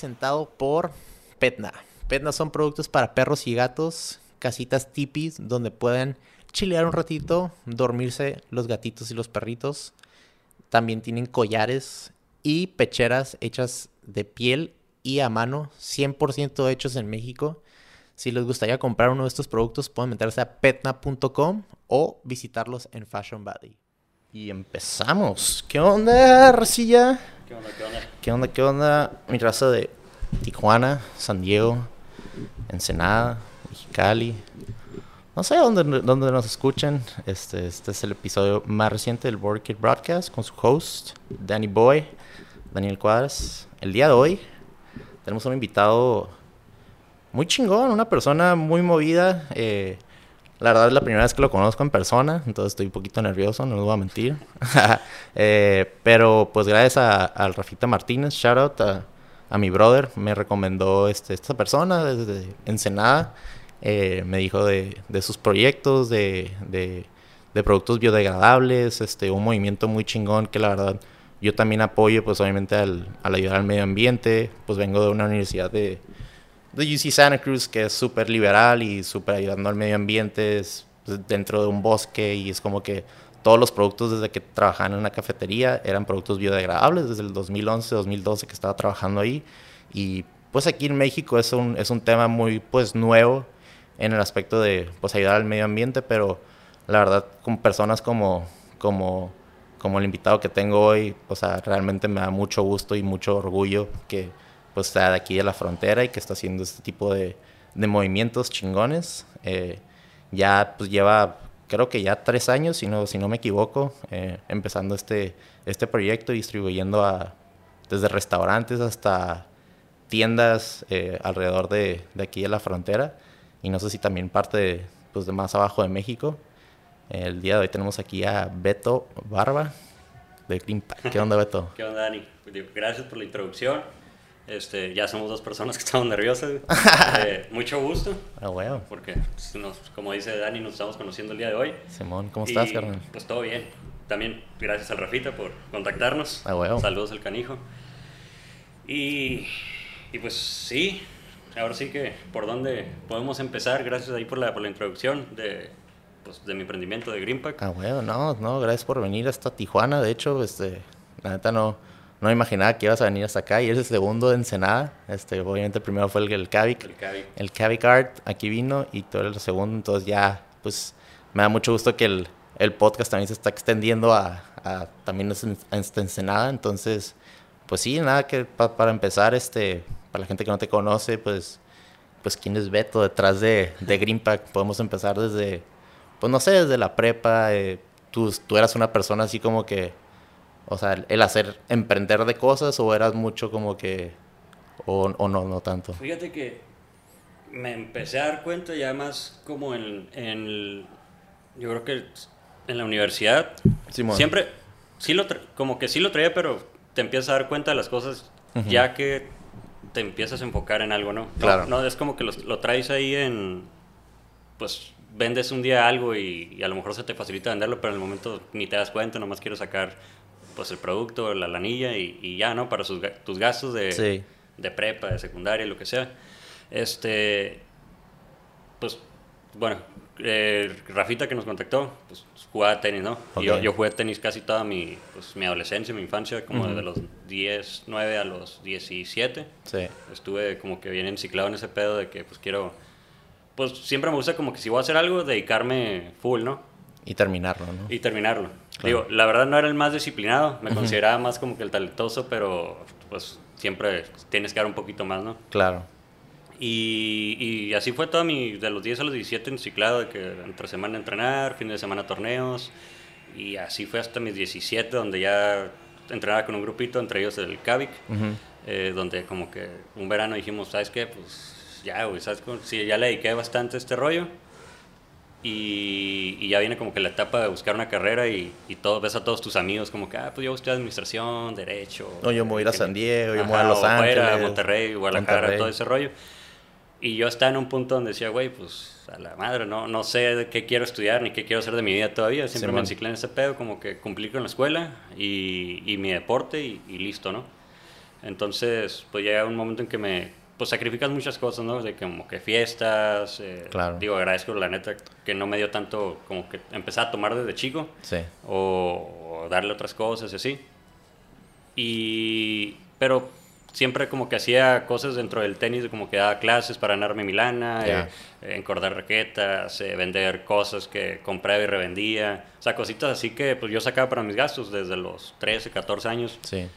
Presentado por Petna. Petna son productos para perros y gatos, casitas tipis donde pueden chilear un ratito, dormirse los gatitos y los perritos. También tienen collares y pecheras hechas de piel y a mano, 100% hechos en México. Si les gustaría comprar uno de estos productos, pueden meterse a petna.com o visitarlos en Fashion Valley. Y empezamos. ¿Qué onda, Racilla? ¿Qué onda, qué onda? Mi raza de Tijuana, San Diego, Ensenada, Mexicali. No sé dónde, dónde nos escuchan. Este, este es el episodio más reciente del Board Kid Broadcast con su host, Danny Boy, Daniel Cuadras. El día de hoy tenemos un invitado muy chingón, una persona muy movida. eh, la verdad es la primera vez que lo conozco en persona, entonces estoy un poquito nervioso, no les voy a mentir. Eh, pero pues gracias a, al Rafita Martínez, shout out a, a mi brother, me recomendó este, esta persona desde Ensenada. eh, me dijo de, de sus proyectos, de, de, de productos biodegradables, este, un movimiento muy chingón que la verdad yo también apoyo, pues obviamente al, al ayudar al medio ambiente. Pues vengo de una universidad de, de UC Santa Cruz que es súper liberal y súper ayudando al medio ambiente, es dentro de un bosque y es como que todos los productos desde que trabajaba en una cafetería eran productos biodegradables, desde el 2011, 2012 que estaba trabajando ahí. Y pues aquí en México es un, es un tema muy pues nuevo en el aspecto de pues ayudar al medio ambiente, pero la verdad con personas como, como, como el invitado que tengo hoy, o sea, realmente me da mucho gusto y mucho orgullo que pues está de aquí de la frontera y que está haciendo este tipo de, de movimientos chingones. Eh, ya pues lleva, creo que ya tres años, si no, si no me equivoco, eh, empezando este, este proyecto distribuyendo a, desde restaurantes hasta tiendas eh, alrededor de, de aquí de la frontera y no sé si también parte de, pues, de más abajo de México. El día de hoy tenemos aquí a Beto Barba de Green Pack. ¿Qué onda, Beto? ¿Qué onda, Dani? Pues, Gracias por la introducción. Este, ya somos dos personas que estamos nerviosas. Eh, mucho gusto, Ah, huevo. porque, pues, nos- como dice Dani, nos estamos conociendo el día de hoy. Simón, ¿cómo estás, carnal? Pues todo bien. También gracias al Rafita por contactarnos. Ah, huevo. Saludos al canijo. Y, y pues sí, ahora sí que por dónde podemos empezar. Gracias ahí por la, por la introducción de, pues, de mi emprendimiento de Greenpack. Ah, huevo, no, no, gracias por venir hasta Tijuana. De hecho, este, la neta no, no me imaginaba que ibas a venir hasta acá y eres el segundo de Ensenada. Este, obviamente el primero fue el, el Cavic. El Cavi. el Cavic Art aquí vino y tú eres el segundo, entonces ya, pues me da mucho gusto que el, el podcast también se está extendiendo a, a también a Ensenada, entonces, pues sí, nada que pa- para empezar, este, para la gente que no te conoce, pues, pues quién es Beto detrás de, de Greenpack, podemos empezar desde, pues no sé, desde la prepa, eh, tú, tú eras una persona así como que, o sea, el, hacer, emprender de cosas o eras mucho como que, o, o no, no tanto. Fíjate que me empecé a dar cuenta ya más como en, en el- yo creo que en la universidad Simón. siempre sí lo tra- como que sí lo traía pero te empiezas a dar cuenta de las cosas ya que te empiezas a enfocar en algo no No- Claro. no, es como que los- lo, traes ahí en pues vendes un día algo y, y a lo mejor se te facilita venderlo pero en el momento ni te das cuenta nomás quiero sacar pues el producto la lanilla y, y ya no para sus, tus gastos de Sí. de prepa, de secundaria, lo que sea. Este, pues, bueno, eh, Rafita que nos contactó, pues jugaba tenis, ¿no? Y yo, yo jugué tenis casi toda mi, pues, mi adolescencia, mi infancia, como desde los 10, 9 a los 17. Sí. Estuve como que bien enciclado en ese pedo de que, pues, quiero, pues, siempre me gusta como que si voy a hacer algo, dedicarme full, ¿no? Y terminarlo, ¿no? y terminarlo. Claro. Digo, la verdad no era el más disciplinado, me consideraba más como que el talentoso, pero pues siempre tienes que dar un poquito más, ¿no? Claro. Y, y así fue todo mi, de los 10 a los 17 en ciclado, de que entre semana entrenar, fin de semana torneos, y así fue hasta mis 17, donde ya entrenaba con un grupito, entre ellos el Cavic, Ujú. eh, donde como que un verano dijimos, ¿sabes qué? Pues ya, güey, ¿sabes? cómo? Sí, ya le dediqué bastante a este rollo. Y, y ya viene como que la etapa de buscar una carrera y, y todo, ves a todos tus amigos como que, ah, pues yo estudié administración, derecho. No, yo me voy a ir a San Diego, yo me voy a Los o fuera, Ángeles, Monterrey, Guadalajara, Monterrey. todo ese rollo. Y yo estaba en un punto donde decía, güey, pues a la madre, no, no sé qué quiero estudiar ni qué quiero hacer de mi vida todavía. Siempre Simón. me enciclé en ese pedo, como que cumplir con la escuela y, y mi deporte y listo, ¿no? Entonces, pues llega un momento en que me, pues sacrificas muchas cosas, ¿no? De como que fiestas, eh, Claro. digo, agradezco la neta que no me dio tanto como que empezar a tomar desde chico Sí. o, o darle otras cosas y así. Y, pero siempre como que hacía cosas dentro del tenis, como que daba clases para ganarme mi lana, Ya. eh, encordar raquetas, eh, vender cosas que compraba y revendía, o sea, cositas así que pues yo sacaba para mis gastos desde los 13, 14 años, Sí.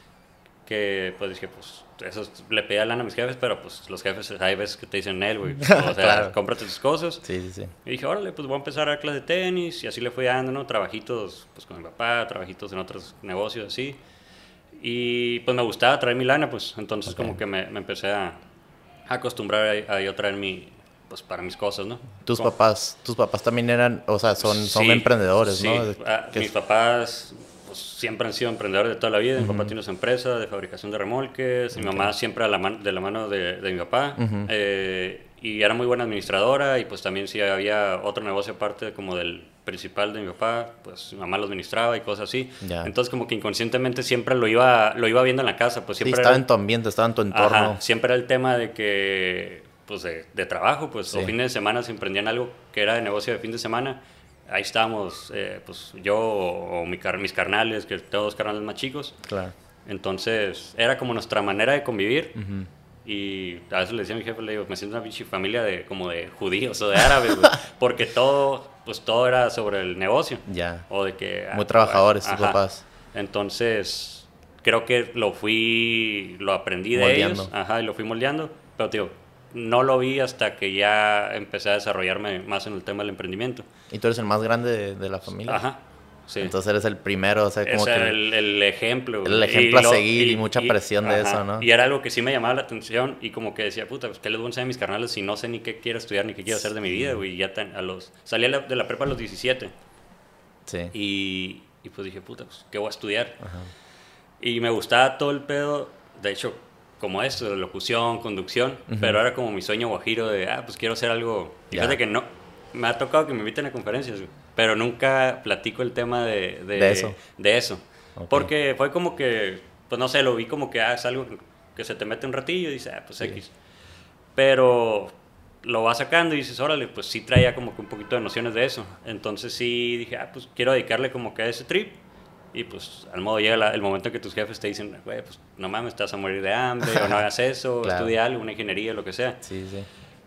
que pues dije, pues eso le pedía lana a mis jefes, pero pues los jefes hay veces que te dicen, él, güey, o sea, Claro. cómprate tus cosas. Sí, sí, sí. Y dije, órale, pues voy a empezar a dar clases de tenis. Y así le fui dando, ¿no? Trabajitos pues, con mi papá, trabajitos en otros negocios así. Y pues me gustaba traer mi lana, pues entonces Ok. como que me, me empecé a acostumbrar a, a yo traer mi, pues para mis cosas, ¿no? Tus Como- papás, tus papás también eran, o sea, son, son Sí, emprendedores, sí. ¿no? Ah, mis papás siempre han sido emprendedores de toda la vida. Mi papá tiene su empresa de fabricación de remolques. Mi mamá siempre a la de la mano de, de mi papá. Eh, y era muy buena administradora. Y pues también si había otro negocio aparte como del principal de mi papá, pues mi mamá lo administraba y cosas así. Entonces como que inconscientemente siempre lo iba, lo iba viendo en la casa. Pues sí, siempre estaba era- en tu ambiente, estaba en tu entorno. Ajá, siempre era el tema de que, pues de, de trabajo, pues, Sí. fines de semana se emprendían algo que era de negocio de fin de semana. Ahí estábamos, eh, pues yo o, o mi car- mis carnales, que tengo dos carnales más chicos. Claro. Entonces, era como nuestra manera de convivir. Ujú. Y a veces le decía a mi jefe, le digo, me siento una pinche familia de, como de judíos o de árabes, güey", porque todo, pues todo era sobre el negocio. Ya. O de que... Muy trabajadores tus papás. Entonces, creo que lo fui, lo aprendí de Moldeando. ellos, ajá, y lo fui moldeando, pero tío, no lo vi hasta que ya empecé a desarrollarme más en el tema del emprendimiento. Y tú eres el más grande de, de la familia. Ajá, sí. Entonces eres el primero, o sea, como que... el, el ejemplo. el ejemplo a lo- seguir y mucha presión de ajá, eso, ¿no? Y era algo que sí me llamaba la atención y como que decía, puta, pues qué les voy a enseñar a mis carnales si no sé ni qué quiero estudiar ni qué quiero hacer de mi vida, güey. Y Ya tan- a los, salí a de la prepa a los 17 Sí. y, y pues dije, puta, pues qué voy a estudiar. Ajá. Y me gustaba todo el pedo, de hecho, como esto, de locución, conducción, pero era como mi sueño guajiro de, ah, pues quiero hacer algo. Fíjate que no, me ha tocado que me inviten a conferencias, pero nunca platico el tema de, De eso. de eso. Ok. Porque fue como que, pues no sé, lo vi como que ah, es algo que se te mete un ratillo y dices, ah, pues Sí. X. Pero lo vas sacando y dices, órale, pues sí traía como que un poquito de nociones de eso. Entonces sí dije, ah, pues quiero dedicarle como que a ese trip. Y pues al modo llega la- el momento en que tus jefes te dicen, güey, pues no mames, vas a morir de hambre, o no hagas eso, Claro. estudia algo, una ingeniería, lo que sea. Sí, sí.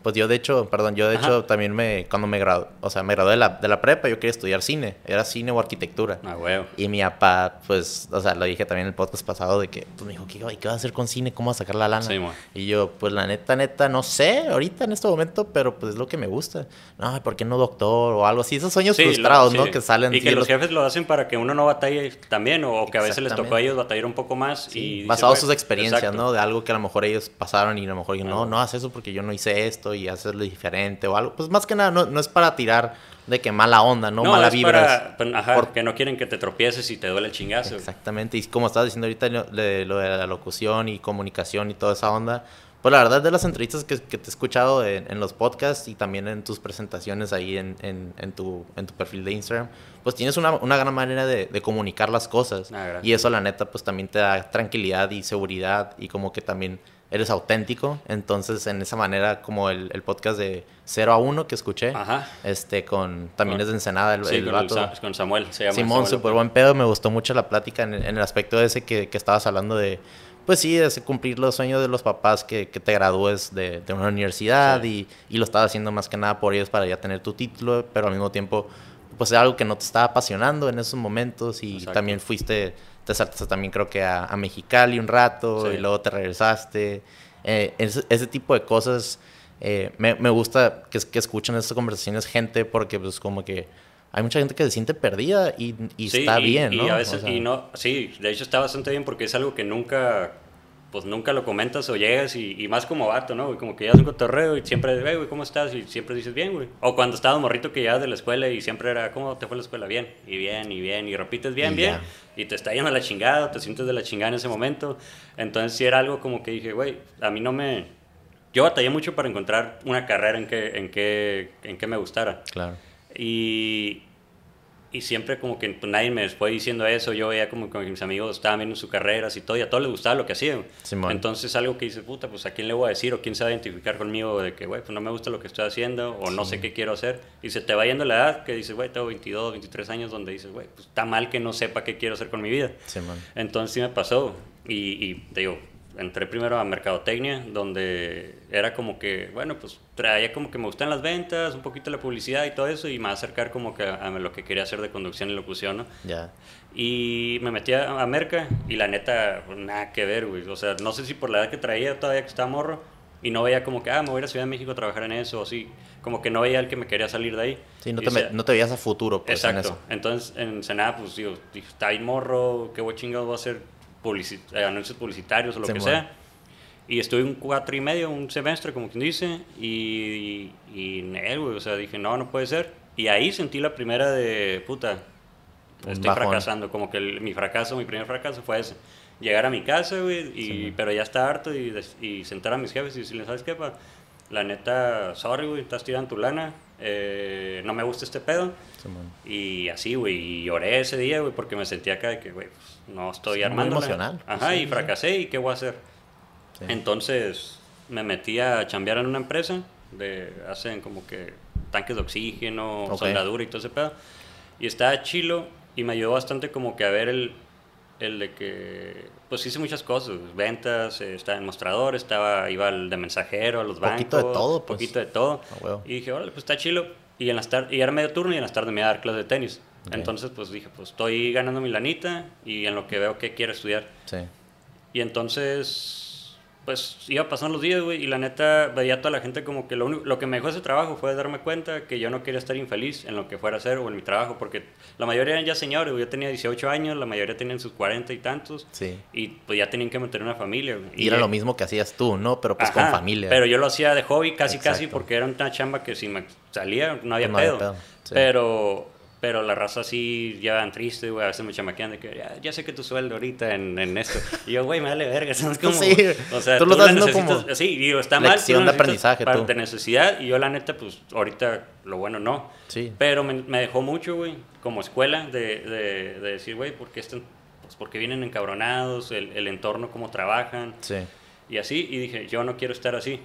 Pues yo de hecho, perdón, yo de Ajá. hecho también me, cuando me gradué, o sea, me gradué de la, de la prepa, yo quería estudiar cine, era cine o arquitectura. Ah, güey. Y mi papá, pues, o sea, lo dije también en el podcast pasado, de que, pues me dijo, ¿qué, ¿y qué vas a hacer con cine? ¿Cómo vas a sacar la lana? Sí, y yo, pues la neta, neta, no sé, ahorita en este momento, pero pues es lo que me gusta. No, ¿por qué no doctor o algo así? Esos sueños Sí, lo- frustrados, ¿no? Que salen Y que los jefes lo hacen para que uno no batalle también, o, o que a veces les tocó a ellos batallar un poco más. Y basado en "Güey, sus experiencias, exacto". ¿no? De algo que a lo mejor ellos pasaron y a lo mejor no, Ajá. no haces eso porque yo no hice esto y hacerlo diferente o algo. Pues más que nada, no, no es para tirar de que mala onda, ¿no? mala es vibra. para- pues, ajá, por- que no quieren que te tropieces y te duele el chingazo. Exactamente. Y como estabas diciendo ahorita, lo de, lo de la locución y comunicación y toda esa onda. Pues la verdad de las entrevistas que, que te he escuchado en, en los podcasts y también en tus presentaciones ahí en, en, en tu, en tu perfil de Instagram, pues tienes una, una gran manera de, de comunicar las cosas. Ah, y eso la neta pues también te da tranquilidad y seguridad y como que también eres auténtico. Entonces en esa manera como el, el podcast de 0 a 1 que escuché, Ajá. este con también Con- es de Ensenada el, Sí, el con, el vato. Sa- con Samuel, se llama Simón, súper buen pedo. Me gustó mucho la plática en, en el aspecto ese que, que estabas hablando de, pues sí, de cumplir los sueños de los papás, que, que te gradúes de, de una universidad Sí. y, y lo estabas haciendo más que nada por ellos para ya tener tu título, pero al mismo tiempo, pues era algo que no te estaba apasionando en esos momentos y Exacto. también fuiste, te saltaste también creo que a, a Mexicali un rato Sí. y luego te regresaste. Eh, ese, ese tipo de cosas eh, me, me gusta que, que escuchen estas conversaciones gente porque pues como que hay mucha gente que se siente perdida y, y Sí, está y- bien, y ¿no? a veces, O sea, y no, sí, de hecho está bastante bien porque es algo que nunca, pues nunca lo comentas o llegas y, y más como vato, ¿no? güey? Como que llegas a un cotorreo y siempre, "Hey, güey, ¿cómo estás? Y siempre dices, bien, güey. O cuando estabas morrito que llegas de la escuela y siempre era, ¿cómo te fue la escuela? Bien, y bien, y bien, y repites bien, Y bien. ya. Y te está yendo a la chingada, te sientes de la chingada en ese momento. Entonces sí era algo como que dije, güey, a mí no me... Yo batallé mucho para encontrar una carrera en que, en que, en que me gustara. Claro. Y, y siempre como que pues, nadie me fue diciendo eso, yo veía como que mis amigos estaban viendo sus carreras y todo, y a todos les gustaba lo que hacían. Simón. Entonces algo que dice, puta, pues a quién le voy a decir o quién se va a identificar conmigo de que, güey, pues no me gusta lo que estoy haciendo o no sé qué quiero hacer. Y se te va yendo la edad que dices, güey, tengo 22, 23 años, donde dices, güey, pues está mal que no sepa qué quiero hacer con mi vida. Simón. Entonces sí me pasó. Y, y te digo, entré primero a Mercadotecnia, donde era como que, bueno, pues traía como que me gustan las ventas, un poquito la publicidad y todo eso, y me acercar como que a, a lo que quería hacer de conducción y locución, ¿no? Ya. Y me metí a, a Merca, y la neta, nada que ver, güey. O sea, no sé si por la edad que traía todavía que estaba morro, y no veía como que, ah, me voy a ir a Ciudad de México a trabajar en eso, o así. Como que no veía el que me quería salir de ahí. Sí, no te, me- no te veías a futuro, pues, en Exacto. eso. Entonces, en Senada, pues digo, dije, está ahí morro, qué güey chingado voy a hacer publici- eh, anuncios publicitarios o lo que Simón. sea. Y estuve un cuatro y medio, un semestre, como quien dice, y, y, güey, o sea, dije, no, no puede ser. Y ahí sentí la primera de, puta, estoy bajón. fracasando, como que el- mi fracaso, mi primer fracaso fue ese. Llegar a mi casa, güey, y, pero ya está harto y, y sentar a mis jefes y decirles, ¿sabes qué, pa? La neta, sorry, güey, estás tirando tu lana, eh, no me gusta este pedo. Y así, güey, y lloré ese día, güey, porque me sentía acá de que, güey, pues, no estoy muy armando. emocional. Ajá, Sí, y sí. fracasé, ¿y qué voy a hacer? Entonces me metí a chambear en una empresa de hacen como que tanques de oxígeno, Ok. soldadura y todo ese pedo. Y estaba chilo y me ayudó bastante como que a ver el, el de que, pues hice muchas cosas, ventas, eh, estaba en mostrador, estaba, iba al de mensajero, a los bancos. Poquito de todo, pues. Poquito de todo. Ah. Y dije, órale, pues está chilo. Y, en las y era medio turno y en las tardes me iba a dar clases de tenis. Entonces, pues dije, pues estoy ganando mi lanita y en lo que veo que quiero estudiar. Sí. Y entonces, pues iba pasando los días, güey, y la neta veía a toda la gente como que lo, único- lo que me dejó ese trabajo fue darme cuenta que yo no quería estar infeliz en lo que fuera a hacer o en mi trabajo, porque la mayoría eran ya señores, güey, yo tenía 18 años, la mayoría tenían sus 40 y tantos, Sí. y pues ya tenían que mantener una familia, güey. Y era lo mismo que hacías tú, ¿no? Pero pues con familia. Pero yo lo hacía de hobby casi casi porque era una chamba que si me salía no había No había pedo. pedo, sí. Pero pero la raza sí llevan triste, güey, a veces me chamaquean de que ya, ya sé que tu sueldo ahorita en, en esto. Y yo, güey, me vale verga, ¿sabes cómo? Sí, o sea, tú lo estás haciendo necesitas- como Sí, digo, está mal. tú de aprendizaje, para- tú. De necesidad y yo la neta, pues ahorita lo bueno no. Sí. Pero me, me dejó mucho, güey, como escuela, de, de, de decir, güey, ¿por qué están, pues porque vienen encabronados, el, el entorno, cómo trabajan. Sí. Y así, y dije, yo no quiero estar así.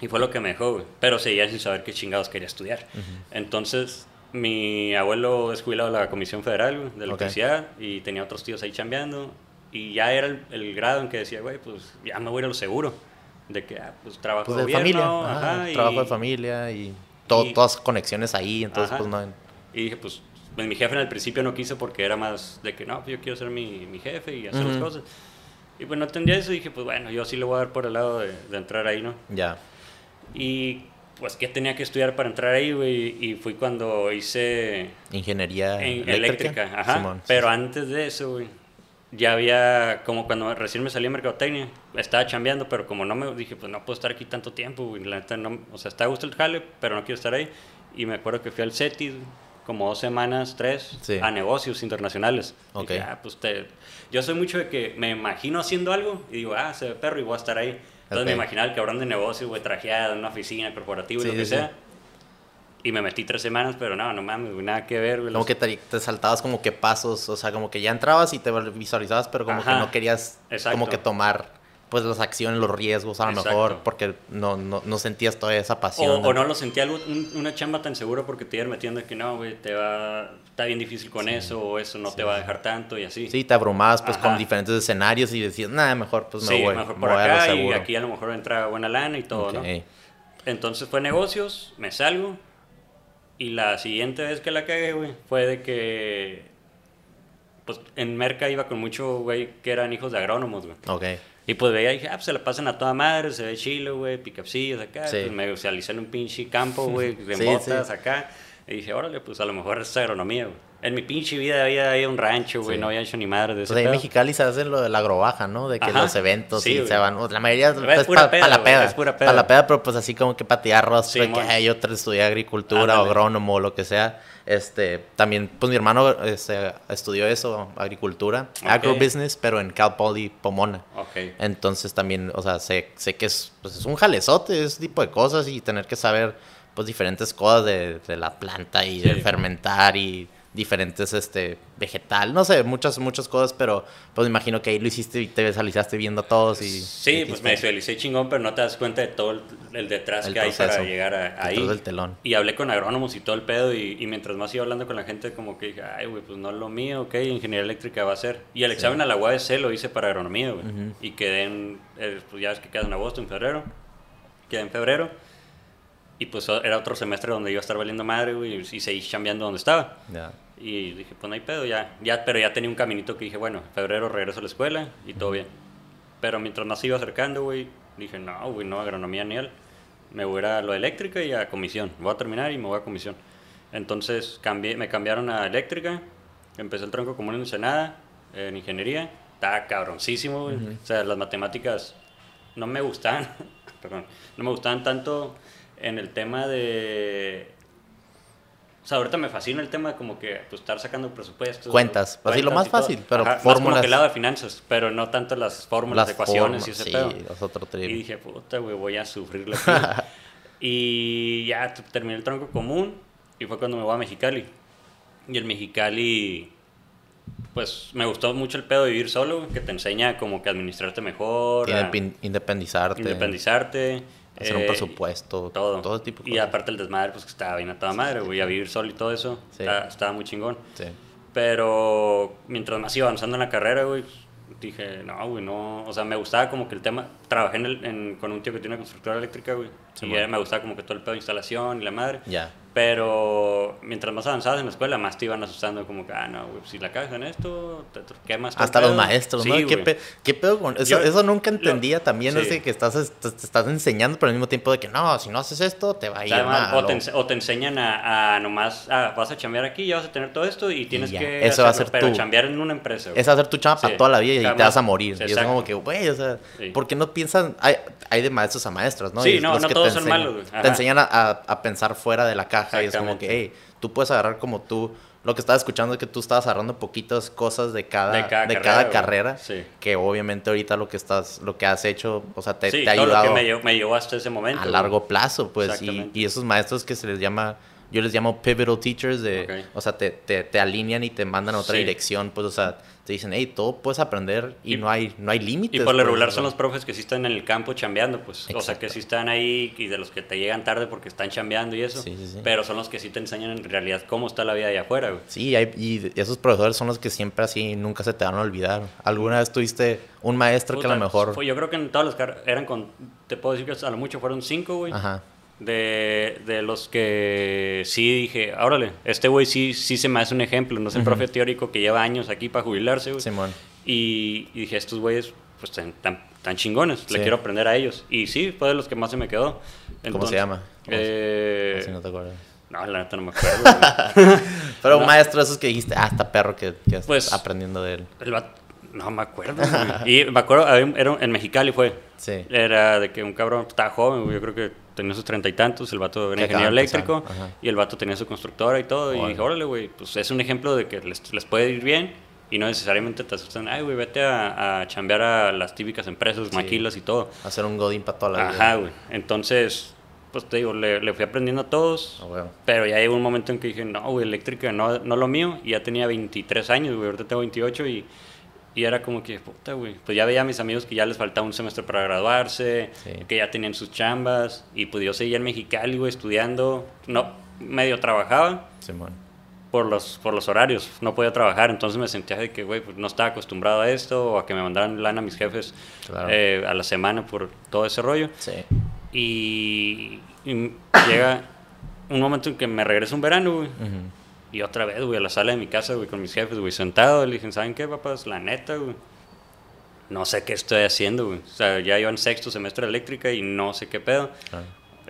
Y fue lo que me dejó, güey. Pero seguía sin saber qué chingados quería estudiar. Entonces, mi abuelo es jubilado de la Comisión Federal de. Electricidad y tenía otros tíos ahí chambeando. Y ya era el, el grado en que decía, güey, pues ya me voy a ir a lo seguro. De que, ah, pues trabajo Pues de gobierno, familia. Ajá, ajá, y- Trabajo de familia y, todo, y- todas conexiones ahí. Entonces, Ajá. pues no. Y dije, pues, pues, mi jefe en el principio no quiso porque era más de que no, pues yo quiero ser mi, mi jefe y hacer las Ujú. cosas. Y pues no entendía eso y dije, pues bueno, yo sí le voy a dar por el lado de, de entrar ahí, ¿no? Ya. Y pues, ¿qué tenía que estudiar para entrar ahí, güey? Y fui cuando hice Ingeniería en- eléctrica. eléctrica, ajá. Simón. Pero antes de eso, güey, ya había, como cuando recién me salí de mercadotecnia, estaba chambeando, pero como no me dije, pues no puedo estar aquí tanto tiempo, güey. La neta, no, o sea, está a gusto el jale, pero no quiero estar ahí. Y me acuerdo que fui al CETIS, como dos semanas, tres, Sí. a negocios internacionales. Ok. Dije, ah, pues te... Yo soy mucho de que me imagino haciendo algo y digo, ah, se ve perro y voy a estar ahí. Entonces Ok. me imaginaba el cabrón de negocio, güey, trajeado en una oficina corporativa y lo que sí, sí. sea. Y me metí tres semanas, pero no, no mames, güey, nada que ver, güey. Como los- que te, te saltabas como que pasos, o sea, como que ya entrabas y te visualizabas, pero como Ajá. que no querías Exacto. como que tomar pues las acciones, los riesgos a lo Exacto. mejor, porque no, no, no sentías todavía esa O, pasión. o no lo sentía algo, un- una chamba tan segura porque te iban metiendo que no, güey, te va, está bien difícil con eso, o eso no te va a dejar tanto y así. Sí, te abrumabas pues con diferentes escenarios y decías, nada, mejor pues me Sí, voy, mejor me por voy a acá y aquí a lo mejor entra buena lana y todo, ¿no? Ok. Entonces fue negocios, me salgo y la siguiente vez que la cagué, güey, fue de que pues en Merca iba con mucho güey que eran hijos de agrónomos, güey. Ok. Y pues veía y dije, ah, pues se la pasan a toda madre, se ve chilo, güey, picapsillos acá. Sí. Pues me socialicé en un pinche campo, güey, en Sí, botas sí. acá. Y dije, órale, pues a lo mejor es agronomía, güey. En mi pinche vida había ido a un rancho, güey, Sí. no había hecho ni madre de ese Pues ahí en. Mexicali se hace lo de la agrobaja, ¿no? De que Ajá. los eventos Sí, y se van. La mayoría Es es pura para peda, la peda. es pura Para la peda. peda, pero pues así como que para tirar rostro de que Simón. "Ay, yo estudié agricultura o agrónomo o lo que sea. Este, también, pues mi hermano este, estudió eso, agricultura, agrobusiness, pero en Cal Poly Pomona. Ok. Entonces también, o sea, sé, sé que es, pues, es un jalezote, ese tipo de cosas y tener que saber, pues, diferentes cosas de, de la planta y Sí. de fermentar y diferentes, este, vegetal, no sé, muchas, muchas cosas, pero pues me imagino que ahí lo hiciste y te visualizaste viendo todos y... Sí, pues me visualicé chingón, pero no te das cuenta de todo el, el detrás que hay para llegar a, ahí. del telón. Y hablé con agrónomos y todo el pedo y, y, mientras más iba hablando con la gente como que dije, ay, güey, pues no es lo mío, ok, ingeniería eléctrica va a ser. Y el examen a la UAS lo hice para agronomía, güey. Y quedé en, eh, pues ya es que queda en agosto, en febrero, quedé en febrero. Y pues era otro semestre donde iba a estar valiendo madre, güey, y seguí chambeando donde estaba. Ya. Y dije, pues no hay pedo, ya, ya, pero ya tenía un caminito que dije, bueno, en febrero regreso a la escuela y todo bien. Pero mientras más iba acercando, güey, dije, no, güey, no, agronomía ni él. Me voy a lo eléctrica y a comisión. Voy a terminar y me voy a comisión. Entonces cambié, me cambiaron a eléctrica, empecé el tronco común en Ensenada, en ingeniería. Estaba cabroncísimo, güey. O sea, las matemáticas no me gustaban, perdón, no me gustaban tanto en el tema de o sea, ahorita me fascina el tema de como que pues, estar sacando presupuestos. Cuentas, pues sí, lo más fácil, pero fórmulas. Más como que el lado de finanzas, pero no tanto las fórmulas, las ecuaciones y ese sí, pedo. otro y dije, puta, güey, voy a sufrirle. y ya terminé el tronco común y fue cuando me voy a Mexicali. Y el Mexicali, pues me gustó mucho el pedo de vivir solo, que te enseña como que administrarte mejor. independizarte. Independizarte Hacer un eh, presupuesto, todo. todo tipo de Y aparte el desmadre, pues que estaba bien a toda madre, voy a vivir solo y todo eso. Estaba, muy chingón. Sí. Pero mientras más iba avanzando en la carrera, güey, dije, no, güey, no. O sea, me gustaba como que el tema. Trabajé en el, con un tío que tiene una constructora eléctrica, güey. Y me gustaba como que todo el pedo de instalación y la madre. Ya. Pero mientras más avanzabas en la escuela, más te iban asustando como que, ah, no, güey, si la cagas en esto, te quemas. Hasta los maestros, ¿no? ¿Qué, pedo con eso? eso nunca entendía también, es de que estás, te, estás enseñando, pero al mismo tiempo de que, no, si no haces esto, te va a ir mal. O, te, o te, enseñan a, a nomás, ah, vas a chambear aquí, ya vas a tener todo esto y tienes que Eso va a ser pero chambear en una empresa. Eso va a ser tu chamba para toda la vida y te vas a morir. Y es como que, güey, o sea, ¿por qué no piensan? Hay, hay de maestros a maestros, ¿no? Sí, no, no todos son malos, Te enseñan a, a, pensar fuera de la caja y es como que, hey, tú puedes agarrar como tú. Lo que estaba escuchando es que tú estabas agarrando poquitas cosas de cada, de cada carrera, que obviamente ahorita lo que estás, lo que has hecho, o sea, te, te ha ayudado. Lo que me, me llevó hasta ese momento. A largo plazo, pues, y, y, esos maestros que se les llama, yo les llamo pivotal teachers, de, o sea, te, te, te, alinean y te mandan a otra dirección, pues, o sea, te dicen, hey, todo puedes aprender y, no hay no hay límites. Y por lo pues, regular son los profes que sí están en el campo chambeando, pues. O sea, que sí están ahí y de los que te llegan tarde porque están chambeando y eso. Sí, sí, sí. Pero son los que sí te enseñan en realidad cómo está la vida allá afuera, güey. Sí, hay, y esos profesores son los que siempre así nunca se te van a olvidar. ¿Alguna vez tuviste un maestro que a lo mejor... Yo creo que en todas las eran con... Te puedo decir que a lo mucho fueron cinco, güey. Ajá de, de, los que sí dije, órale, este güey sí, sí se me hace un ejemplo, no es el profe teórico que lleva años aquí para jubilarse, güey. Y, y, dije, estos güeyes, pues tan, tan, chingones, le quiero aprender a ellos. Y sí, fue de los que más se me quedó. ¿Cómo se llama? Eh, si no te acuerdas. No, la neta no me acuerdo. Pero un maestro esos que dijiste, ah, está perro que, que pues, aprendiendo de él. no me acuerdo. y me acuerdo, era en Mexicali fue. Sí. Era de que un cabrón estaba joven, yo creo que tenía sus treinta y tantos, el vato era ingeniero eléctrico y el vato tenía su constructora y todo. Y dije, órale, güey, pues es un ejemplo de que les, les puede ir bien y no necesariamente te asustan, ay, güey, vete a, a, chambear a las típicas empresas, maquilas y todo. Hacer un godín para toda la vida. Ajá, güey. Entonces, pues te digo, le, le fui aprendiendo a todos, ah, pero ya llegó un momento en que dije, no, güey, eléctrica, no, no lo mío, y ya tenía 23 años, güey, ahorita tengo 28 y y era como que, puta, güey. Pues ya veía a mis amigos que ya les faltaba un semestre para graduarse, que ya tenían sus chambas. Y pues yo seguía en Mexicali, güey, estudiando. No, medio trabajaba. Por los, por los horarios, no podía trabajar, entonces me sentía de que, güey, pues no estaba acostumbrado a esto, o a que me mandaran lana a mis jefes eh, a la semana por todo ese rollo. Sí. Y, llega un momento en que me regreso un verano, güey. Y otra vez, güey, a la sala de mi casa, güey, con mis jefes, güey, sentado. Le dije, ¿saben qué, papás? La neta, güey. No sé qué estoy haciendo, güey. O sea, ya iba en sexto semestre de eléctrica y no sé qué pedo.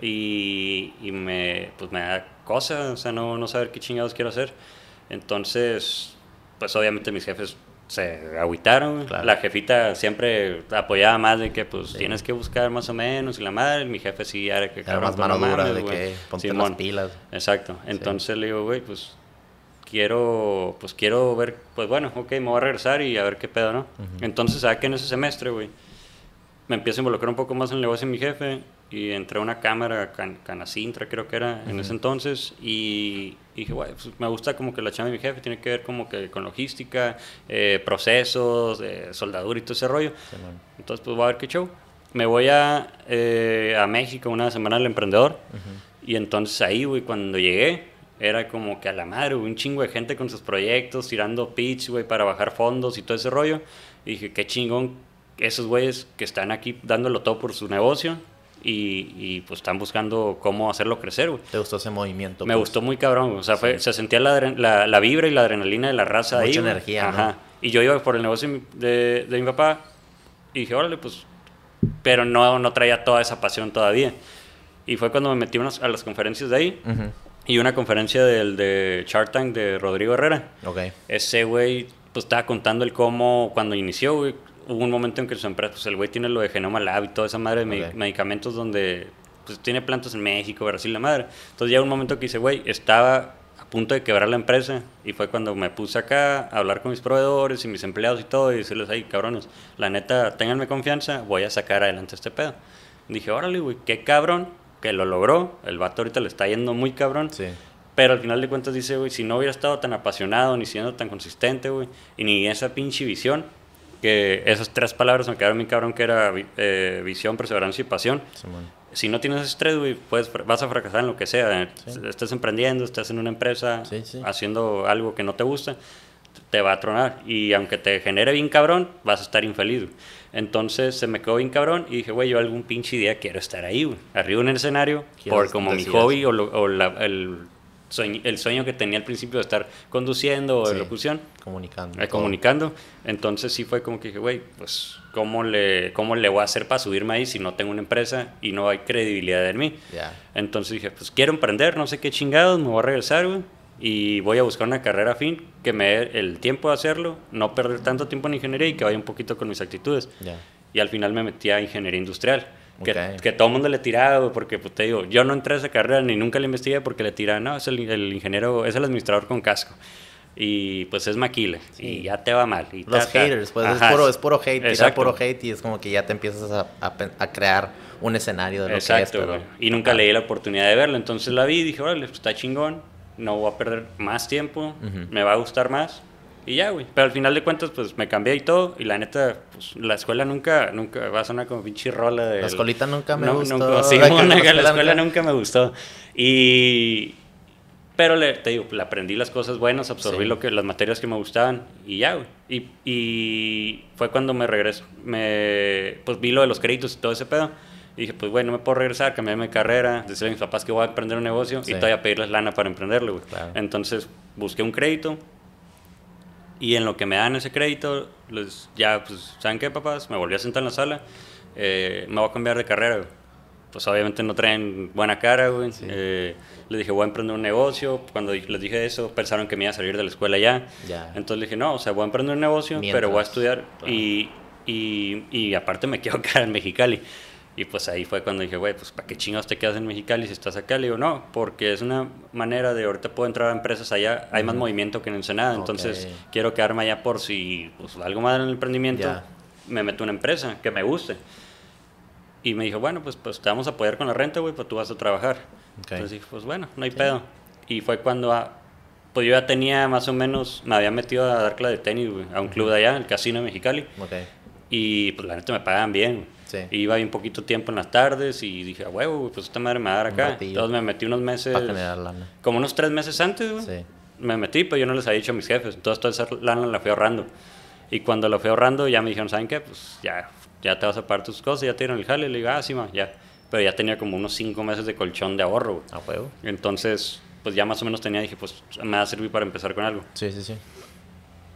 Y, y, me, pues me da cosa, o sea, no, no saber qué chingados quiero hacer. Entonces, pues obviamente mis jefes se agüitaron. La jefita siempre apoyaba más de que, pues, tienes que buscar más o menos. Y la madre, mi jefe sí era que, cabrón, más mano dura, de que ponte las pilas. Exacto. Entonces le digo, güey, pues, quiero, pues quiero ver, pues bueno, ok, me voy a regresar y a ver qué pedo, ¿no? Entonces, ¿sabes que en ese semestre, güey? Me empiezo a involucrar un poco más en el negocio de mi jefe y entré a una cámara, can, Canacintra creo que era en ese entonces, y, dije, güey, pues me gusta como que la chamba de mi jefe tiene que ver como que con logística, eh, procesos, eh, soldadura y todo ese rollo. entonces, pues voy a ver qué show. Me voy a, eh, a México una semana al emprendedor, y entonces ahí, güey, cuando llegué, era como que a la madre, un chingo de gente con sus proyectos, tirando pitch, güey, para bajar fondos y todo ese rollo. Y dije, qué chingón esos güeyes que están aquí dándolo todo por su negocio y, y, pues están buscando cómo hacerlo crecer, güey. ¿Te gustó ese movimiento? Me pues? gustó muy cabrón, o sea, se sentía la, la, la, vibra y la adrenalina de la raza ahí. Mucha energía, Ajá. Y yo iba por el negocio de, de, mi papá y dije, órale, pues, pero no, no traía toda esa pasión todavía. Y fue cuando me metí unas, a las conferencias de ahí. Y una conferencia del de Shark Tank de Rodrigo Herrera. Okay. Ese güey pues estaba contando el cómo cuando inició, güey, hubo un momento en que su empresa, pues el güey tiene lo de Genoma Lab y toda esa madre de medicamentos donde pues tiene plantas en México, Brasil, la madre. Entonces ya un momento que dice, güey, estaba a punto de quebrar la empresa y fue cuando me puse acá a hablar con mis proveedores y mis empleados y todo y decirles, ay, cabrones, la neta, ténganme confianza, voy a sacar adelante este pedo. Dije, órale, güey, qué cabrón que lo logró. El vato ahorita le está yendo muy cabrón. Sí. Pero al final de cuentas dice, güey, si no hubiera estado tan apasionado, ni siendo tan consistente, güey, y ni esa pinche visión, que esas tres palabras me quedaron muy cabrón, que era eh, visión, perseverancia y pasión. si no tienes estrés, güey, pues vas a fracasar en lo que sea. Estés emprendiendo, estás en una empresa, haciendo algo que no te gusta, te va a tronar. Y aunque te genere bien cabrón, vas a estar infeliz. Entonces se me quedó bien cabrón y dije, güey, yo algún pinche día quiero estar ahí, güey. Arriba en el escenario, por como mi hobby o, o la, el sueño, el sueño que tenía al principio de estar conduciendo o de locución. Comunicando. Eh, comunicando. Entonces sí fue como que dije, güey, pues ¿cómo le, ¿cómo le voy a hacer para subirme ahí si no tengo una empresa y no hay credibilidad en mí? Entonces dije, pues quiero emprender, no sé qué chingados, me voy a regresar, güey. Y voy a buscar una carrera fin que me dé el tiempo de hacerlo, no perder tanto tiempo en ingeniería y que vaya un poquito con mis actitudes. Y al final me metí a ingeniería industrial que, todo el mundo le tiraba, porque pues, te digo, yo no entré a esa carrera ni nunca la investigué porque le tiraban, no, es el, ingeniero, es el administrador con casco. Y pues es maquile, y ya te va mal. Y Los haters, pues es puro, es puro hate, tirar puro hate y es como que ya te empiezas a, a, crear un escenario de lo Exacto, que es. y nunca leí la oportunidad de verlo, entonces la vi y dije, órale, pues está chingón, no voy a perder más tiempo, me va a gustar más y ya, güey. Pero al final de cuentas, pues me cambié y todo. Y la neta, pues la escuela nunca, nunca va a sonar como pinche rola de. La escolita nunca me gustó. sí, la, escuela, nunca... me gustó. Y. Pero le, te digo, le aprendí las cosas buenas, absorbí lo que, las materias que me gustaban y ya, güey. Y, y fue cuando me regreso. Me, pues vi lo de los créditos y todo ese pedo. Y dije, pues, bueno, no me puedo regresar, cambiarme de carrera, decirle a mis papás que voy a emprender un negocio y todavía pedirles lana para emprenderlo, güey. Entonces busqué un crédito, y en lo que me dan ese crédito, les, ya, pues, ¿saben qué, papás? Me volví a sentar en la sala. Eh, me voy a cambiar de carrera, Pues obviamente no traen buena cara, güey. Eh, les dije, voy a emprender un negocio. Cuando les dije eso, pensaron que me iba a salir de la escuela ya. Entonces les dije, no, o sea, voy a emprender un negocio, pero voy a estudiar. Y, y, y, aparte me quiero quedar en Mexicali. Y pues ahí fue cuando dije, güey, pues ¿para qué chingados te quedas en Mexicali si estás acá? Le digo, no, porque es una manera de ahorita puedo entrar a empresas allá, hay más movimiento que en Ensenada, entonces quiero quedarme allá por si pues, algo más en el emprendimiento, me meto una empresa que me guste. Y me dijo, bueno, pues, pues te vamos a apoyar con la renta, güey, pues tú vas a trabajar. Entonces dije, pues bueno, no hay pedo. Y fue cuando, ah, pues yo ya tenía más o menos, me había metido a dar clase de tenis, güey, a un club de allá, el Casino de Mexicali. Y pues la neta me pagaban bien, Iba bien poquito tiempo en las tardes y dije, a huevo, pues esta madre me va a dar acá. Entonces me metí unos meses. Como unos tres meses antes, güey. Me metí, pero yo no les había dicho a mis jefes. Entonces toda esa lana la fui ahorrando. Y cuando la fui ahorrando, ya me dijeron, ¿saben qué? Pues ya, ya te vas a pagar tus cosas, ya tienen el jale. Le digo, ah, sí, ma, ya. Pero ya tenía como unos cinco meses de colchón de ahorro, A huevo. Entonces, pues ya más o menos tenía, dije, pues me va a servir para empezar con algo. Sí, sí, sí.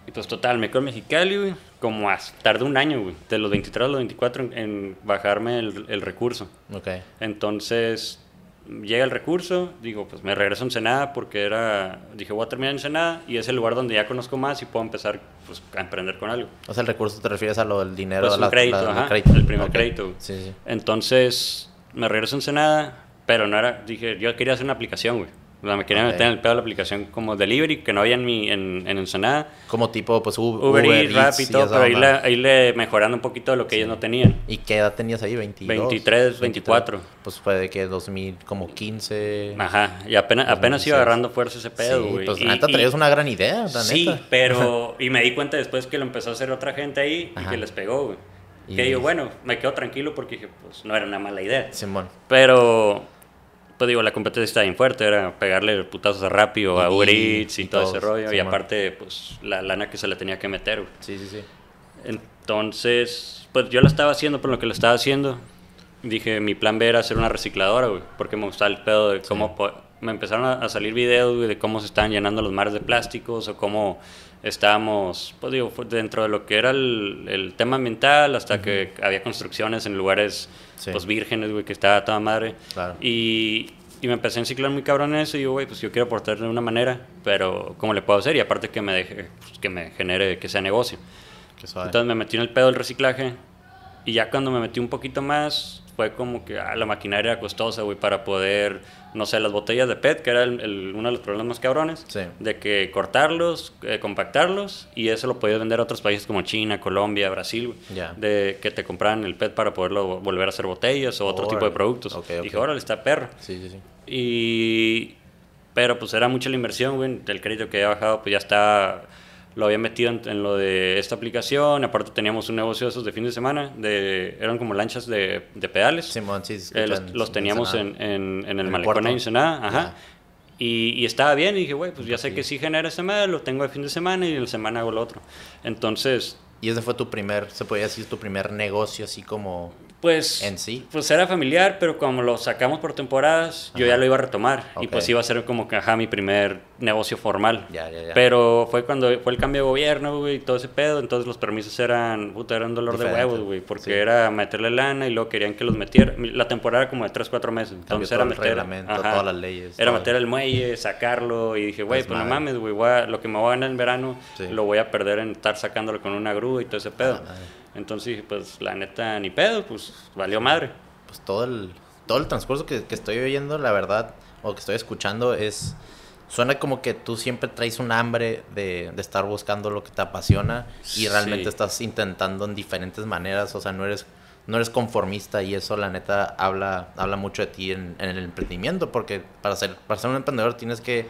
Y pues total, me quedo en Mexicali, güey. Como tardé un año, güey. De los 23 a los 24 en, bajarme el, el, recurso. Ok. Entonces, llega el recurso, digo, pues me regreso a Ensenada porque era, dije, voy a terminar en Ensenada y es el lugar donde ya conozco más y puedo empezar pues, a emprender con algo. O sea, el recurso te refieres a lo del dinero. Pues la, crédito, ajá, el primer crédito. Sí, sí. Entonces, me regreso a Ensenada, pero no era, dije, yo quería hacer una aplicación, güey. O sea, me querían Ok. meter en el pedo de la aplicación como delivery, que no había en, mi, en, en Ensenada. Como tipo, pues, Uber, Rappi y y todo, pero ahí le, ahí le mejorando un poquito de lo que ellos no tenían. ¿Y qué edad tenías ahí? ¿22? 23, 24. Pues fue de que 2000, como 15. Ajá, y apenas, apenas 2016. iba agarrando fuerza ese pedo, sí, pues Y- neta y- traías una gran idea, la Sí, neta. pero. Y me di cuenta después que lo empezó a hacer otra gente ahí y Ajá. que les pegó, güey. Y- Que digo, bueno, me quedo tranquilo porque dije, pues no era una mala idea. Simón. Pero, pues digo, la competencia está bien fuerte, era pegarle putazos a Rappi o a Y- Uber Eats y, y todo ese todos, rollo. y Simón. aparte, pues la lana que se le tenía que meter, güey. Sí, sí, sí. Entonces, pues yo lo estaba haciendo por lo que lo estaba haciendo. Dije, mi plan B era hacer una recicladora, güey, porque me gustaba el pedo de cómo po- me empezaron a, a salir videos, güey, de cómo se estaban llenando los mares de plásticos o cómo estábamos, pues digo, dentro de lo que era el, el tema ambiental, hasta que había construcciones en lugares, Sí. pues vírgenes, güey, que estaba toda madre. Claro. Y, y me empecé a enciclar muy cabrón en eso y digo, güey, pues yo quiero aportar de una manera, pero ¿cómo le puedo hacer? Y aparte que me deje, pues, que me genere, que sea negocio. Qué suave. Entonces me metí en el pedo del reciclaje y ya cuando me metí un poquito más fue como que ah, la maquinaria era costosa, güey, para poder, no sé, las botellas de PET, que era el- el- uno de los problemas cabrones, Sí. de que cortarlos, eh, compactarlos y eso lo podías vender a otros países como China, Colombia, Brasil, Ya. de que te compraran el PET para poderlo volver a hacer botellas o otro tipo de productos. Ok, ok. Dije, órale, está perro. Sí, sí, sí. Y. Pero pues era mucha la inversión, güey. El crédito que había bajado, pues ya está. Lo había metido en, en lo de esta aplicación. Aparte, teníamos un negocio de esos de fin de semana. De, eran como lanchas de, de pedales. Simón, sí, Eh, los, teníamos en, en, en el el malecón en Ensenada, Ajá. Y, y estaba bien. Y dije, güey, pues ya sé Sí. que sí genera esta madre. Lo tengo de fin de semana y en la semana hago lo otro. Entonces, Y ese fue tu primer, se podría decir, tu primer negocio así como pues. en sí. Pues era familiar, pero como lo sacamos por temporadas, yo Ajá. ya lo iba a retomar. Y Ok. pues iba a ser como que, ajá, mi primer negocio formal. Ya, ya, ya. Pero fue cuando fue el cambio de gobierno, güey, y todo ese pedo. Entonces los permisos eran, puta, era un dolor de Diferente. huevos, güey. Porque Sí. era meterle lana y luego querían que los metiera. La temporada era como de 3, 4 meses. Entonces todo era el meter. reglamento, todas las leyes, Era meter el muelle, sacarlo. Y dije, güey, pues no Desmadre. mames, güey. Lo que me voy a ganar en verano Sí. lo voy a perder en estar sacándolo con una grúa y todo ese pedo. Ah. Entonces dije, pues la neta, ni pedo, pues valió madre. Pues todo el, todo el transcurso que, que estoy oyendo, la verdad, o que estoy escuchando, es. Suena como que tú siempre traes un hambre de, de estar buscando lo que te apasiona y realmente Sí. estás intentando en diferentes maneras, o sea, no eres, no eres conformista y eso la neta habla, habla mucho de ti en, en el emprendimiento, porque para ser, para ser un emprendedor tienes que,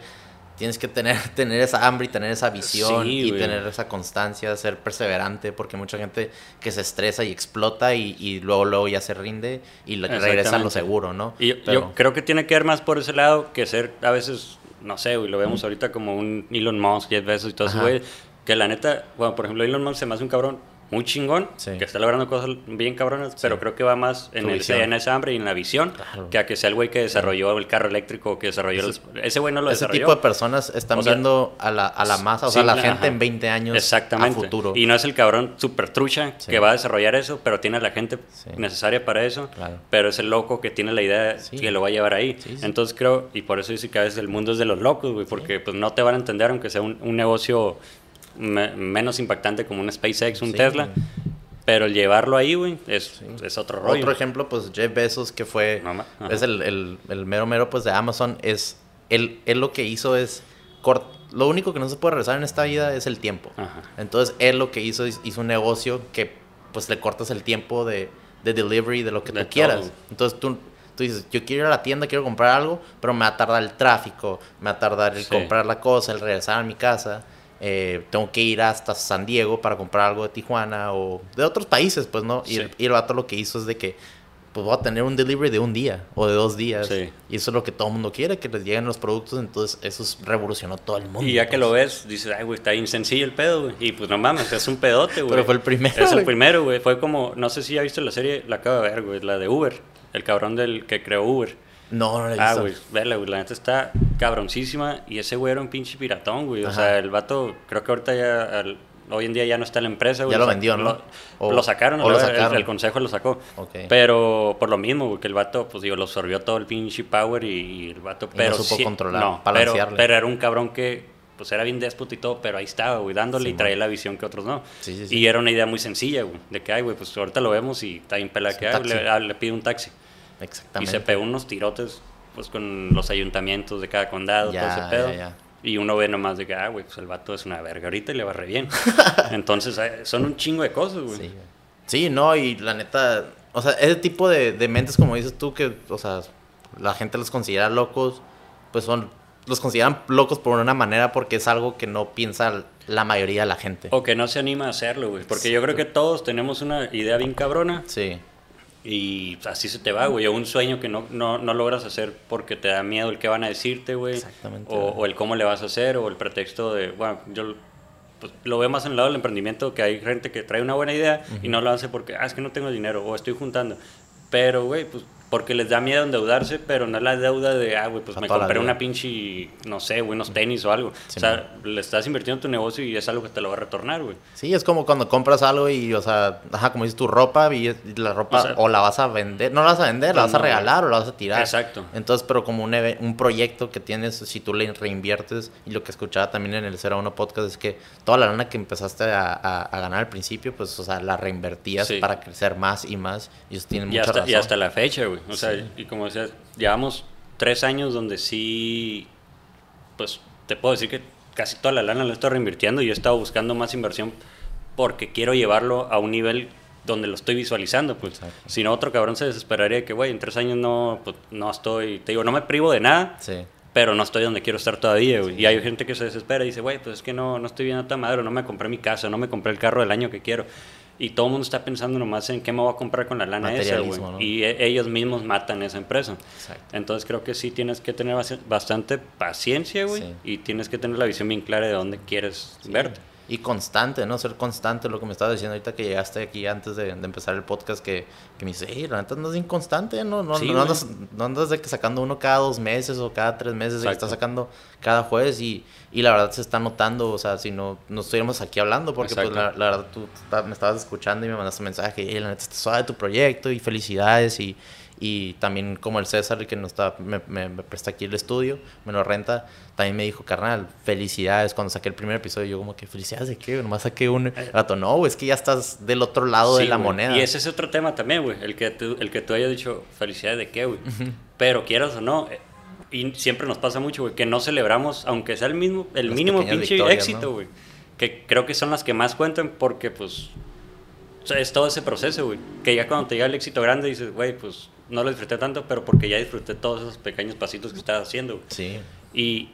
tienes que tener, tener esa hambre y tener esa visión Sí, y güey. tener esa constancia, ser perseverante, porque mucha gente que se estresa y explota y, y luego, luego ya se rinde y regresa a lo seguro, ¿no? Y yo, Pero- yo creo que tiene que ver más por ese lado que ser a veces, no sé, güey, lo vemos ahorita como un Elon Musk, Jeff Bezos y todo eso, güey. Que la neta, bueno, por ejemplo, Elon Musk se me hace un cabrón muy chingón, Sí. que está logrando cosas bien cabronas, pero creo que va más en, el, en esa hambre y en la visión Claro. que a que sea el güey que desarrolló el carro eléctrico, que desarrolló... Ese- el- ese güey no lo Ese desarrolló. tipo de personas están O sea, viendo a la, a la masa, o sea, la la- gente ajá. en 20 años Exactamente. a futuro. Y no es el cabrón super trucha que va a desarrollar eso, pero tiene a la gente necesaria para eso. Claro. Pero es el loco que tiene la idea que lo va a llevar ahí. Entonces creo, y por eso dice que a veces el mundo es de los locos, güey, porque pues no te van a entender aunque sea un, un negocio me- menos impactante como un SpaceX, un Sí, Tesla. güey. Pero el llevarlo ahí, güey, es, es otro rollo. Otro ejemplo, pues Jeff Bezos, que fue, es el, el, el mero mero pues de Amazon, es, él, él lo que hizo es, cort- lo único que no se puede regresar en esta vida es el tiempo. Ajá. Entonces él lo que hizo es hizo un negocio que pues le cortas el tiempo de, de delivery de lo que De tú quieras. todo. Entonces tú, tú dices, yo quiero ir a la tienda, quiero comprar algo, pero me va a tardar el tráfico, me va a tardar el Sí. comprar la cosa, el regresar a mi casa. Eh, tengo que ir hasta San Diego para comprar algo de Tijuana o de otros países, pues no. Y, Sí. el, y el vato lo que hizo es de que pues voy a tener un delivery de un día o de dos días. Sí. Y eso es lo que todo el mundo quiere, que les lleguen los productos. Entonces eso es- revolucionó todo el mundo. Y ya que pues. lo ves, dices, ay, güey, está bien sencillo el pedo, güey. Y pues no mames, es un pedote, güey. Pero fue el primero, Es el primero, güey. Fue como, no sé si ya viste la serie, la acabo de ver, güey, la de Uber. El cabrón del que creó Uber. No, no lo he Ah, güey, vela, güey, la neta está cabroncísima. Y ese güey era un pinche piratón, güey. O sea, el vato, creo que ahorita ya, al- hoy en día ya no está en la empresa, güey. Ya lo vendió, ¿no? Lo, O- lo sacaron, o lo la el- sacaron. El, consejo lo sacó. Ok. Pero por lo mismo, güey, que el vato, pues digo, lo absorbió todo el pinche power y, y el vato, no pero supo sí- controlar, no. Pero, pero era un cabrón que, pues era bien déspota y todo, pero ahí estaba, güey, dándole y traía la visión que otros no. Sí, sí, sí. Y era una idea muy sencilla, güey, de que, ay, güey, pues ahorita lo vemos y está bien pelada Sí, que le, ah, le pide un taxi. Y Exactamente. se pegó unos tirotes pues con los ayuntamientos de cada condado, todo ese pedo. Y uno ve nomás de que, ah, güey, pues el vato es una verga ahorita y le va re bien. Entonces, eh, son un chingo de cosas, güey. Sí, sí, no, y la neta, o sea, ese tipo de, de mentes, como dices tú, que, o sea, la gente los considera locos, pues son, los consideran locos por una manera porque es algo que no piensa la mayoría de la gente. O que no se anima a hacerlo, güey. Porque yo creo que todos tenemos una idea bien cabrona. Sí. Y así se te va, güey. O un sueño que no, no, no, logras hacer porque te da miedo el que van a decirte, güey. Exactamente. O, o, el cómo le vas a hacer, o el pretexto de, bueno, yo pues, lo veo más en el lado del emprendimiento, que hay gente que trae una buena idea y no lo hace porque, ah, es que no tengo dinero, o estoy juntando. Pero, güey, pues porque les da miedo endeudarse, pero no la deuda de, ah, güey, pues me compré una pinche, no sé, unos tenis o algo. o sea, le estás invirtiendo en tu negocio y es algo que te lo va a retornar, güey. Sí, es como cuando compras algo y, o sea, ajá, como dices, tu ropa y la ropa o, la vas a vender, no la vas a vender, la vas a regalar o la vas a tirar. Exacto. Entonces, pero como un, un proyecto que tienes, si tú le reinviertes, y lo que escuchaba también en el 01 podcast es que toda la lana que empezaste a, a, ganar al principio, pues, o sea, la reinvertías para crecer más y más. Y eso tiene mucha razón. Y hasta la fecha, güey. O sea, y como decías, llevamos tres años donde sí, pues te puedo decir que casi toda la lana la estoy reinvirtiendo y he estado buscando más inversión porque quiero llevarlo a un nivel donde lo estoy visualizando, pues. Si no, otro cabrón se desesperaría que, güey, en tres años no, pues, no estoy, te digo, no me privo de nada, pero no estoy donde quiero estar todavía, güey. Y hay gente que se desespera y dice, güey, pues es que no, no estoy viendo tan madre, no me compré mi casa, no me compré el carro del año que quiero. Y todo el mundo está pensando nomás en qué me voy a comprar con la lana esa, güey. Y e, ellos mismos matan esa empresa. Entonces creo que sí tienes que tener bastante paciencia, güey. Y tienes que tener la visión bien clara de dónde quieres verte y constante, ¿no? Ser constante, lo que me estabas diciendo ahorita que llegaste aquí antes de, empezar el podcast, que, que, me dice, hey, la neta es inconstante, ¿no? No, no, andas, no andas de que sacando uno cada dos meses o cada tres meses, que estás sacando cada jueves y, y, la verdad se está notando, o sea, si no, no estuviéramos aquí hablando, porque pues la, la, verdad tú me estabas escuchando y me mandaste un mensaje, hey, la neta está suave tu proyecto y felicidades y y también como el César, que nos está, me, me, presta aquí el estudio, me lo renta, también me dijo, carnal, felicidades cuando saqué el primer episodio. Yo como que, felicidades de qué, nomás saqué un eh. rato. No, es que ya estás del otro lado de la moneda. Y ese es otro tema también, güey, el que tú, el que tú hayas dicho, felicidades de qué, güey. Pero quieras o no, eh, y siempre nos pasa mucho, güey, que no celebramos, aunque sea el mismo, el mínimo pinche éxito, güey. Que creo que son las que más cuentan porque, pues, es todo ese proceso, güey. Que ya cuando te llega el éxito grande dices, güey, pues no lo disfruté tanto, pero porque ya disfruté todos esos pequeños pasitos que estaba haciendo. Sí. Y,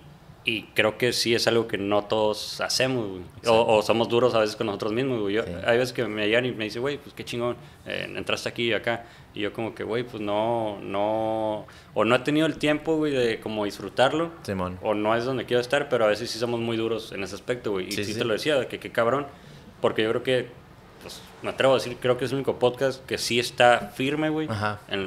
y creo que sí es algo que no todos hacemos, o, somos duros a veces con nosotros mismos, güey. Hay veces que me llegan y me dicen, güey, pues qué chingón, eh, entraste aquí y acá. Y yo como que, güey, pues no, no, o no he tenido el tiempo, güey, de como disfrutarlo. Simón. O no es donde quiero estar, pero a veces sí somos muy duros en ese aspecto, güey. Y sí, te lo decía, que qué cabrón, porque yo creo que pues, me atrevo a decir, creo que es el único podcast que sí está firme, güey,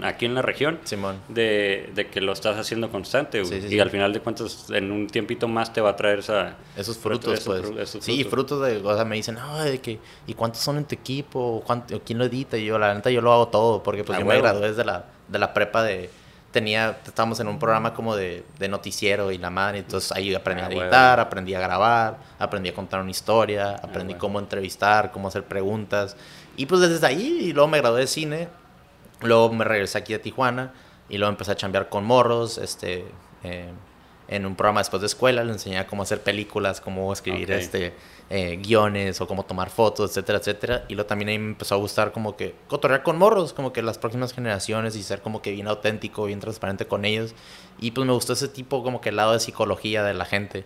aquí en la región, Simón. De, de, que lo estás haciendo constante, güey. y al final de cuentas, en un tiempito más te va a traer esa, esos frutos, pues. sí, frutos de, o sea, me dicen, no, de que, ¿y cuántos son en tu equipo? ¿Cuánto, ¿Quién lo edita? Y yo, la neta, yo lo hago todo, porque pues yo me gradué desde la, de la prepa de tenía, estábamos en un programa como de, de noticiero y la madre, entonces ahí aprendí a ah, editar, aprendí a grabar, aprendí a contar una historia, ah, aprendí cómo entrevistar, cómo hacer preguntas. Y pues desde ahí, y luego me gradué de cine, luego me regresé aquí a Tijuana y luego empecé a chambear con morros, este, eh, en un programa después de escuela, le enseñé cómo hacer películas, cómo escribir este, eh, guiones o cómo tomar fotos, etcétera, etcétera. Y luego también ahí me empezó a gustar como que cotorrear con morros, como que las próximas generaciones y ser como que bien auténtico, bien transparente con ellos. Y pues me gustó ese tipo como que el lado de psicología de la gente.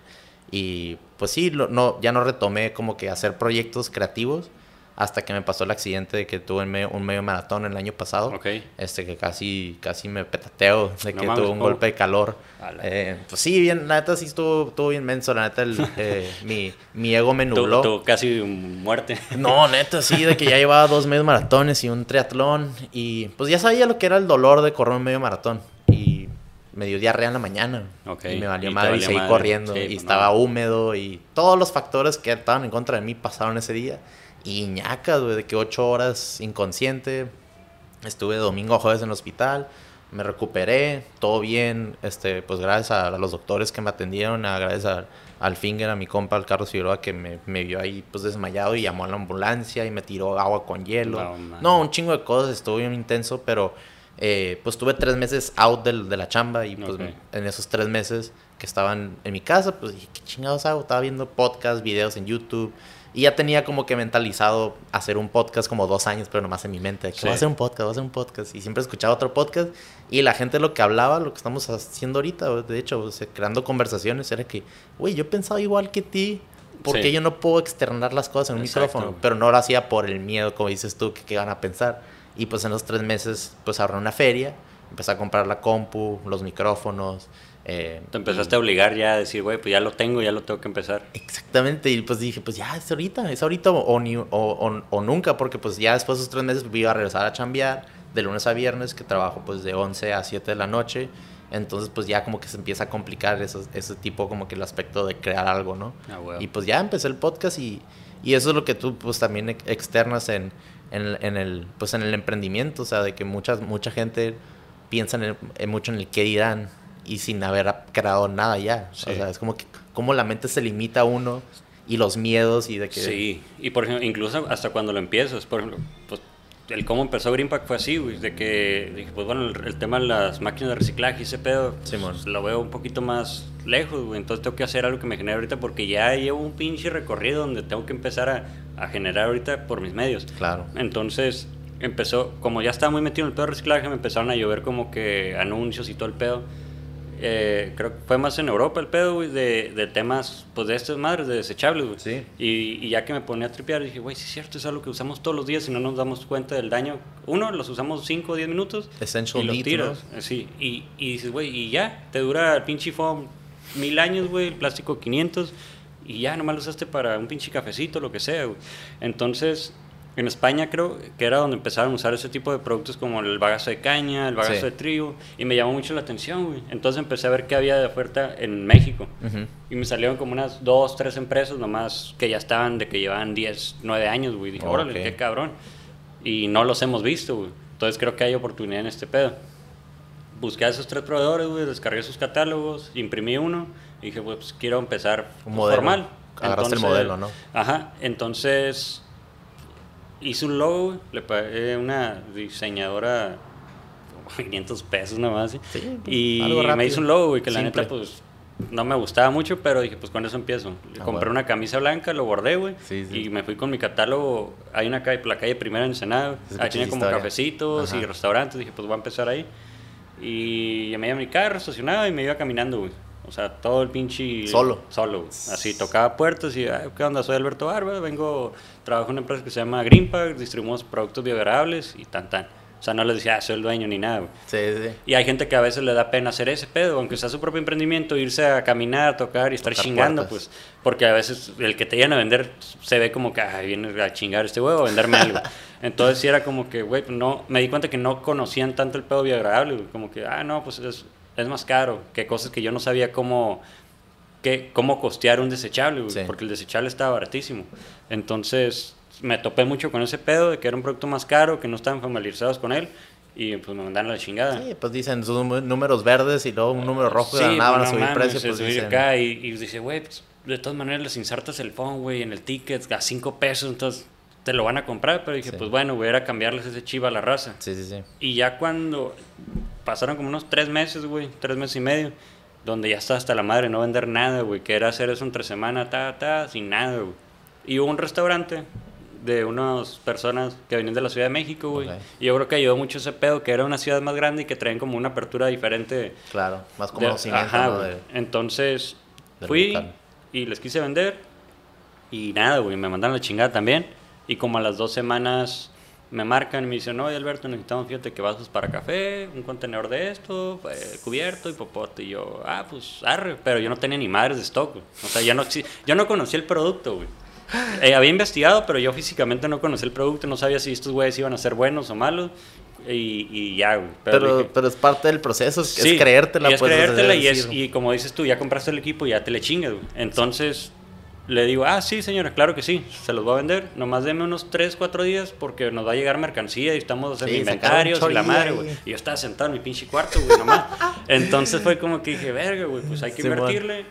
Y pues sí, no, ya no retomé como que hacer proyectos creativos hasta que me pasó el accidente de que tuve un medio maratón el año pasado. Este que casi, casi me petateo, de que tuve un golpe de calor. Eh, pues sí, bien, la neta sí estuvo, estuvo bien menso, la neta eh, mi, mi, ego me nubló. Casi muerte. No, neta, sí, de que ya llevaba dos medios maratones y un triatlón y pues ya sabía lo que era el dolor de correr un medio maratón y me dio diarrea en la mañana. Y me valió madre y seguí corriendo y pues estaba húmedo y todos los factores que estaban en contra de mí pasaron ese día. Y ñacas, güey, de que ocho horas inconsciente. Estuve domingo a jueves en el hospital. Me recuperé, todo bien. Este, pues gracias a, los doctores que me atendieron, a, gracias al Finger, a mi compa, al Carlos Figueroa, que me, me, vio ahí pues desmayado y llamó a la ambulancia y me tiró agua con hielo. No, un chingo de cosas, estuvo bien intenso, pero eh, pues tuve tres meses out del- de, la chamba y pues en esos tres meses que estaban en mi casa, pues dije, ¿qué chingados hago? Estaba viendo podcasts, videos en YouTube y ya tenía como que mentalizado hacer un podcast como dos años, pero nomás en mi mente, que Sí. voy a hacer un podcast, voy a hacer un podcast y siempre escuchaba otro podcast y la gente lo que hablaba, lo que estamos haciendo ahorita, de hecho, o sea, creando conversaciones, era que, güey, yo pensaba igual que ti. ¿Por qué Sí. yo no puedo externar las cosas en un Exacto. micrófono? Pero no lo hacía por el miedo, como dices tú, que qué van a pensar. Y pues en los tres meses, pues ahorré una feria, empecé a comprar la compu, los micrófonos. Eh, Te empezaste a obligar ya a decir, güey, pues ya lo tengo, ya lo tengo que empezar. Exactamente, y pues dije, pues ya es ahorita, es ahorita o, ni- o- o- o nunca, porque pues ya después de esos tres meses iba a regresar a chambear de lunes a viernes, que trabajo pues de 11 a 7 de la noche. Entonces pues ya como que se empieza a complicar eso- ese tipo como que el aspecto de crear algo, ¿no? Ah. Y pues ya empecé el podcast y, y eso es lo que tú pues también ex- externas en, en, el- en el pues en el emprendimiento, o sea, de que muchas, mucha gente piensa en, el- en mucho en el qué dirán y sin haber creado nada ya. Sí. O sea, es como que como la mente se limita a uno y los miedos y de que... Sí, y por ejemplo, incluso hasta cuando lo empiezas, por ejemplo, pues el cómo empezó Greenpack fue así, güey, de que, dije, pues bueno, el, el tema de las máquinas de reciclaje y ese pedo, pues, lo veo un poquito más lejos, güey, entonces tengo que hacer algo que me genere ahorita porque ya llevo un pinche recorrido donde tengo que empezar a, a generar ahorita por mis medios. Claro. Entonces empezó, como ya estaba muy metido en el pedo de reciclaje, me empezaron a llover como que anuncios y todo el pedo. Eh, creo que fue más en Europa el pedo, güey, de, de temas, pues de estas madres, de desechables, güey. Sí. Y, y ya que me ponía a tripear, dije, güey, sí es cierto, es algo que usamos todos los días y no nos damos cuenta del daño. Uno, los usamos 5 o 10 minutos Essential y los tiras. Eh, Sí, y, y dices, güey, y ya, te dura el pinche foam mil años, güey, el plástico 500, y ya nomás lo usaste para un pinche cafecito, lo que sea, güey. Entonces, en España creo que era donde empezaron a usar ese tipo de productos como el bagazo de caña, el bagazo Sí. de trigo, y me llamó mucho la atención, güey. Entonces empecé a ver qué había de oferta en México. Ujú. Y me salieron como unas dos, tres empresas nomás que ya estaban, de que llevaban 10, 9 años, güey. Dije, Ok. órale, qué cabrón. Y no los hemos visto, güey. Entonces creo que hay oportunidad en este pedo. Busqué a esos tres proveedores, güey, descargué sus catálogos, imprimí uno y dije, pues quiero empezar Un formal. Agarraste el modelo, ¿no? Ajá, entonces hice un logo, le pagué una diseñadora como 500 pesos nomás. ¿sí? Sí, pues, y algo me hizo un logo, güey, que la simple. neta, pues no me gustaba mucho, pero dije, pues con eso empiezo. Ah, compré bueno. una camisa blanca, lo bordé, güey, Sí, y me fui con mi catálogo. Hay una calle, la calle primera en Escuché ahí tiene esa como historia. cafecitos y restaurantes. Dije, pues voy a empezar ahí. Y me iba a mi carro estacionado y me iba caminando, güey. O sea, todo el pinche... Solo. Solo. Así, tocaba puertas y, "Ay, ¿qué onda? Soy Alberto Barba, vengo, trabajo en una empresa que se llama Greenpack, distribuimos productos biodegradables y tan, tan. O sea, no les decía, ah, soy el dueño ni nada, güey. Sí, sí. Y hay gente que a veces le da pena hacer ese pedo, aunque sea su propio emprendimiento, irse a caminar, tocar y estar Tocar chingando, puertas. pues. Porque a veces el que te llegan a vender se ve como que, ay, viene a chingar este huevo, a venderme algo. Entonces sí era como que, güey, no, me di cuenta que no conocían tanto el pedo biodegradable, güey. Como que, ah, no, pues es, es más caro, que cosas que yo no sabía cómo, que, cómo costear un desechable, güey, Sí. porque el desechable estaba baratísimo. Entonces me topé mucho con ese pedo de que era un producto más caro, que no estaban familiarizados con él. Y pues me mandaron a la chingada. Sí, pues dicen sus números verdes y luego un número rojo y Sí, nada van a subir mames, precio. Pues subir dicen, acá y, y dice, güey, pues, de todas maneras les insertas el phone, güey, en el ticket a 5 pesos, entonces te lo van a comprar. Pero dije, Sí. pues bueno, voy a ir a cambiarles ese chiva a la raza. Sí, sí, sí. Y ya cuando pasaron como unos 3 meses, güey, 3 meses y medio, donde ya está hasta la madre no vender nada, güey, que era hacer eso entre semana, ta, ta, sin nada, güey. Y hubo un restaurante de unas personas que venían de la Ciudad de México, güey. Ok. Y yo creo que ayudó mucho ese pedo, que era una ciudad más grande y que traían como una apertura diferente Claro, más de- conocimiento. ajá, ¿no? de- Entonces fui local. y les quise vender y nada, güey, me mandaron la chingada también. Y como a las dos semanas me marcan y me dicen, oye Alberto, necesitamos, fíjate que vasos para café, un contenedor de esto, eh, cubierto y popote. Y yo, ah, pues arre, pero yo no tenía ni madres de stock, güey. O sea, yo no, yo no conocía el producto, güey. Eh, había investigado, pero yo físicamente no conocía el producto, no sabía si estos güeyes iban a ser buenos o malos. Y, y ya, güey. Pero, dije, pero es parte del proceso, es, Sí, creértela. y es pues, creértela y, es, y como dices tú, ya compraste el equipo, ya te le chingas, güey. Entonces le digo, ah, sí, señora, claro que sí, se los voy a vender. Nomás deme unos 3, 4 días porque nos va a llegar mercancía y estamos haciendo Sí, inventarios y la madre, güey. Y yo estaba sentado en mi pinche cuarto, güey, nomás. Entonces fue como que dije, verga, güey, pues hay que Sí, man. invertirle.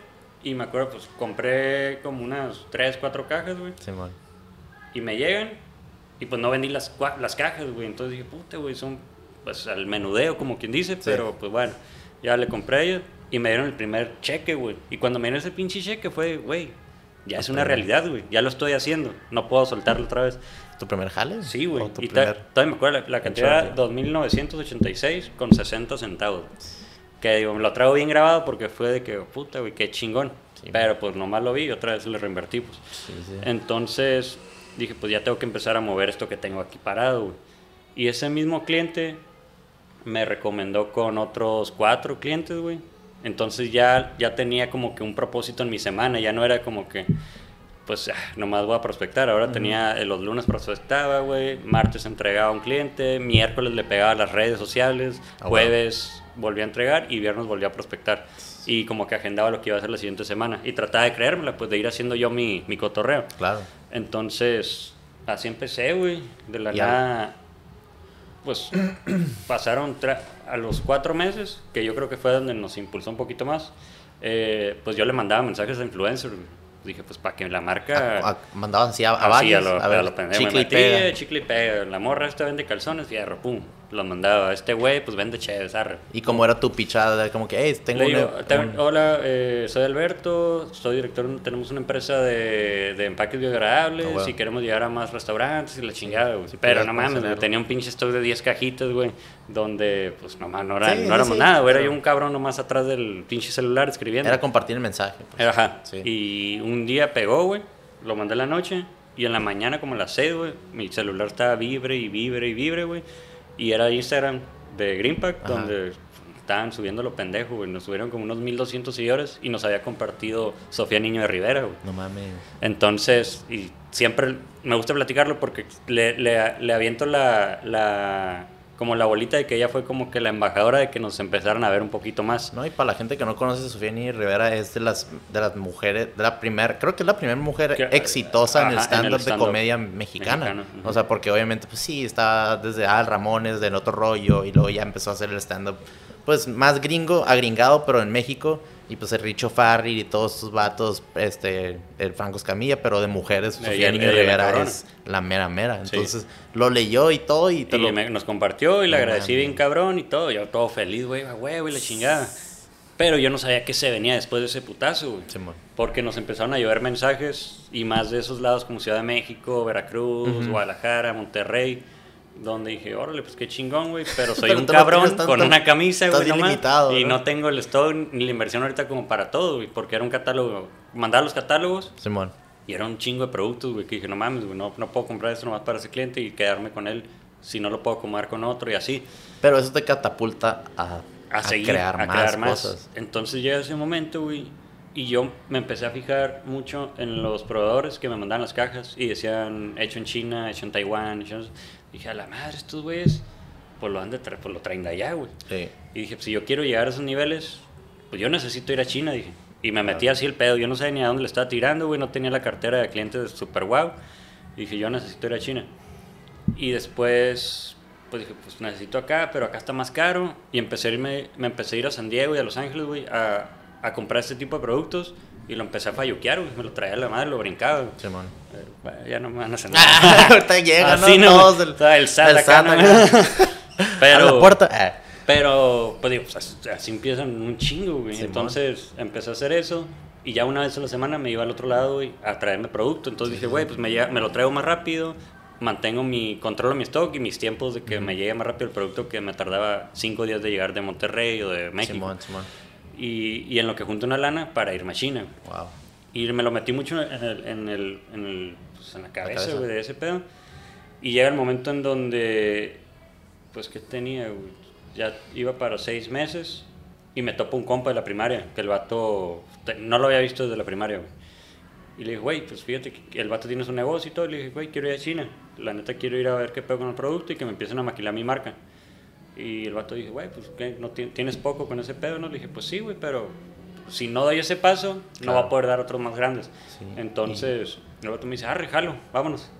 Y me acuerdo, pues compré como unas 3, 4 cajas, güey. Simón. Y me llegan y pues no vendí las, las cajas, güey. Entonces dije, puta, güey, son pues al menudeo, como quien dice, pero pues bueno, ya le compré y me dieron el primer cheque, güey. Y cuando me dieron ese pinche cheque fue, güey, ya es una realidad, güey, ya lo estoy haciendo, no puedo soltarlo otra vez. ¿Tu primer jale? Sí, güey. Y todavía me acuerdo, la, cantidad 2.986 con 60 centavos. Que digo, me lo traigo bien grabado porque fue de que, puta, güey, qué chingón. Pero pues nomás lo vi y otra vez le reinvertí, pues. Entonces dije, pues ya tengo que empezar a mover esto que tengo aquí parado, güey. Y ese mismo cliente me recomendó con otros cuatro clientes, güey. Entonces ya, ya tenía como que un propósito en mi semana, ya no era como que, pues, ah, nomás voy a prospectar. Ahora tenía, eh, los lunes prospectaba, güey, martes entregaba a un cliente, miércoles le pegaba a las redes sociales, ah, jueves volvía a entregar y viernes volvía a prospectar. Y como que agendaba lo que iba a hacer la siguiente semana. Y trataba de creérmela, pues de ir haciendo yo mi, mi cotorreo. Claro. Entonces, así empecé, güey. De la nada pues pasaron a los cuatro meses, que yo creo que fue donde nos impulsó un poquito más, eh, pues yo le mandaba mensajes a influencers dije, pues para que la marca. A, mandabas así a, a, varios, a, lo, a ver, chicle, y pega. chicle y pega. La morra esta vende calzones, fierro, pum. Lo mandaba. Este güey, pues vende chéves, arre. ¿Y cómo era tu pichada? Como que, hey, tengo Hola, eh, soy Alberto, soy director, tenemos una empresa de, de empaques biodegradables oh, y queremos llegar a más restaurantes y la chingada, güey. Pero no mames, tenía un pinche stock de 10 cajitas, güey, donde, pues, nomás no, era, no éramos nada, güey. Era yo un cabrón nomás atrás del pinche celular escribiendo. Era compartir el mensaje. Pues. Ajá. Y un un día pegó, güey. Lo mandé en la noche. Y en la mañana, como a las 6, güey, mi celular estaba vibre y vibre y vibre, güey. Y era Instagram de Greenpack, donde estaban subiendo los pendejos, güey. Nos subieron como unos 1200 seguidores y nos había compartido Sofía Niño de Rivera, güey. No mames. Entonces, y siempre me gusta platicarlo porque le, le, le aviento la, la como la bolita de que ella fue como que la embajadora de que nos empezaron a ver un poquito más. No, y para la gente que no conoce a Sofía Ni Rivera es de las de las mujeres, de la primera, creo que es la primera mujer exitosa en el stand-up de comedia mexicana. O sea, porque obviamente pues sí, está desde Al Ramones, del otro rollo y luego ya empezó a hacer el stand-up pues más gringo, agringado, pero en México y pues el Richo Farri y todos estos vatos, este, el Franco Escamilla, pero de mujeres, Sofía Niño Rivera es la mera mera. Entonces lo leyó y todo y, te nos compartió y le agradecí bien cabrón y todo. Yo todo feliz, güey, güey, güey, la chingada. Pero yo no sabía qué se venía después de ese putazo, güey. porque nos empezaron a llover mensajes y más de esos lados como Ciudad de México, Veracruz, Guadalajara, Monterrey donde dije, órale, pues qué chingón, güey, pero soy un cabrón con una camisa, güey, y ¿no? tengo el stock ni la inversión ahorita como para todo, güey, porque era un catálogo, mandaba los catálogos. Simón. Y era un chingo de productos, güey, que dije, no mames, güey, no, no puedo comprar esto nomás para ese cliente y quedarme con él si no lo puedo acomodar con otro y así. Pero eso te catapulta a, a, crear, a más crear más cosas. Entonces llega ese momento, güey, y yo me empecé a fijar mucho en los proveedores que me mandaban las cajas y decían hecho en China, hecho en Taiwán, hecho en... Dije, a la madre, estos güeyes, pues lo, han de pues lo traen de allá, güey. Y dije, pues, si yo quiero llegar a esos niveles, pues yo necesito ir a China, dije. Y me metí así el pedo. Yo no sabía ni a dónde le estaba tirando, güey. No tenía la cartera de clientes super wow. dije, yo necesito ir a China. Y después, pues dije, pues necesito acá, pero acá está más caro. Y empecé a irme, me empecé a ir a San Diego y a Los Ángeles, güey, a, a comprar este tipo de productos. Y lo empecé a falluquear, güey. Me lo traía a la madre, lo brincaba, güey. ya no me van a nada. Ahorita llegan, ¿no? Todos el, el SAT Pero... A la puerta. Ah. Pero, pues digo, pues, así empiezan un chingo, güey. Entonces, empecé a hacer eso. Y ya una vez a la semana me iba al otro lado, güey, a traerme producto. Entonces dije, güey, pues me, me lo traigo más rápido. Mantengo mi... Controlo mi stock y mis tiempos de que me llegue más rápido el producto que me tardaba cinco días de llegar de Monterrey o de México. Simón, Simón y, y en lo que junto una lana para irme a China. Wow. Y me lo metí mucho en, el, en, el, en, el, pues en la cabeza, de ese pedo. Y llega el momento en donde, pues, ¿qué tenía? Ya iba para seis meses y me topo un compa de la primaria, que el vato no lo había visto desde la primaria, Y le dije, güey, pues fíjate que el vato tiene su negocio y todo. Y le dije, güey, quiero ir a China. La neta quiero ir a ver qué pedo con el producto y que me empiecen a maquilar mi marca. Y el vato dice, güey, pues ¿qué? ¿No tienes poco con ese pedo, ¿no? Le dije, pues sí, güey, pero si no doy ese paso, no va a poder dar otros más grandes. Entonces, el vato me dice, arre, jalo, vámonos.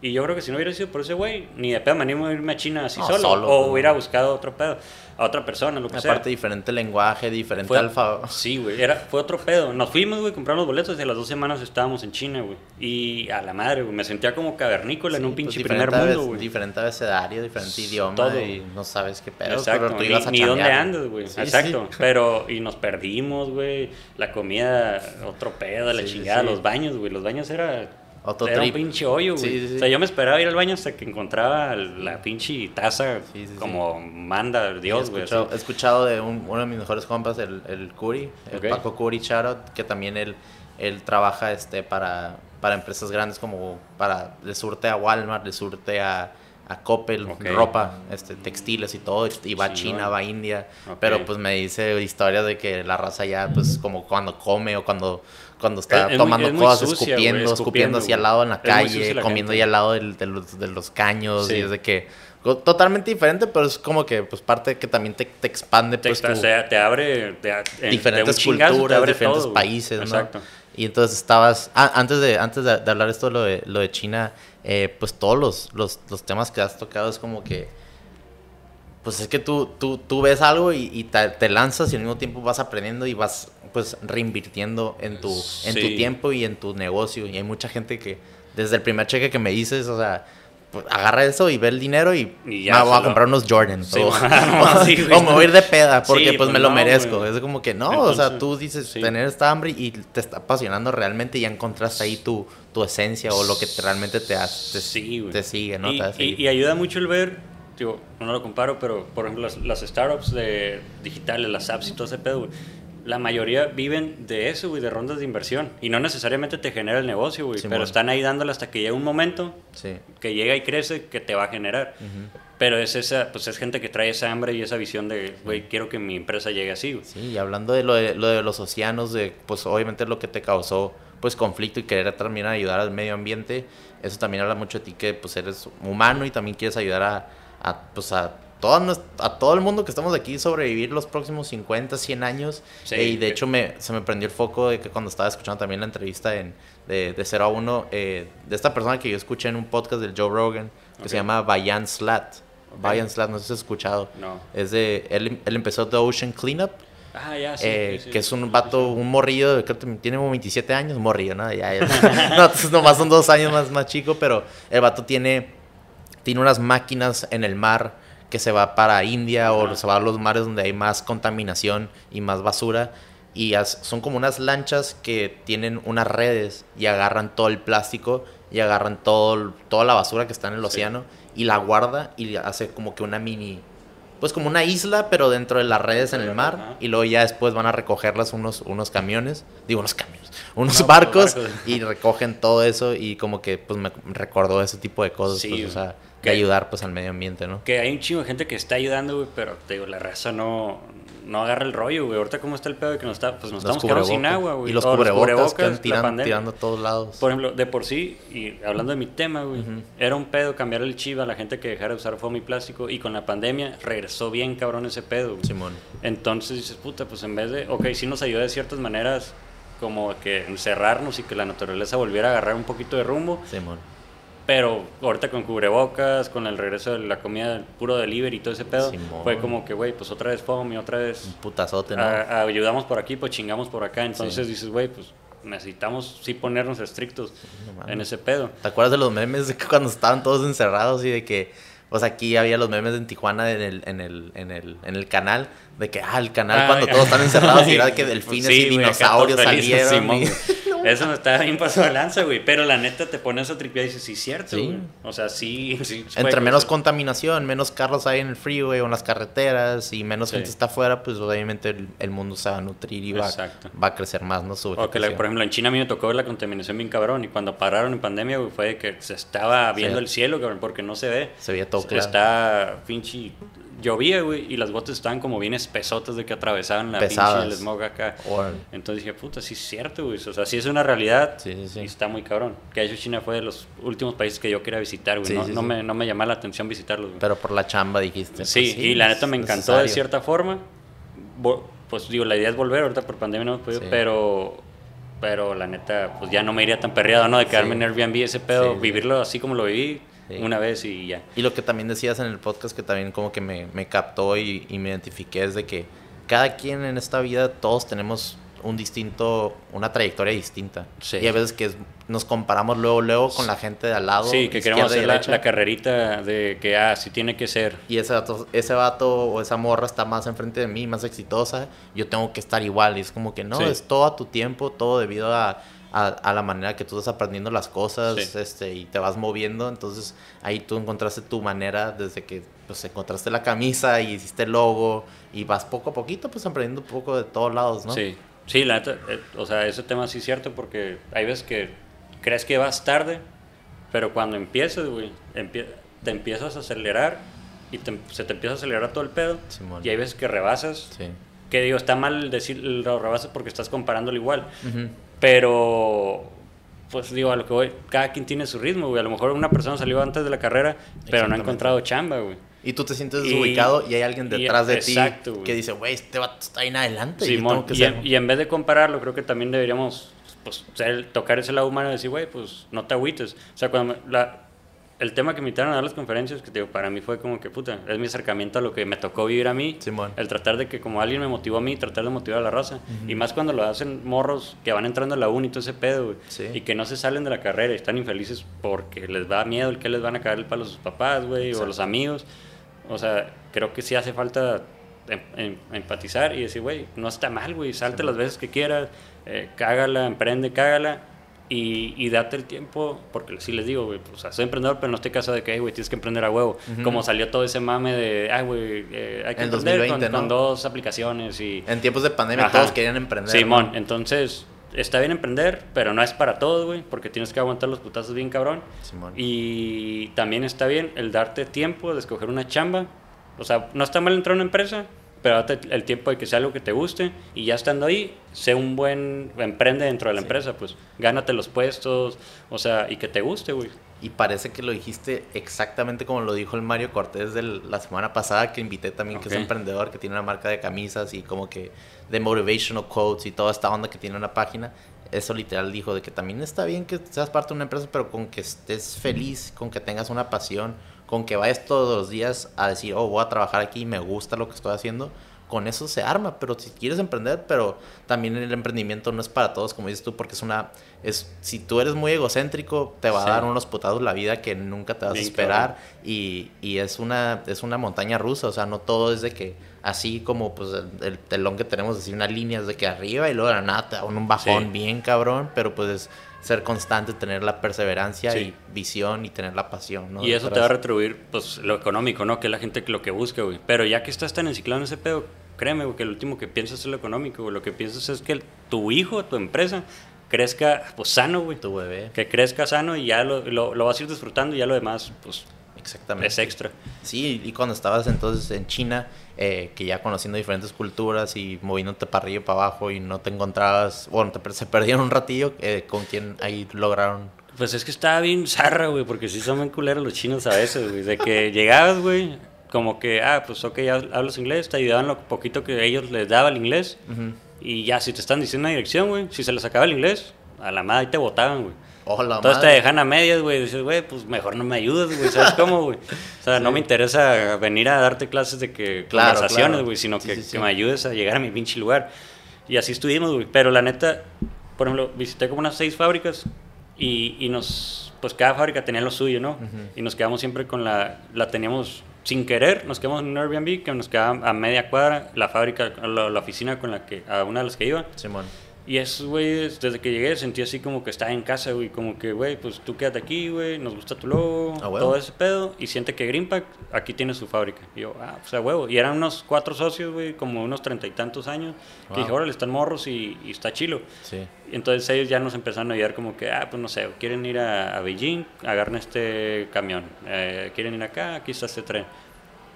Y yo creo que si no hubiera sido por ese güey, ni de pedo me animo a irme a China así No, solo. solo, o pues, hubiera buscado otro pedo, a otra persona, lo que sea. Aparte, diferente lenguaje, diferente Fue- alfa. Sí, güey, era, fue otro pedo. Nos fuimos, güey, compramos los boletos y a las dos semanas estábamos en China, güey. Y a la madre, güey, me sentía como cavernícola en un pinche pues, primer mundo, güey. Diferente abecedario, diferente idioma Todo. y no sabes qué pedo. Exacto, pero tú ni, ibas a ni dónde andas, güey. Sí, Exacto, sí. pero y nos perdimos, güey. La comida, otro pedo, la chingada, los baños, güey. Los baños era, Otro era un trip. pinche hoyo, güey. Sí, sí, sí. O sea, yo me esperaba ir al baño hasta que encontraba la pinche taza como manda Dios, he, güey. escuchado, he escuchado de un- uno de mis mejores compas, el, el Curi, el. Paco Curi Charot, que también él, él trabaja este, para, para empresas grandes como para, le surte a Walmart, le surte a, a Coppel, ropa, este, textiles y todo, y va a. China, va a India, pero pues me dice historias de que la raza ya, pues como cuando come o cuando, cuando está Es- tomando es muy cosas, sucia, escupiendo, escupiendo escupiendo, hacia al lado en la calle, la comiendo ahí al lado del- de, los, de los caños, Sí. y es de que totalmente diferente, pero es como que pues parte que también te, te expande Te, pues extra- tu- te, te abre te, en- de diferentes chingazo culturas, abre diferentes todo, países, ¿no? Exacto. Y entonces estabas, ah, antes de antes de, de hablar esto lo de, lo de China, eh, pues todos los, los, los temas que has tocado es como que, pues es que tú, tú, tú ves algo y, y te, te lanzas y al mismo tiempo vas aprendiendo y vas pues reinvirtiendo en tu, en tu Sí. tiempo y en tu negocio. Y hay mucha gente que desde el primer cheque que me dices, o sea, pues, agarra eso y ve el dinero y, Y ya me voy a lo- comprar unos Jordans. Sí, o, sí, o me voy a ir de peda porque Sí, pues, pues, me lo no, merezco. güey. Es como que no, o sea, tú dices sí. tener esta hambre y te está apasionando realmente y ya encontraste ahí tu, tu esencia o lo que te- realmente te, hace, te, Sí, sigue, ¿no? Y, Te hace y ayuda mucho el ver, digo, no lo comparo, pero por ejemplo las, las startups de digitales, las apps y todo ese pedo, güey, la mayoría viven de eso, güey, de rondas de inversión. Y no necesariamente te genera el negocio, güey, pero están ahí dándole hasta que llega un momento Sí. que llega y crece que te va a generar. Pero es esa, pues es gente que trae esa hambre y esa visión de, güey, quiero que mi empresa llegue así, güey. Sí, y hablando de lo, de lo de los océanos, de, pues obviamente lo que te causó pues conflicto y querer también ayudar al medio ambiente, eso también habla mucho de ti que pues eres humano y también quieres ayudar a, a, pues a todo, a todo el mundo que estamos aquí sobrevivir los próximos 50, 100 años. Sí, Eh, y de hecho me, se me prendió el foco de que cuando estaba escuchando también la entrevista en, de, de 0 a 1 eh, de esta persona que yo escuché en un podcast del Joe Rogan que se llama Bayan Slat. Ok. Bayan Slat, no sé si has escuchado. No. Es de, él, él empezó The Ocean Cleanup. Ah, ya, sí. Eh, sí, sí. que es un vato, un morrillo, creo que tiene como 27 años, morrillo, ¿no? Ya, ya. no, entonces nomás son dos años más, más chico, pero el vato tiene, tiene unas máquinas en el mar que se va para India o Ajá. se va a los mares donde hay más contaminación y más basura. Y son como unas lanchas que tienen unas redes y agarran todo el plástico y agarran todo, toda la basura que está en el Sí. océano y la guarda y hace como que una mini, pues como una isla, pero dentro de las redes en el mar. Ajá. Y luego ya después van a recogerlas unos, unos camiones, digo unos camiones, unos No, barcos, y recogen todo eso y como que pues me recordó ese tipo de cosas, Sí, pues, o sea, de ayudar pues al medio ambiente, ¿no? Que hay un chingo de gente que está ayudando, güey, pero te digo, la raza no, no agarra el rollo, güey. Ahorita cómo está el pedo de que nos está, pues nos Los estamos quedando sin agua, güey. Y los cubrebocas, que tiran- tirando a todos lados. Por ejemplo, de por sí, y hablando de mi tema, güey, era un pedo cambiar el chip a la gente que dejara de usar foamy y plástico y con la pandemia regresó bien cabrón ese pedo, güey. Simón. Entonces dices, puta, pues en vez de, ok, sí nos ayuda de ciertas maneras como que encerrarnos y que la naturaleza volviera a agarrar un poquito de rumbo, Simón. Pero ahorita con cubrebocas, con el regreso de la comida puro delivery y todo ese pedo, Simón. fue como que, güey, pues otra vez foamy, otra vez Un putazote, ¿no? a- a- ayudamos por aquí, pues chingamos por acá. Entonces Sí. dices, güey, pues necesitamos sí ponernos estrictos No en ese pedo. ¿Te acuerdas de los memes de que cuando estaban todos encerrados y de que, pues aquí había los memes en Tijuana en el, en el, en el, en el canal, de que, ah, el canal Ah, cuando todos están encerrados y era que delfines Sí, y dinosaurios salieron. Simón, y- güey. Eso me estaba bien pasado de lanza, güey. Pero la neta te pones a tripear y dices, sí, cierto, Sí. O sea, sí. sí Entre menos contaminación, menos carros hay en el freeway o en las carreteras y menos Sí. gente está afuera, pues obviamente el, el mundo se va a nutrir y va, a crecer más, ¿no? Su O que, la- por ejemplo, en China a mí me tocó ver la contaminación bien cabrón. Y cuando pararon en pandemia, güey, fue de que se estaba viendo Sí. el cielo, cabrón, porque no se ve. Se veía todo claro. Está pinche. Llovía, güey, y las gotas estaban como bien espesotas de que atravesaban la Pesadas. pinche el smog acá. Entonces dije, puta, sí es cierto, güey. O sea, sí es una realidad. Sí, sí, sí. Y está muy cabrón. Que de hecho China fue de los últimos países que yo quería visitar, güey. No, no. Me, no me llamaba la atención visitarlos, güey. Pero por la chamba dijiste. Sí, pues, y la neta me encantó de cierta forma. Pues digo, la idea es volver, ahorita por pandemia no hemos podido, pero, pero la neta, pues ya no me iría tan perreado, ¿no? De quedarme en Airbnb ese pedo, vivirlo así como lo viví Sí. una vez y ya. Y lo que también decías en el podcast que también como que me, me captó y, y me identifiqué es de que cada quien en esta vida, todos tenemos un distinto, una trayectoria distinta. Sí. Y a veces que es- nos comparamos luego, luego con la gente de al lado. Sí, que queremos hacer la, la carrerita de que, ah, sí tiene que ser. Y ese vato, ese vato o esa morra está más enfrente de mí, más exitosa. Yo tengo que estar igual. Y es como que no, Sí. es todo a tu tiempo, todo debido a, a, a la manera que tú estás aprendiendo las cosas Sí. este, y te vas moviendo. Entonces ahí tú encontraste tu manera desde que pues, encontraste la camisa y hiciste el logo y vas poco a poquito pues aprendiendo un poco de todos lados, ¿no? Sí, sí, la eh, o sea, ese tema sí es cierto porque hay veces que crees que vas tarde, pero cuando empiezas, güey, empie- te empiezas a acelerar y te- se te empieza a acelerar todo el pedo. Simón. Y hay veces que rebasas, Sí. que digo, está mal decir lo rebasas porque estás comparándolo igual, Ujú. Pero pues digo, a lo que voy, cada quien tiene su ritmo, güey. A lo mejor una persona salió antes de la carrera, pero no ha encontrado chamba, güey. Y tú te sientes Y- desubicado y hay alguien y- detrás de exacto, ti güey. que dice, güey, este vato está ahí en adelante. y yo Simón, tengo que y, ser- en, y en vez de compararlo, creo que también deberíamos pues, ser- tocar ese lado humano y decir, güey, pues no te agüites. O sea, cuando me- la- el tema que me invitaron a dar las conferencias, que digo, para mí fue como que, puta, es mi acercamiento a lo que me tocó vivir a mí. Simón. El tratar de que como alguien me motivó a mí, tratar de motivar a la raza. Y más cuando lo hacen morros que van entrando a la uni y todo ese pedo, güey. Sí. Y que no se salen de la carrera y están infelices porque les da miedo el que les van a caer el palo a sus papás, güey, o Exacto. los amigos. O sea, creo que sí hace falta em- em- empatizar y decir, güey, no está mal, güey, salte las veces que quieras, eh, cágala, emprende, cágala y, y date el tiempo, porque sí les digo, güey, pues, o sea, soy emprendedor, pero no estoy casado de que, "Ey, güey, tienes que emprender a huevo. Como salió todo ese mame de, ay, güey, eh, hay que En emprender 2020, con, ¿no? con dos aplicaciones y... En tiempos de pandemia Ajá. todos querían emprender. Simón, ¿no? entonces está bien emprender, pero no es para todos, güey, porque tienes que aguantar los putazos bien cabrón. Simón. Y también está bien el darte tiempo de escoger una chamba. O sea, no está mal entrar a una empresa, pero date el tiempo de que sea algo que te guste y ya estando ahí, sé un buen emprende dentro de la empresa, pues gánate los puestos, o sea, y que te guste, güey. Y parece que lo dijiste exactamente como lo dijo el Mario Cortés de la semana pasada que invité también, que es emprendedor, que tiene una marca de camisas y como que de motivational quotes y toda esta onda que tiene una página. Eso literal dijo de que también está bien que seas parte de una empresa, pero con que estés feliz, con que tengas una pasión, con que vayas todos los días a decir, oh, voy a trabajar aquí y me gusta lo que estoy haciendo. Con eso se arma, pero si quieres emprender, pero también el emprendimiento no es para todos, como dices tú, porque es una, es, si tú eres muy egocéntrico, te va a dar unos putados la vida que nunca te vas Bien a esperar y, y es una, es una montaña rusa, o sea, no todo es de que así como pues el, el telón que tenemos, así una línea es de que arriba y luego de la nada te da un bajón Sí. bien cabrón, pero pues es ser constante, tener la perseverancia Sí. y visión y tener la pasión, ¿no? Y eso te va a retribuir, pues, lo económico, ¿no? Que es la gente que lo que busca, güey. Pero ya que estás tan enciclado en ese pedo, créeme, güey, que lo último que piensas es lo económico, güey. Lo que piensas es que tu hijo, tu empresa, crezca, pues, sano, güey. tu bebé. Que crezca sano y ya lo, lo, lo vas a ir disfrutando y ya lo demás, pues, Exactamente. es extra. Sí, y cuando estabas entonces en China, eh, que ya conociendo diferentes culturas y moviéndote para arriba y para abajo y no te encontrabas, bueno, te, se perdieron un ratillo, eh, ¿con quién ahí lograron? Pues es que estaba bien zarra, güey, porque sí son bien culeros los chinos a veces, güey. De que llegabas, güey, como que, ah, pues ok, hablas inglés, te ayudaban lo poquito que ellos les daba el inglés. Y ya, si te están diciendo una dirección, güey, si se les acaba el inglés, a la madre te botaban, güey. Hola, Entonces te madre. dejan a medias, güey. Dices, güey, pues mejor no me ayudas, güey. ¿Sabes cómo, güey? O sea, no me interesa venir a darte clases de que Claro, conversaciones, claro. güey, sino Sí, que, sí, sí. que me ayudes a llegar a mi pinche lugar. Y así estuvimos, güey. Pero la neta, por ejemplo, visité como unas seis fábricas y, y nos, pues cada fábrica tenía lo suyo, ¿no? Y nos quedamos siempre con la, la teníamos sin querer, nos quedamos en un Airbnb que nos quedaba a media cuadra, la fábrica, la, la oficina con la que, a una de las que iba. Simón. Y esos güeyes, desde que llegué, sentí así como que estaba en casa, güey. Como que, güey, pues tú quédate aquí, güey, nos gusta tu logo, A huevo. todo ese pedo. Y siente que Greenpack aquí tiene su fábrica. Y yo, ah, pues a huevo. Y eran unos cuatro socios, güey, como unos treinta y tantos años. Que Wow. dije, órale, están morros y, y está chilo. Sí. Y entonces ellos ya nos empezaron a ayudar como que, ah, pues no sé, quieren ir a, a Beijing, agarren este camión. Eh, quieren ir acá, aquí está este tren.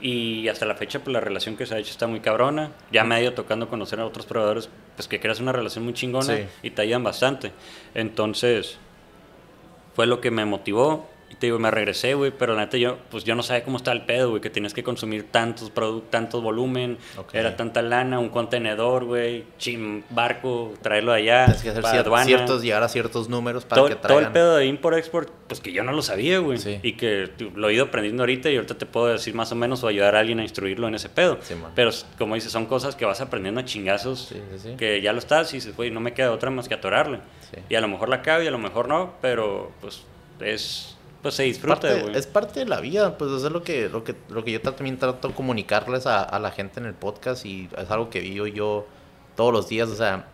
Y hasta la fecha, pues la relación que se ha hecho está muy cabrona. Ya me ha ido tocando conocer a otros proveedores, pues que creas una relación muy chingona Sí. y te ayudan bastante. Entonces, fue lo que me motivó Y te digo, me regresé, güey, pero la neta yo, pues yo no sabía cómo estaba el pedo, güey, que tienes que consumir tantos productos, tantos volumen, era tanta lana, un contenedor, güey, chin, barco, traerlo de allá, Tienes que hacer para cier- aduana. ciertos, llegar a ciertos números para todo, que todo el traigan. pedo de import-export, pues que yo no lo sabía, güey. Sí. Y que lo he ido aprendiendo ahorita y ahorita te puedo decir más o menos o ayudar a alguien a instruirlo en ese pedo. Sí. Pero como dices, son cosas que vas aprendiendo a chingazos, Sí, que ya lo estás y dices, güey, no me queda otra más que atorarle. Y a lo mejor la cago y a lo mejor no, pero pues es, pues se disfruta, güey. es parte de la vida, pues eso es lo que, lo que, lo que yo también trato de comunicarles a, a la gente en el podcast y es algo que vivo yo todos los días, o sea,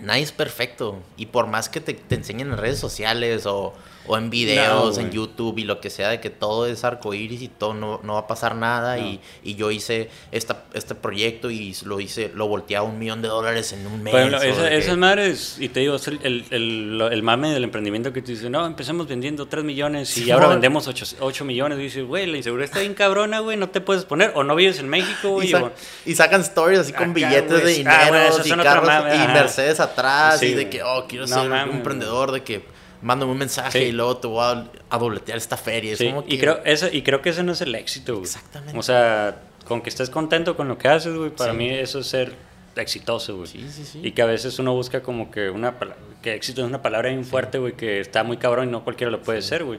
nadie es perfecto y por más que te, te enseñen en redes sociales o, o en videos, en güey. YouTube y lo que sea, de que todo es arcoíris y todo no, no va a pasar nada No. y, y yo hice esta, este proyecto y lo hice, lo volteé a un millón de dólares en un mes. Por ejemplo, o esa- que- esas madres, y te digo, es el, el, el, el mame del emprendimiento que te dice, no, empezamos vendiendo 3 millones y Sí, ahora vendemos 8, millones. Y dices, güey, la inseguridad está bien cabrona, güey, no te puedes poner, o no vives en México, Y, güey. sa- o- y sacan stories así con Acá, billetes güey. de Ah, dinero bueno, esas y carros mame, y. Mercedes atrás Sí, y de que, oh, quiero No ser un emprendedor, de que mándame un mensaje Sí. y luego te voy a, a dobletear esta feria. Es como y, que- creo, eso, y creo que ese no es el éxito, güey. Exactamente. O sea, con que estés contento con lo que haces, güey, para Sí. mí eso es ser exitoso, güey. Sí, sí, sí. Y que a veces uno busca como que una que éxito es una palabra bien fuerte, güey, que está muy cabrón y no cualquiera lo puede ser, güey.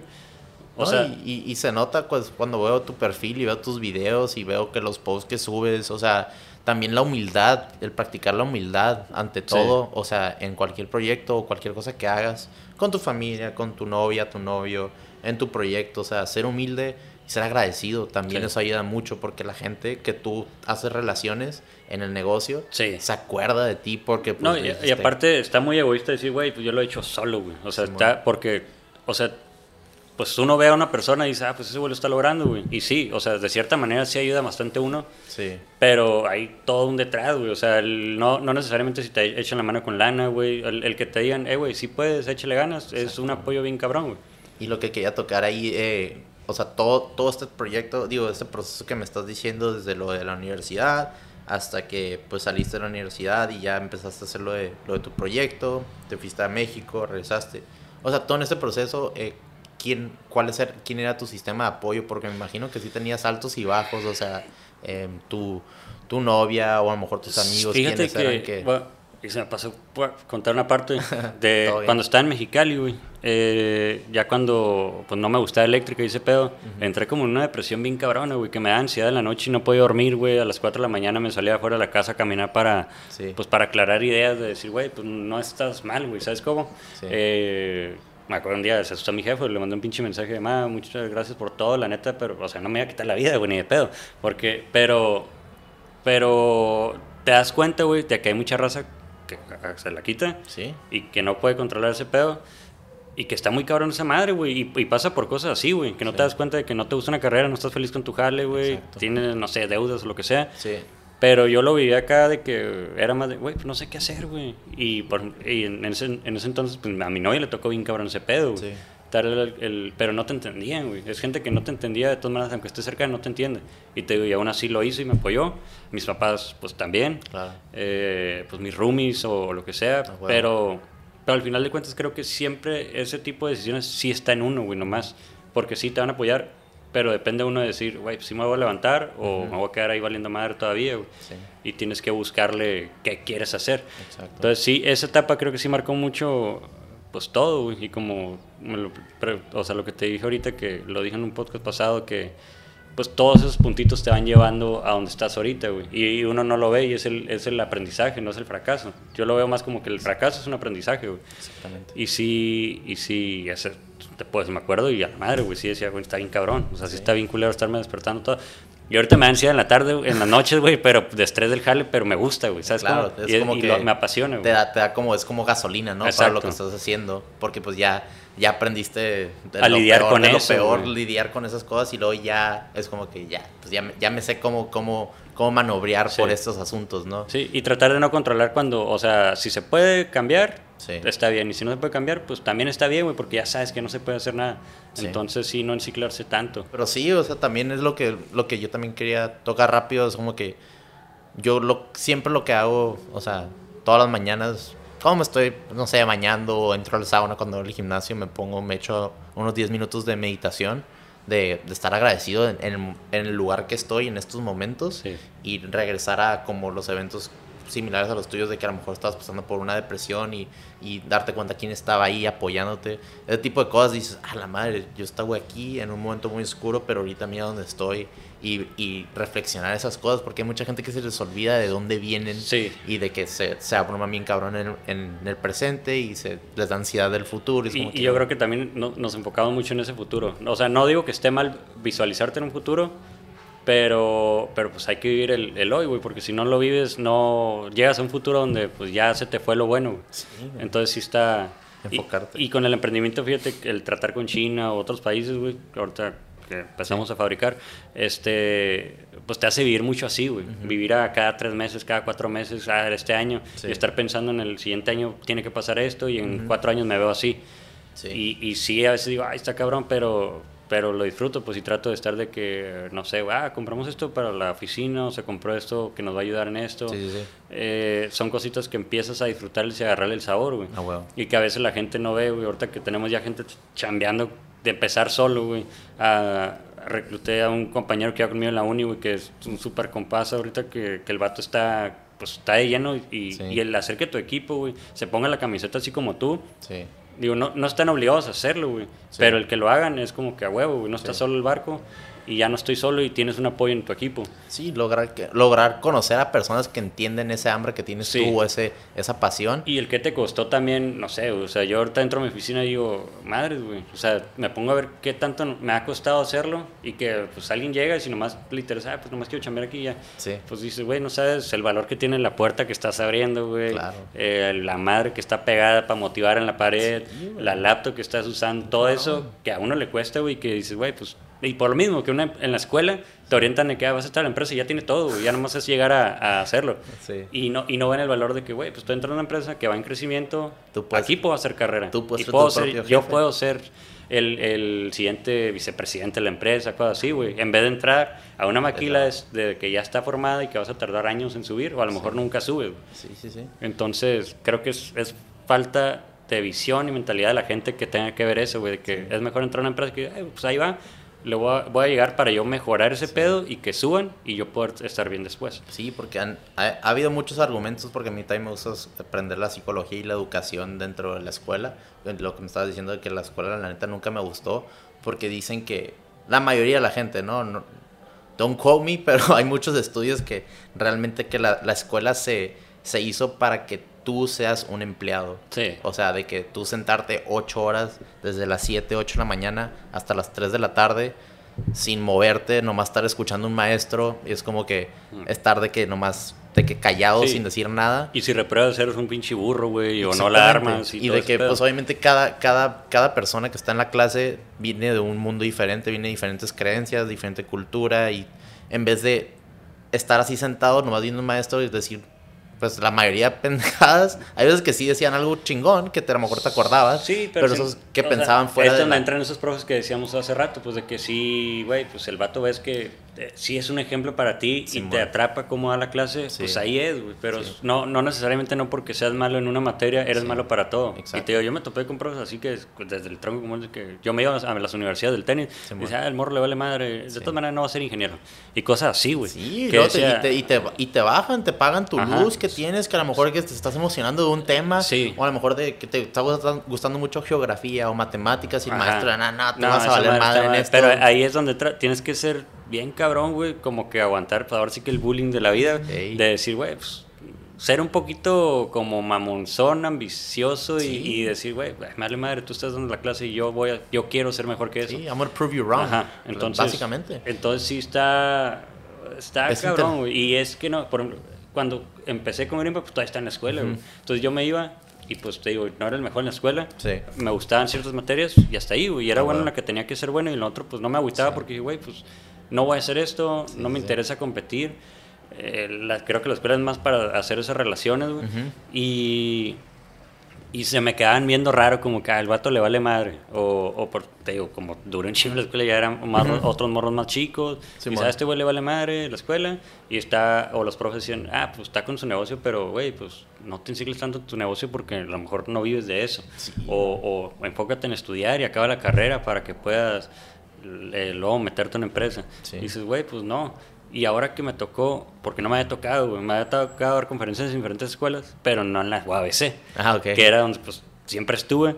O No, sea, y, y- y se nota pues, cuando veo tu perfil y veo tus videos y veo que los posts que subes, o sea, también la humildad, el practicar la humildad ante todo, o sea, en cualquier proyecto o cualquier cosa que hagas, con tu familia, con tu novia, tu novio, en tu proyecto, o sea, ser humilde y ser agradecido también Sí. eso ayuda mucho porque la gente que tú haces relaciones en el negocio Sí. se acuerda de ti porque pues, No, y, aparte está muy egoísta decir, güey, pues yo lo he hecho solo, güey. O sea, está, porque, o sea, pues uno ve a una persona y dice, ah, pues ese güey lo está logrando, güey. Y sí, o sea, de cierta manera sí ayuda bastante uno, Sí. pero hay todo un detrás, güey. O sea, el- no, no necesariamente si te echan la mano con lana, güey. El, el que te digan, eh, güey, sí puedes, échale ganas, es un apoyo bien cabrón, güey. Y lo que quería tocar ahí, eh, o sea, todo, todo este proyecto, digo, este proceso que me estás diciendo desde lo de la universidad hasta que pues saliste de la universidad y ya empezaste a hacer lo de, lo de tu proyecto, te fuiste a México, regresaste. O sea, todo en este proceso, eh, ¿quién, cuál es el- ¿quién era tu sistema de apoyo? Porque me imagino que sí tenías altos y bajos, o sea, em, tu, tu novia o a lo mejor tus amigos, Fíjate ¿quiénes que, eran que... bueno, y se me pasó contar una parte de cuando estaba en Mexicali, güey. Eh, ya cuando pues, no me gustaba eléctrica y ese pedo, entré como en una depresión bien cabrona, güey, que me da ansiedad en la noche y no podía dormir, güey. A las 4 de la mañana me salía afuera de la casa a caminar para, Sí. pues, para aclarar ideas de decir, güey, pues no estás mal, güey, ¿sabes cómo? Sí. Eh, me acuerdo un día, se asustó mi jefe, le mandé un pinche mensaje de, ma, muchas gracias por todo, la neta, pero, o sea, no me iba a quitar la vida, güey, ni de pedo. Porque, pero, pero te das cuenta, güey, de que hay mucha raza que se la quita Sí, y que no puede controlar ese pedo y que está muy cabrón esa madre, güey, y, y pasa por cosas así, güey, que no Sí. te das cuenta de que no te gusta una carrera, no estás feliz con tu jale, güey, tienes, no sé, deudas o lo que sea. sí. Pero yo lo vivía acá de que era más de, güey, pues no sé qué hacer, güey. Y, por, y en, ese, en ese entonces, pues a mi novia le tocó bien cabrón ese pedo, güey. Sí. El- el- pero no te entendían, güey. Es gente que no te entendía de todas maneras, aunque esté cerca, no te entiende. Y te digo, y aún así lo hizo y me apoyó. Mis papás, pues también. Claro. Eh, pues mis roomies o lo que sea. Ah, huevo. pero, pero al final de cuentas creo que siempre ese tipo de decisiones sí está en uno, güey, nomás. Porque sí te van a apoyar, pero depende uno de decir, güey, pues sí me voy a levantar o me voy a quedar ahí valiendo madre todavía, güey. Sí. Y tienes que buscarle qué quieres hacer. Exacto. Entonces sí, esa etapa creo que sí marcó mucho, pues todo, güey. Y como, me lo- o sea, lo que te dije ahorita, que lo dije en un podcast pasado, que pues todos esos puntitos te van llevando a donde estás ahorita, güey. Y, uno no lo ve y es el, es el aprendizaje, no es el fracaso. Yo lo veo más como que el fracaso es un aprendizaje, güey. Exactamente. Y sí, y sí, ese, pues me acuerdo y a la madre, güey, sí decía, güey, está bien cabrón. O sea, sí, Sí. está bien culero estarme despertando todo. Y ahorita me da ansiedad en la tarde, en las noches, güey, pero de estrés del jale, pero me gusta, güey, ¿sabes? Claro, cómo? es y, como y que lo- me apasiona, Te güey. da, te da como, es como gasolina, ¿no? Para Exacto. lo que estás haciendo. Porque pues ya, ya aprendiste de A lo lidiar peor, con de lo eso, peor, güey. lidiar con esas cosas y luego ya es como que ya, pues ya, ya me sé cómo, cómo, cómo manobrear Sí. por estos asuntos, ¿no? Sí, y tratar de no controlar cuando, o sea, si se puede cambiar, Sí. está bien. Y si no se puede cambiar, pues también está bien, güey, porque ya sabes que no se puede hacer nada. Sí. Entonces sí, no enciclarse tanto. Pero sí, o sea, también es lo que, lo que yo también quería tocar rápido, es como que yo lo, siempre lo que hago, o sea, todas las mañanas como me estoy, no sé, bañando o entro al sauna cuando voy al gimnasio, me pongo, me echo unos 10 minutos de meditación. De, de estar agradecido en, en, en el lugar que estoy en estos momentos Sí. y regresar a como los eventos similares a los tuyos de que a lo mejor estabas pasando por una depresión y, y darte cuenta quién estaba ahí apoyándote. Ese tipo de cosas dices, a la madre, yo estaba aquí en un momento muy oscuro, pero ahorita mira dónde estoy y, y reflexionar esas cosas porque hay mucha gente que se les olvida de dónde vienen Sí. y de que se, se abruman bien cabrón en, en el presente y se les da ansiedad del futuro. Y, Y, y yo creo que también no- nos enfocamos mucho en ese futuro. O sea, no digo que esté mal visualizarte en un futuro, pero, pero pues hay que vivir el, el hoy, güey, porque si no lo vives, no llegas a un futuro donde pues ya se te fue lo bueno. Sí. Entonces sí está... y- Enfocarte. Y, con el emprendimiento, fíjate, el tratar con China o otros países, güey, ahorita que empezamos a fabricar, este, pues te hace vivir mucho así, güey. Vivir a cada tres meses, cada cuatro meses, ah, este año, Sí. y estar pensando en el siguiente año tiene que pasar esto y en cuatro años me veo así. Sí. Y, y sí, a veces digo, ay, está cabrón, pero, pero lo disfruto, pues y trato de estar de que, no sé, ah, compramos esto para la oficina, o se compró esto que nos va a ayudar en esto. Sí, sí, sí. Eh, son cositas que empiezas a disfrutarles y a agarrarle el sabor, güey. Ah, huevo. Y que a veces la gente no ve, güey. Ahorita que tenemos ya gente chambeando de empezar solo, güey. A, recluté a un compañero que iba conmigo en la uni, güey, que es un súper compás ahorita que, que el vato está, pues está de lleno y, Sí. y el hacer que tu equipo, güey, se ponga la camiseta así como tú. Sí. Digo, no, no están obligados a hacerlo, güey. Sí. Pero el que lo hagan es como que a huevo, güey. No está Sí. solo el barco y ya no estoy solo y tienes un apoyo en tu equipo. Sí, lograr, que, lograr conocer a personas que entienden ese hambre que tienes Sí. tú, ese, esa pasión. Y el que te costó también, no sé, o sea, yo ahorita entro a mi oficina y digo, madres, güey, o sea, me pongo a ver qué tanto me ha costado hacerlo y que pues alguien llega y si nomás le interesa, ah, pues nomás quiero chambear aquí ya. Sí. Pues dices, güey, no sabes el valor que tiene la puerta que estás abriendo, güey. Claro. Eh, la madre que está pegada para motivar en la pared, Sí, la laptop que estás usando, todo eso que a uno le cuesta, güey, que dices, güey, pues... Y por lo mismo que una, en la escuela te orientan de que ah, vas a estar en la empresa y ya tiene todo, güey, ya nomás es llegar a, a hacerlo. Sí. Y no, y no ven el valor de que, güey, pues estoy entrando en una empresa que va en crecimiento. Tú puedes- aquí puedo hacer carrera. tú puedes y puedo ser- yo jefe. puedo ser el, el siguiente vicepresidente de la empresa, cosas así, güey. En vez de entrar a una maquila es de que ya está formada y que vas a tardar años en subir, o a lo mejor nunca güey. Sí, sí, sí. Entonces, creo que es, es falta de visión y mentalidad de la gente que tenga que ver eso, güey. de Que es mejor entrar a una empresa que, "Ay, pues ahí va. Le voy a, voy a llegar para yo mejorar ese pedo y que suban y yo poder estar bien después. Sí, porque han- ha, ha habido muchos argumentos, porque a mí también me gusta aprender la psicología y la educación dentro de la escuela. Lo que me estabas diciendo de que la escuela, la neta, nunca me gustó, porque dicen que la mayoría de la gente, ¿no? no don't quote me, pero hay muchos estudios que realmente que la, la escuela se, se hizo para que tú seas un empleado. Sí. O sea, de que tú sentarte 8 horas desde las 7, 8 de la mañana hasta las 3 de la tarde sin moverte, nomás estar escuchando un maestro y es como que estar de que nomás de que callado Sí. sin decir nada. Y si repruebas, eres un pinche burro, güey, o no la armas. Y, Y, de que, pues obviamente, cada, cada, cada persona que está en la clase viene de un mundo diferente, viene de diferentes creencias, diferente cultura. Y en vez de estar así sentado, nomás viendo un maestro y decir, pues la mayoría de pendejadas, hay veces que sí decían algo chingón, que te, a lo mejor te acordabas. Sí, pero, sí, esos que o sea, pensaban fuera es de. donde la- entran esos profes que decíamos hace rato, pues de que sí, güey, pues el vato ves que eh, sí es un ejemplo para ti Sí, y mon. te atrapa cómo da la clase, Sí. pues ahí es, güey. Pero Sí. no, no necesariamente no porque seas malo en una materia, eres malo para todo. Exacto. Y te digo, yo me topé con profes así que pues, desde el tronco común que yo me iba a las universidades del tenis, y dice, ah, el morro le vale madre, de todas maneras no va a ser ingeniero. Y cosas así, güey. Sí, que decía- y, te, y, te, y te bajan, te pagan tu Ajá. luz que tienes, que a lo mejor que te estás emocionando de un tema, o a lo mejor de que te está gustando, mucho geografía o matemáticas y Ajá. maestro, no, no, tú No, vas a valer madre madre en esto. Pero ahí es donde tienes que ser bien cabrón, güey, como que aguantar, pues ahora sí que el bullying de la vida, Ey. de decir, güey, pues ser un poquito como mamonzón, ambicioso y- Sí. y, decir, güey, madre madre, tú estás dando la clase y yo voy a, yo quiero ser mejor que eso. Sí, I'm gonna prove you wrong. Ajá, entonces, Básicamente. Entonces sí está, está Es cabrón, güey. Y es que no, por ejemplo, cuando empecé con Grimpa, pues todavía está en la escuela, güey. Entonces yo me iba y pues te digo, no era el mejor en la escuela. Sí. Me gustaban ciertas materias y hasta ahí, güey. Y era Ah, bueno en la que tenía que ser bueno y en lo otro pues no me agüitaba porque, güey, pues no voy a hacer esto, no me sí. interesa competir. Eh, la- creo que la escuela es más para hacer esas relaciones, güey. Y... Y se me quedaban viendo raro, como que al vato le vale madre. O, o por, te digo, como duró un chingo la escuela, ya eran más, otros morros más chicos. Sí, y mon. sabes, este güey le vale madre la escuela. Y está, o los profes decían, ah, pues está con su negocio, pero güey, pues no te encicles tanto tu negocio porque a lo mejor no vives de eso. O, o enfócate en estudiar y acaba la carrera para que puedas eh, luego meterte en una empresa. Sí. Y dices, güey, pues no. Y ahora que me tocó, porque no me había tocado, güey, me había tocado dar conferencias en diferentes escuelas, pero no en la UABC, Ah, ok. que era donde pues siempre estuve.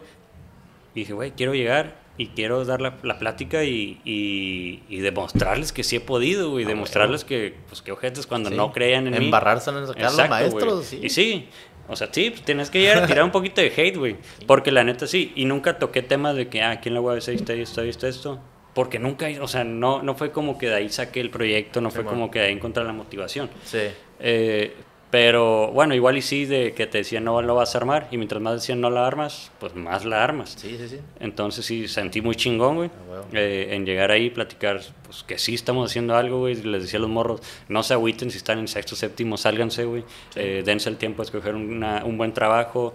Y dije, güey, quiero llegar y quiero dar la, la plática y, y, y demostrarles que sí he podido, güey, Ah, demostrarles que, pues, que ojetes cuando Sí. no creían en mí. Embarrarse en los maestros, sí. Y sí, o sea, sí, pues, tienes que llegar a tirar un poquito de hate, güey. Porque la neta sí, y nunca toqué temas de que, ah, aquí en la UABC está esto, esto, esto. Porque nunca, o sea, no, no fue como que de ahí saqué el proyecto, no fue como que de ahí encontré la motivación. Sí. Eh, pero bueno, igual y sí, de que te decían no lo vas a armar, y mientras más decían no la armas, pues más la armas. Sí, sí, sí. Entonces sí, sentí muy chingón, güey, Ah, eh, en llegar ahí, platicar, pues que sí estamos haciendo algo, güey. Les decía a los morros, no se agüiten si están en sexto, séptimo, sálganse, güey. Eh, dense el tiempo de escoger una- un buen trabajo,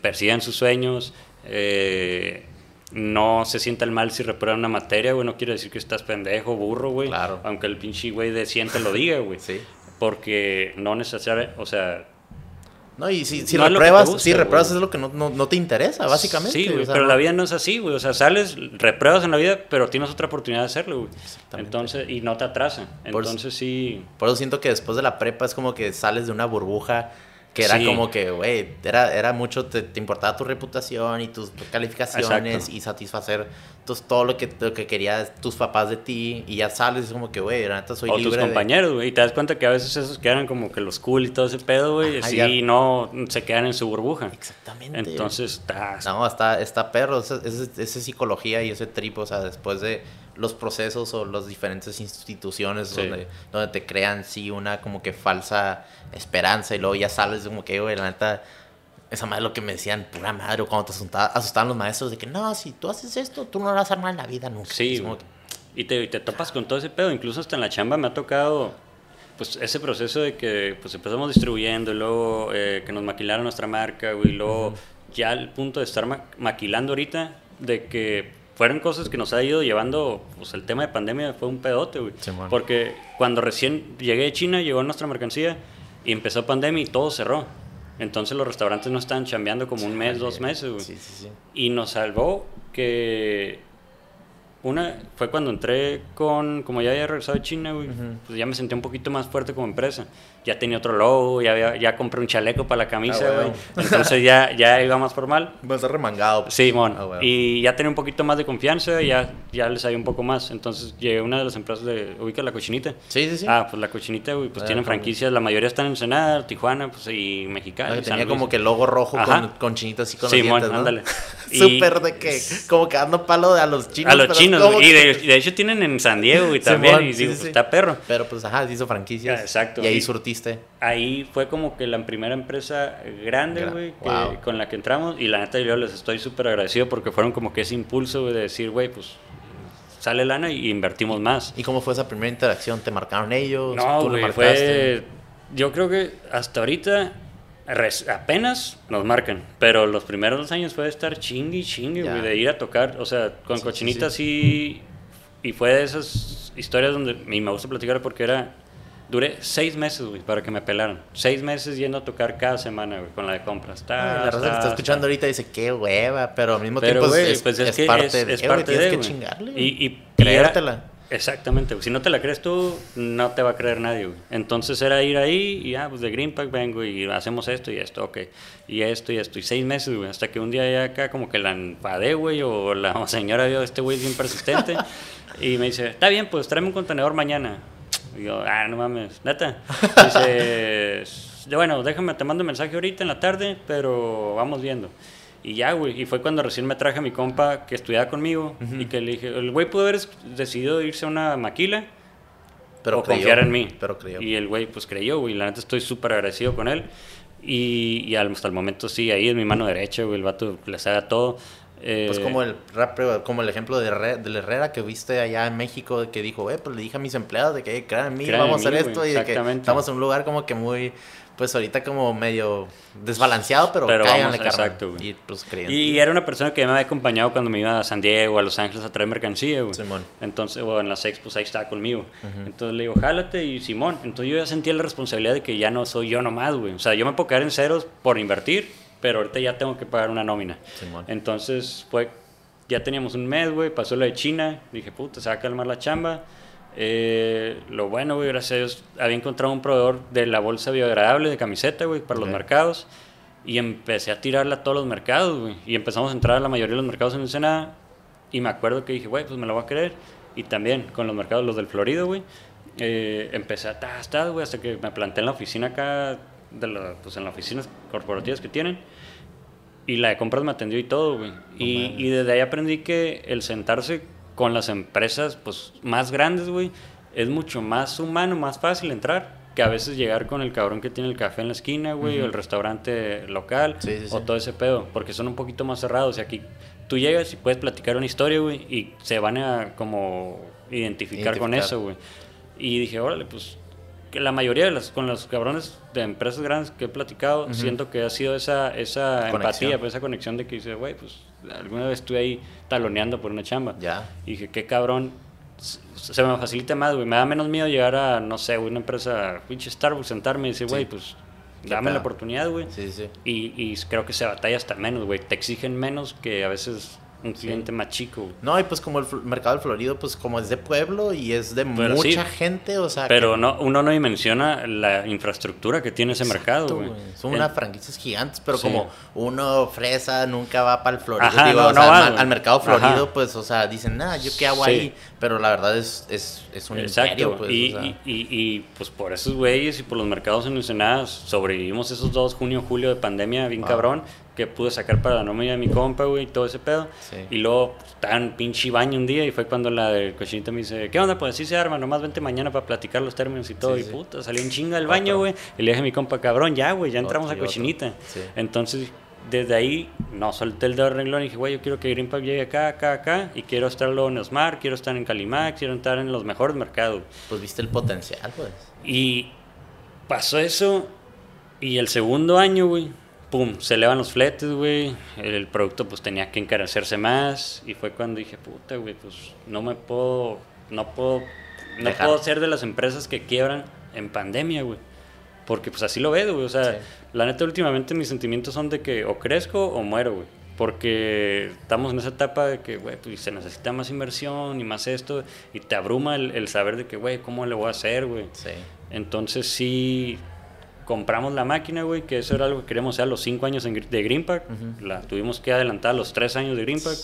persigan sus sueños. eh, no se sientan mal si reprueban una materia, güey. No quiere decir que estás pendejo, burro, güey. Claro. Aunque el pinche güey de 100 te lo diga, güey. Sí. Porque no necesariamente, o sea, No, y si, si No repruebas, gusta, si repruebas güey. es lo que no, no, no te interesa, básicamente. Sí, güey, o sea, pero la vida no es así, güey. O sea, sales, repruebas en la vida, pero tienes otra oportunidad de hacerlo, güey. Entonces, y no te atrasa. Por eso- Entonces, sí. Por eso siento que después de la prepa es como que sales de una burbuja que era Sí. como que, güey, era, era mucho, te, te importaba tu reputación y tus calificaciones Exacto. y satisfacer todo lo que, lo que querían tus papás de ti y ya sales es como que, güey, la neta soy o libre tus compañeros, güey. Y te das cuenta que a veces esos quedan como que los cool y todo ese pedo, güey. Ya. no se quedan en su burbuja. Exactamente. Entonces, está. No, está, está perro, esa, esa- esa psicología y ese trip, o sea, después de los procesos o las diferentes instituciones Sí. donde, donde te crean, sí, una como que falsa esperanza y luego ya sales como que, güey, la neta, esa madre lo que me decían, pura madre, o cuando te asustaba- asustaban los maestros de que, no, si tú haces esto, tú no lo vas a armar en la vida nunca. Sí, que- Y te, y te topas con todo ese pedo. Incluso hasta en la chamba me ha tocado pues ese proceso de que pues empezamos distribuyendo y luego eh, que nos maquilaron nuestra marca, güey. Y luego ya al punto de estar ma- maquilando ahorita, de que fueron cosas que nos ha ido llevando, pues el tema de pandemia fue un pedote, güey. Simón. Porque cuando recién llegué de China, llegó nuestra mercancía y empezó pandemia y todo cerró. Entonces los restaurantes no estaban chambeando como un mes, dos meses, güey. Sí, sí, sí. Y nos salvó que una fue cuando entré con, como ya había regresado de China, güey, pues ya me sentí un poquito más fuerte como empresa. Ya tenía otro logo, ya, había- ya compré un chaleco para la camisa, Ah. Entonces ya, ya iba más formal. Va a estar remangado. pues. Sí, mon. Ah. Y ya tenía un poquito más de confianza, ya, ya les sabía un poco más. Entonces llegué a una de las empresas de, ubica la cochinita. Sí, sí, sí. Ah, pues la cochinita, güey, pues Ah, tienen franquicias, la mayoría están en Ensenada, Tijuana, pues y Mexicali. Ah, tenía como que el logo rojo con, con chinitas así con Sí, los mon, dientes, ¿no? ándale. Y- Súper de que, como que dando palo a los chinos. A los chinos, güey. Y de, y de hecho tienen en San Diego y también. Y digo, sí, pues, está perro. Pero pues ajá, hizo franquicias. Exacto. Y ahí Y- Ahí fue como que la primera empresa grande, Gra- güey, wow. con la que entramos. Y la neta, yo les estoy súper agradecido porque fueron como que ese impulso, güey, de decir, güey, pues sale lana y invertimos más. ¿Y cómo fue esa primera interacción? ¿Te marcaron ellos? No, ¿Tú le güey, marcaste? fue. Yo creo que hasta ahorita apenas nos marcan, pero los primeros dos años fue de estar chingue y chingue, Ya. güey, de ir a tocar. O sea, con Sí, sí, Cochinita sí. Y fue de esas historias donde. Y me gusta platicar porque era. Duré seis meses, güey, para que me pelaran. Seis meses yendo a tocar cada semana, güey, con la de compras. Ay, Ta, la raza que está escuchando ta. ahorita dice, qué hueva, pero al mismo Pero, tiempo güey, es, pues es es, que parte es, de, es eh, parte tienes de, que chingarle. Y, y- Creértela. exactamente, güey. Si no te la crees tú, no te va a creer nadie, güey. Entonces era ir ahí y, ah, pues de Greenpack vengo y hacemos esto y esto, ok. Y esto y esto. Y seis meses, güey. Hasta que un día ya acá como que la enfadé, güey, o la señora vio, este güey es bien persistente. y me dice, está bien, pues tráeme un contenedor mañana. Y yo, ah, no mames, neta. Dice, bueno, déjame, te mando un mensaje ahorita en la tarde, pero vamos viendo. Y ya, güey. Y fue cuando recién me traje a mi compa que estudiaba conmigo y que le dije, el güey pudo haber decidido irse a una maquila pero o creyó, confiar en mí. Pero creyó. Y el güey, pues creyó, güey. La neta estoy súper agradecido con él. Y, hasta el momento sí, ahí es mi mano derecha, güey. El vato le sabe a todo. Pues Eh, como el rap, como el ejemplo de Herrera, del Herrera que viste allá en México, de que dijo, eh, pues le dije a mis empleados de que, crean en mí, Crean vamos a en hacer mí, esto, güey, y de que estamos en un lugar como que muy, pues ahorita como medio desbalanceado, pero, Pero cáiganle, vamos, exacto. Y pues. Y era una persona que me había acompañado cuando me iba a San Diego, a Los Ángeles a traer mercancía, güey. Simón. Entonces, o en las expos ahí estaba conmigo. Entonces le digo, jálate y Simón. Entonces yo ya sentía la responsabilidad de que ya no soy yo nomás, güey. O sea, yo me puedo quedar en ceros por invertir, pero ahorita ya tengo que pagar una nómina. Simón. Entonces fue, ya teníamos un mes, güey, pasó lo de China. Dije, puta, se va a calmar la chamba. Eh, lo bueno, güey, gracias a Dios, había encontrado un proveedor de la bolsa biodegradable de camiseta, güey, para los Ok. mercados. Y empecé a tirarla a todos los mercados, güey. Y empezamos a entrar a la mayoría de los mercados en Ensenada. Y me acuerdo que dije, güey, pues me lo voy a creer. Y también con los mercados, los del Florido, güey. eh, empecé a tas, tas, güey, hasta que me planté en la oficina acá, de la, pues en las oficinas corporativas que tienen. Y la de compras me atendió y todo, güey. y, y desde ahí aprendí que el sentarse con las empresas pues más grandes, güey, es mucho más humano, más fácil entrar que a veces llegar con el cabrón que tiene el café en la esquina, güey, o el restaurante local, Sí, sí, o todo ese pedo, porque son un poquito más cerrados. Y aquí tú llegas y puedes platicar una historia, güey, y se van a como identificar, con Identificar. eso, güey. Y dije, órale, pues que la mayoría de las con los cabrones de empresas grandes que he platicado, siento que ha sido esa, esa Conexión. empatía, pues, esa conexión de que dice, güey, pues alguna vez estuve ahí taloneando por una chamba. Ya. Y dije, qué cabrón, se me facilita más, güey. Me da menos miedo llegar a, no sé, una empresa, pinche Starbucks, sentarme y decir, güey, pues ¿Qué dame la oportunidad, güey. Sí, sí. Y, y creo que se batalla hasta menos, güey. Te exigen menos que a veces un cliente más chico. No, y pues como el mercado del Florido, pues como es de pueblo y es de Pero mucha sí. gente, o sea... Pero que- no, uno no dimensiona la infraestructura que tiene ese mercado, Exacto, güey. güey. Son unas franquicias gigantes, pero Sí. como uno fresa nunca va para el Florido. Ajá, digo, no, o sea, no va, al, mercado Florido, Ajá. pues, o sea, dicen, nada, yo qué hago ahí. Pero la verdad es, es, es un Exacto. imperio, pues. y, o sea. y, y- y, pues por esos güeyes y por los mercados en Ensenada sobrevivimos esos dos, junio, julio de pandemia, bien Wow. cabrón, que pude sacar para la nómina de mi compa, güey, y todo ese pedo. Sí. Y luego pues, en pinche baño un día y fue cuando la del cochinita me dice, ¿qué onda? Pues así se arma, nomás vente mañana para platicar los términos y todo. Sí, y sí. puta, salí en chinga del baño, güey. Y le dije a mi compa, cabrón, ya, güey, ya entramos Otro a cochinita. Entonces, desde ahí, no, solté el dedo de renglón y dije, güey, yo quiero que Greenpack llegue acá, acá, acá, y quiero estar luego en Smart, quiero estar en Calimax, quiero estar en los mejores mercados. Pues viste el potencial, pues. Y pasó eso, y el segundo año, güey, pum, se elevan los fletes, güey, el producto pues tenía que encarecerse más, y fue cuando dije, puta, güey, pues no me puedo, no puedo, no Dejar. puedo ser de las empresas que quiebran en pandemia, güey. Porque pues así lo veo, güey. O sea, Sí. la neta últimamente mis sentimientos son de que o crezco o muero, güey. Porque estamos en esa etapa de que, güey, pues se necesita más inversión y más esto. Y te abruma el, el saber de que, güey, ¿cómo le voy a hacer, güey? Sí. Entonces sí compramos la máquina, güey, que eso era algo que queríamos hacer a los 5 años en de Greenpack. La tuvimos que adelantar a los 3 años de Greenpack.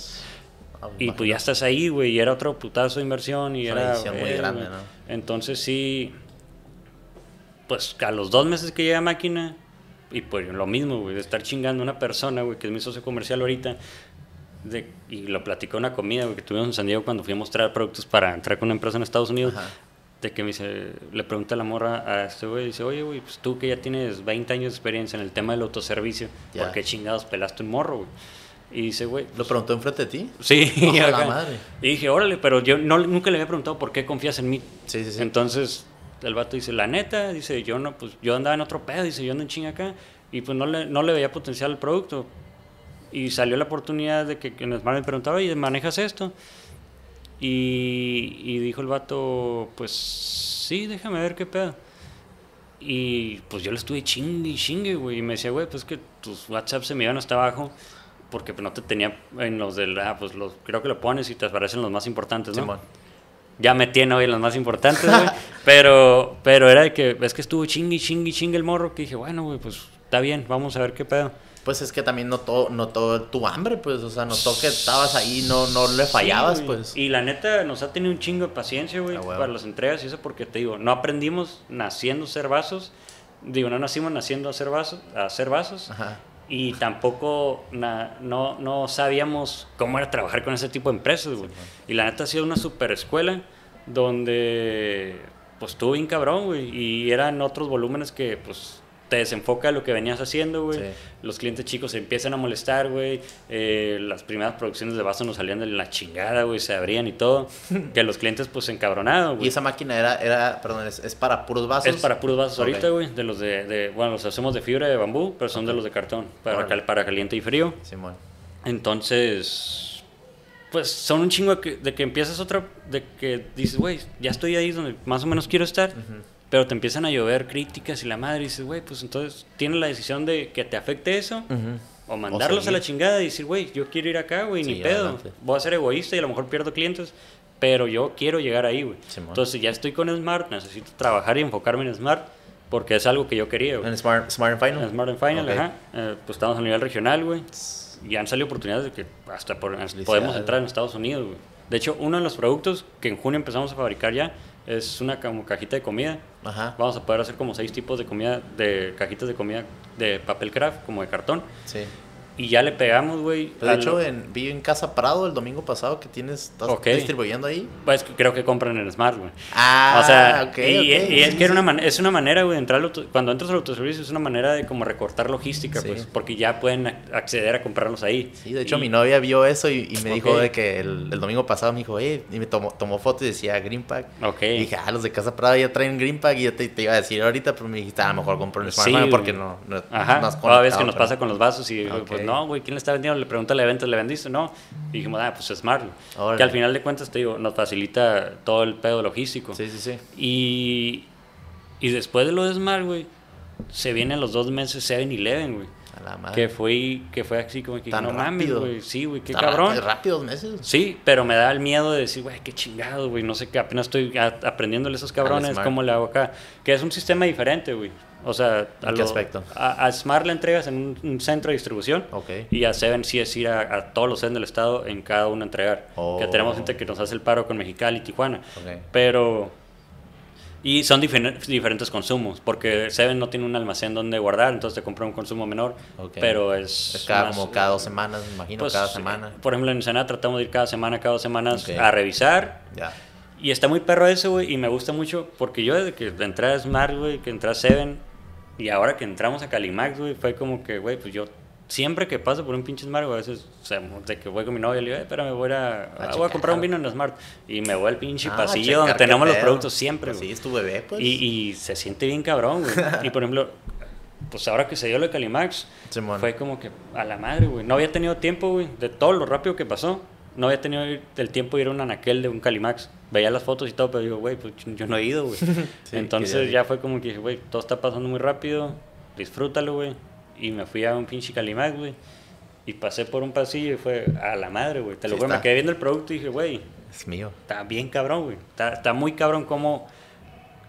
Ah, Y imagino. pues ya estás ahí, güey, y era otro putazo de inversión y Es una era... decisión muy eh, grande. ¿no? Entonces sí, pues a los dos meses que llega máquina, y pues lo mismo, güey, de estar chingando a una persona, güey, que es mi socio comercial ahorita, de, y lo platicó una comida, güey, que tuvimos en San Diego cuando fui a mostrar productos para entrar con una empresa en Estados Unidos. Ajá. De que me dice, le pregunta la morra a este güey, dice, oye, güey, pues tú que ya tienes 20 años de experiencia en el tema del autoservicio, Ya. ¿por qué chingados pelaste un morro, güey? Y dice, güey, ¿Lo preguntó enfrente de ti? Sí, Ojo, la acá. madre. Y dije, órale, pero yo no, nunca le había preguntado por qué confías en mí. Sí, sí, sí. Entonces, el vato dice, la neta, dice, yo no, pues yo andaba en otro pedo, dice, yo ando en chinga acá, y pues no le, no le veía potencial al producto. Y salió la oportunidad de que, que Smart me preguntaba, oye, ¿manejas esto? Y, y dijo el vato, pues sí, déjame ver qué pedo. Y pues yo le estuve chingue y chingue, güey. Y me decía, güey, pues que tus WhatsApp se me iban hasta abajo porque pues, no te tenía en los del. Ah, pues los, creo que lo pones y te aparecen los más importantes, ¿no? Simón. Ya me tiene hoy los más importantes, güey. pero, pero era de que, es que estuvo chingue y chingue y chingue el morro que dije, bueno, güey, pues está bien, vamos a ver qué pedo. Pues es que también notó, notó tu hambre, pues. O sea, notó que estabas ahí, no, no le fallabas, Sí, pues. Y la neta nos ha tenido un chingo de paciencia, güey, Ah, para las entregas y eso porque te digo, no aprendimos naciendo a hacer vasos. Digo, no nacimos naciendo a hacer vasos, a hacer vasos. Ajá. Y tampoco na- no, no sabíamos cómo era trabajar con ese tipo de empresas, güey. y la neta ha sido una super escuela donde pues estuvo bien cabrón, güey. Y eran otros volúmenes que pues te desenfoca lo que venías haciendo, güey. Sí. Los clientes chicos se empiezan a molestar, güey. Eh, las primeras producciones de vaso nos salían de la chingada, güey, se abrían y todo. que los clientes, pues, se encabronaban, Y güey. esa máquina era, era perdón, es, es para puros vasos. Es para puros vasos Ok. ahorita, güey. De los de, de- bueno, los hacemos de fibra de bambú, pero son de los de cartón. Para, cal- para caliente y frío. Simón. Entonces, pues son un chingo de que, de que empiezas otra, de que dices, güey, ya estoy ahí donde más o menos quiero estar, pero te empiezan a llover críticas y la madre y dices, güey, pues entonces tienes la decisión de que te afecte eso Ujú. o mandarlos a seguir. la chingada y decir, güey, yo quiero ir acá, güey, ni Sí, pedo, adelante. voy a ser egoísta y a lo mejor pierdo clientes. Pero yo quiero llegar ahí, güey. Simón. Entonces ya estoy con Smart, necesito trabajar y enfocarme en Smart porque es algo que yo quería, güey. En Smart, Smart and Final. En Smart and Final, Ok. ajá. Eh, pues estamos a nivel regional, güey. Y han salido oportunidades de que hasta por- podemos entrar en Estados Unidos, güey. De hecho, uno de los productos que en junio empezamos a fabricar ya es una como cajita de comida. Ajá. Vamos a poder hacer como seis tipos de comida, de cajitas de comida de papel craft, como de cartón. Sí. Y ya le pegamos, güey. De al- hecho, en, vi en Casa Prado el domingo pasado que tienes, estás Ok. distribuyendo ahí. Pues creo que compran en Smart, güey. Ah, o sea, ok, y, es sí, que era una es una manera, güey, de entrar al auto- cuando entras al autoservicio es una manera de como recortar logística, Sí. pues, porque ya pueden ac- acceder a comprarlos ahí. Sí, de hecho Y- mi novia vio eso y, y me dijo de que el, el domingo pasado me dijo, eh, y me tomó, tomó foto y decía Green Pack. Ok. Y dije, ah, los de Casa Prado ya traen Green Pack y yo te, te iba a decir ahorita, pero me dijiste, ah, a lo mejor compro en Smart porque no, no, Ajá, no has que nos pero- pasa con los vasos y Ok. pues no, güey, ¿quién le está vendiendo? Le pregunta al evento, ¿le vendiste? No. Y dijimos, ah, pues. Órale. Que al final de cuentas, te digo, nos facilita todo el pedo logístico. Sí, sí, sí. Y, y después de lo de Smart, güey, se vienen los dos meses 7-Eleven, güey. A la madre. Que fue, que fue así como que, Tan no mames, güey, sí, güey, qué cabrón. rápido, dos meses. Sí, pero me da el miedo de decir, güey, qué chingado, güey, no sé qué, apenas estoy aprendiéndole a esos cabrones, cómo le hago acá. Que es un sistema diferente, güey. O sea, a, ¿En qué aspecto? a, a Smart le entregas en un, un centro de distribución Ok. y a Seven sí es ir a, a todos los Seven del estado en cada uno a entregar. Oh. Que tenemos gente que nos hace el paro con Mexicali y Tijuana. Pero... Y son difer- diferentes consumos, porque Seven no tiene un almacén donde guardar, entonces te compra un consumo menor, Ok. pero es... Es cada, más- como cada dos semanas, me imagino, pues, cada sí, semana. Por ejemplo, en Ensenada tratamos de ir cada semana, cada dos semanas a revisar. Ya. Y está muy perro eso, güey, y me gusta mucho porque yo desde que entré a Smart, güey, que entré a Seven, y ahora que entramos a Calimax, güey, fue como que, güey, pues yo siempre que paso por un pinche Smart, güey, a veces, o sea, de que voy con mi novia, le digo, eh, espérame, voy a, a, ah, voy a comprar un vino en Smart. Y me voy al pinche Ah, pasillo donde tenemos los productos siempre, Pues güey. sí, es tu bebé, pues. y, y se siente bien cabrón, güey. y por ejemplo, pues ahora que se dio lo de Calimax, Simón. fue como que a la madre, güey. No había tenido tiempo, güey, de todo lo rápido que pasó. No había tenido el tiempo de ir a un anaquel de un Calimax. Veía las fotos y todo, pero digo, güey, pues yo no he ido, güey. Sí, Entonces ya fue como que dije, güey, todo está pasando muy rápido, disfrútalo, güey. Y me fui a un pinche Calimax, güey. Y pasé por un pasillo y fue a la madre, güey. Te lo Sí juro, me quedé viendo el producto y dije, güey, Es mío. está bien cabrón, güey. Está, está muy cabrón como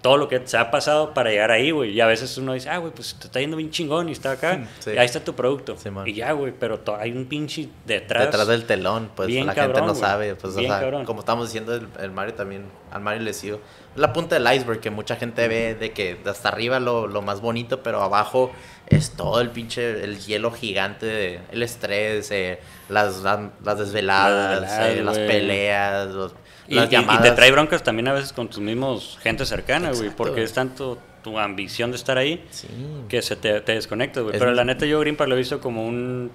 todo lo que se ha pasado para llegar ahí, güey. Y a veces uno dice, ah, güey, pues te está yendo bien chingón y está acá. Sí. Y ahí está tu producto. Sí, y ya, güey, pero hay un pinche detrás. Detrás del telón, pues Bien la cabrón, gente no sabe. Pues, o Bien sea, cabrón. como estamos diciendo, el, el Mario también, al Mario le sigo. La punta del iceberg que mucha gente ve de que hasta arriba lo, lo más bonito, pero abajo es todo el pinche, el hielo gigante, de- el estrés, eh, las, las, desveladas, Las eh, las peleas, los- Y, te trae broncas también a veces con tus mismos gente cercana, güey. Porque es tanto tu ambición de estar ahí Sí. que se te, te desconectas, güey. Pero la neta yo Green Park lo he visto como un...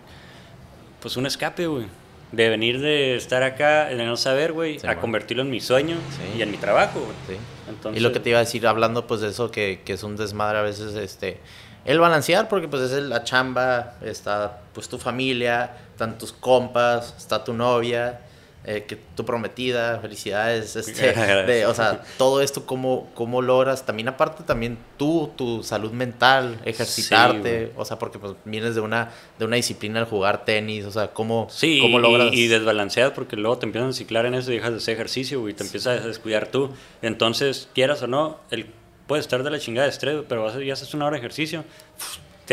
Pues un escape, güey. De venir de estar acá, de no saber, güey, Sí, a man. convertirlo en mi sueño Sí. y en mi trabajo, güey. Entonces, y lo que te iba a decir, hablando pues de eso, que, que es un desmadre a veces, este, el balancear, porque pues es la chamba, está pues tu familia, están tus compas, está tu novia, eh, que tu prometida, felicidades, este, de, o sea, todo esto, cómo, cómo logras, también aparte también tú, tu salud mental, ejercitarte, o sea, porque pues vienes de una, de una disciplina al jugar tenis, o sea, cómo, Sí, cómo y- logras... y, desbalanceas porque luego te empiezan a ciclar en eso y dejas de hacer ejercicio, güey, te empiezas a descuidar tú. Entonces, quieras o no, el, puedes estar de la chingada de estrés, pero vas ya haces una hora de ejercicio,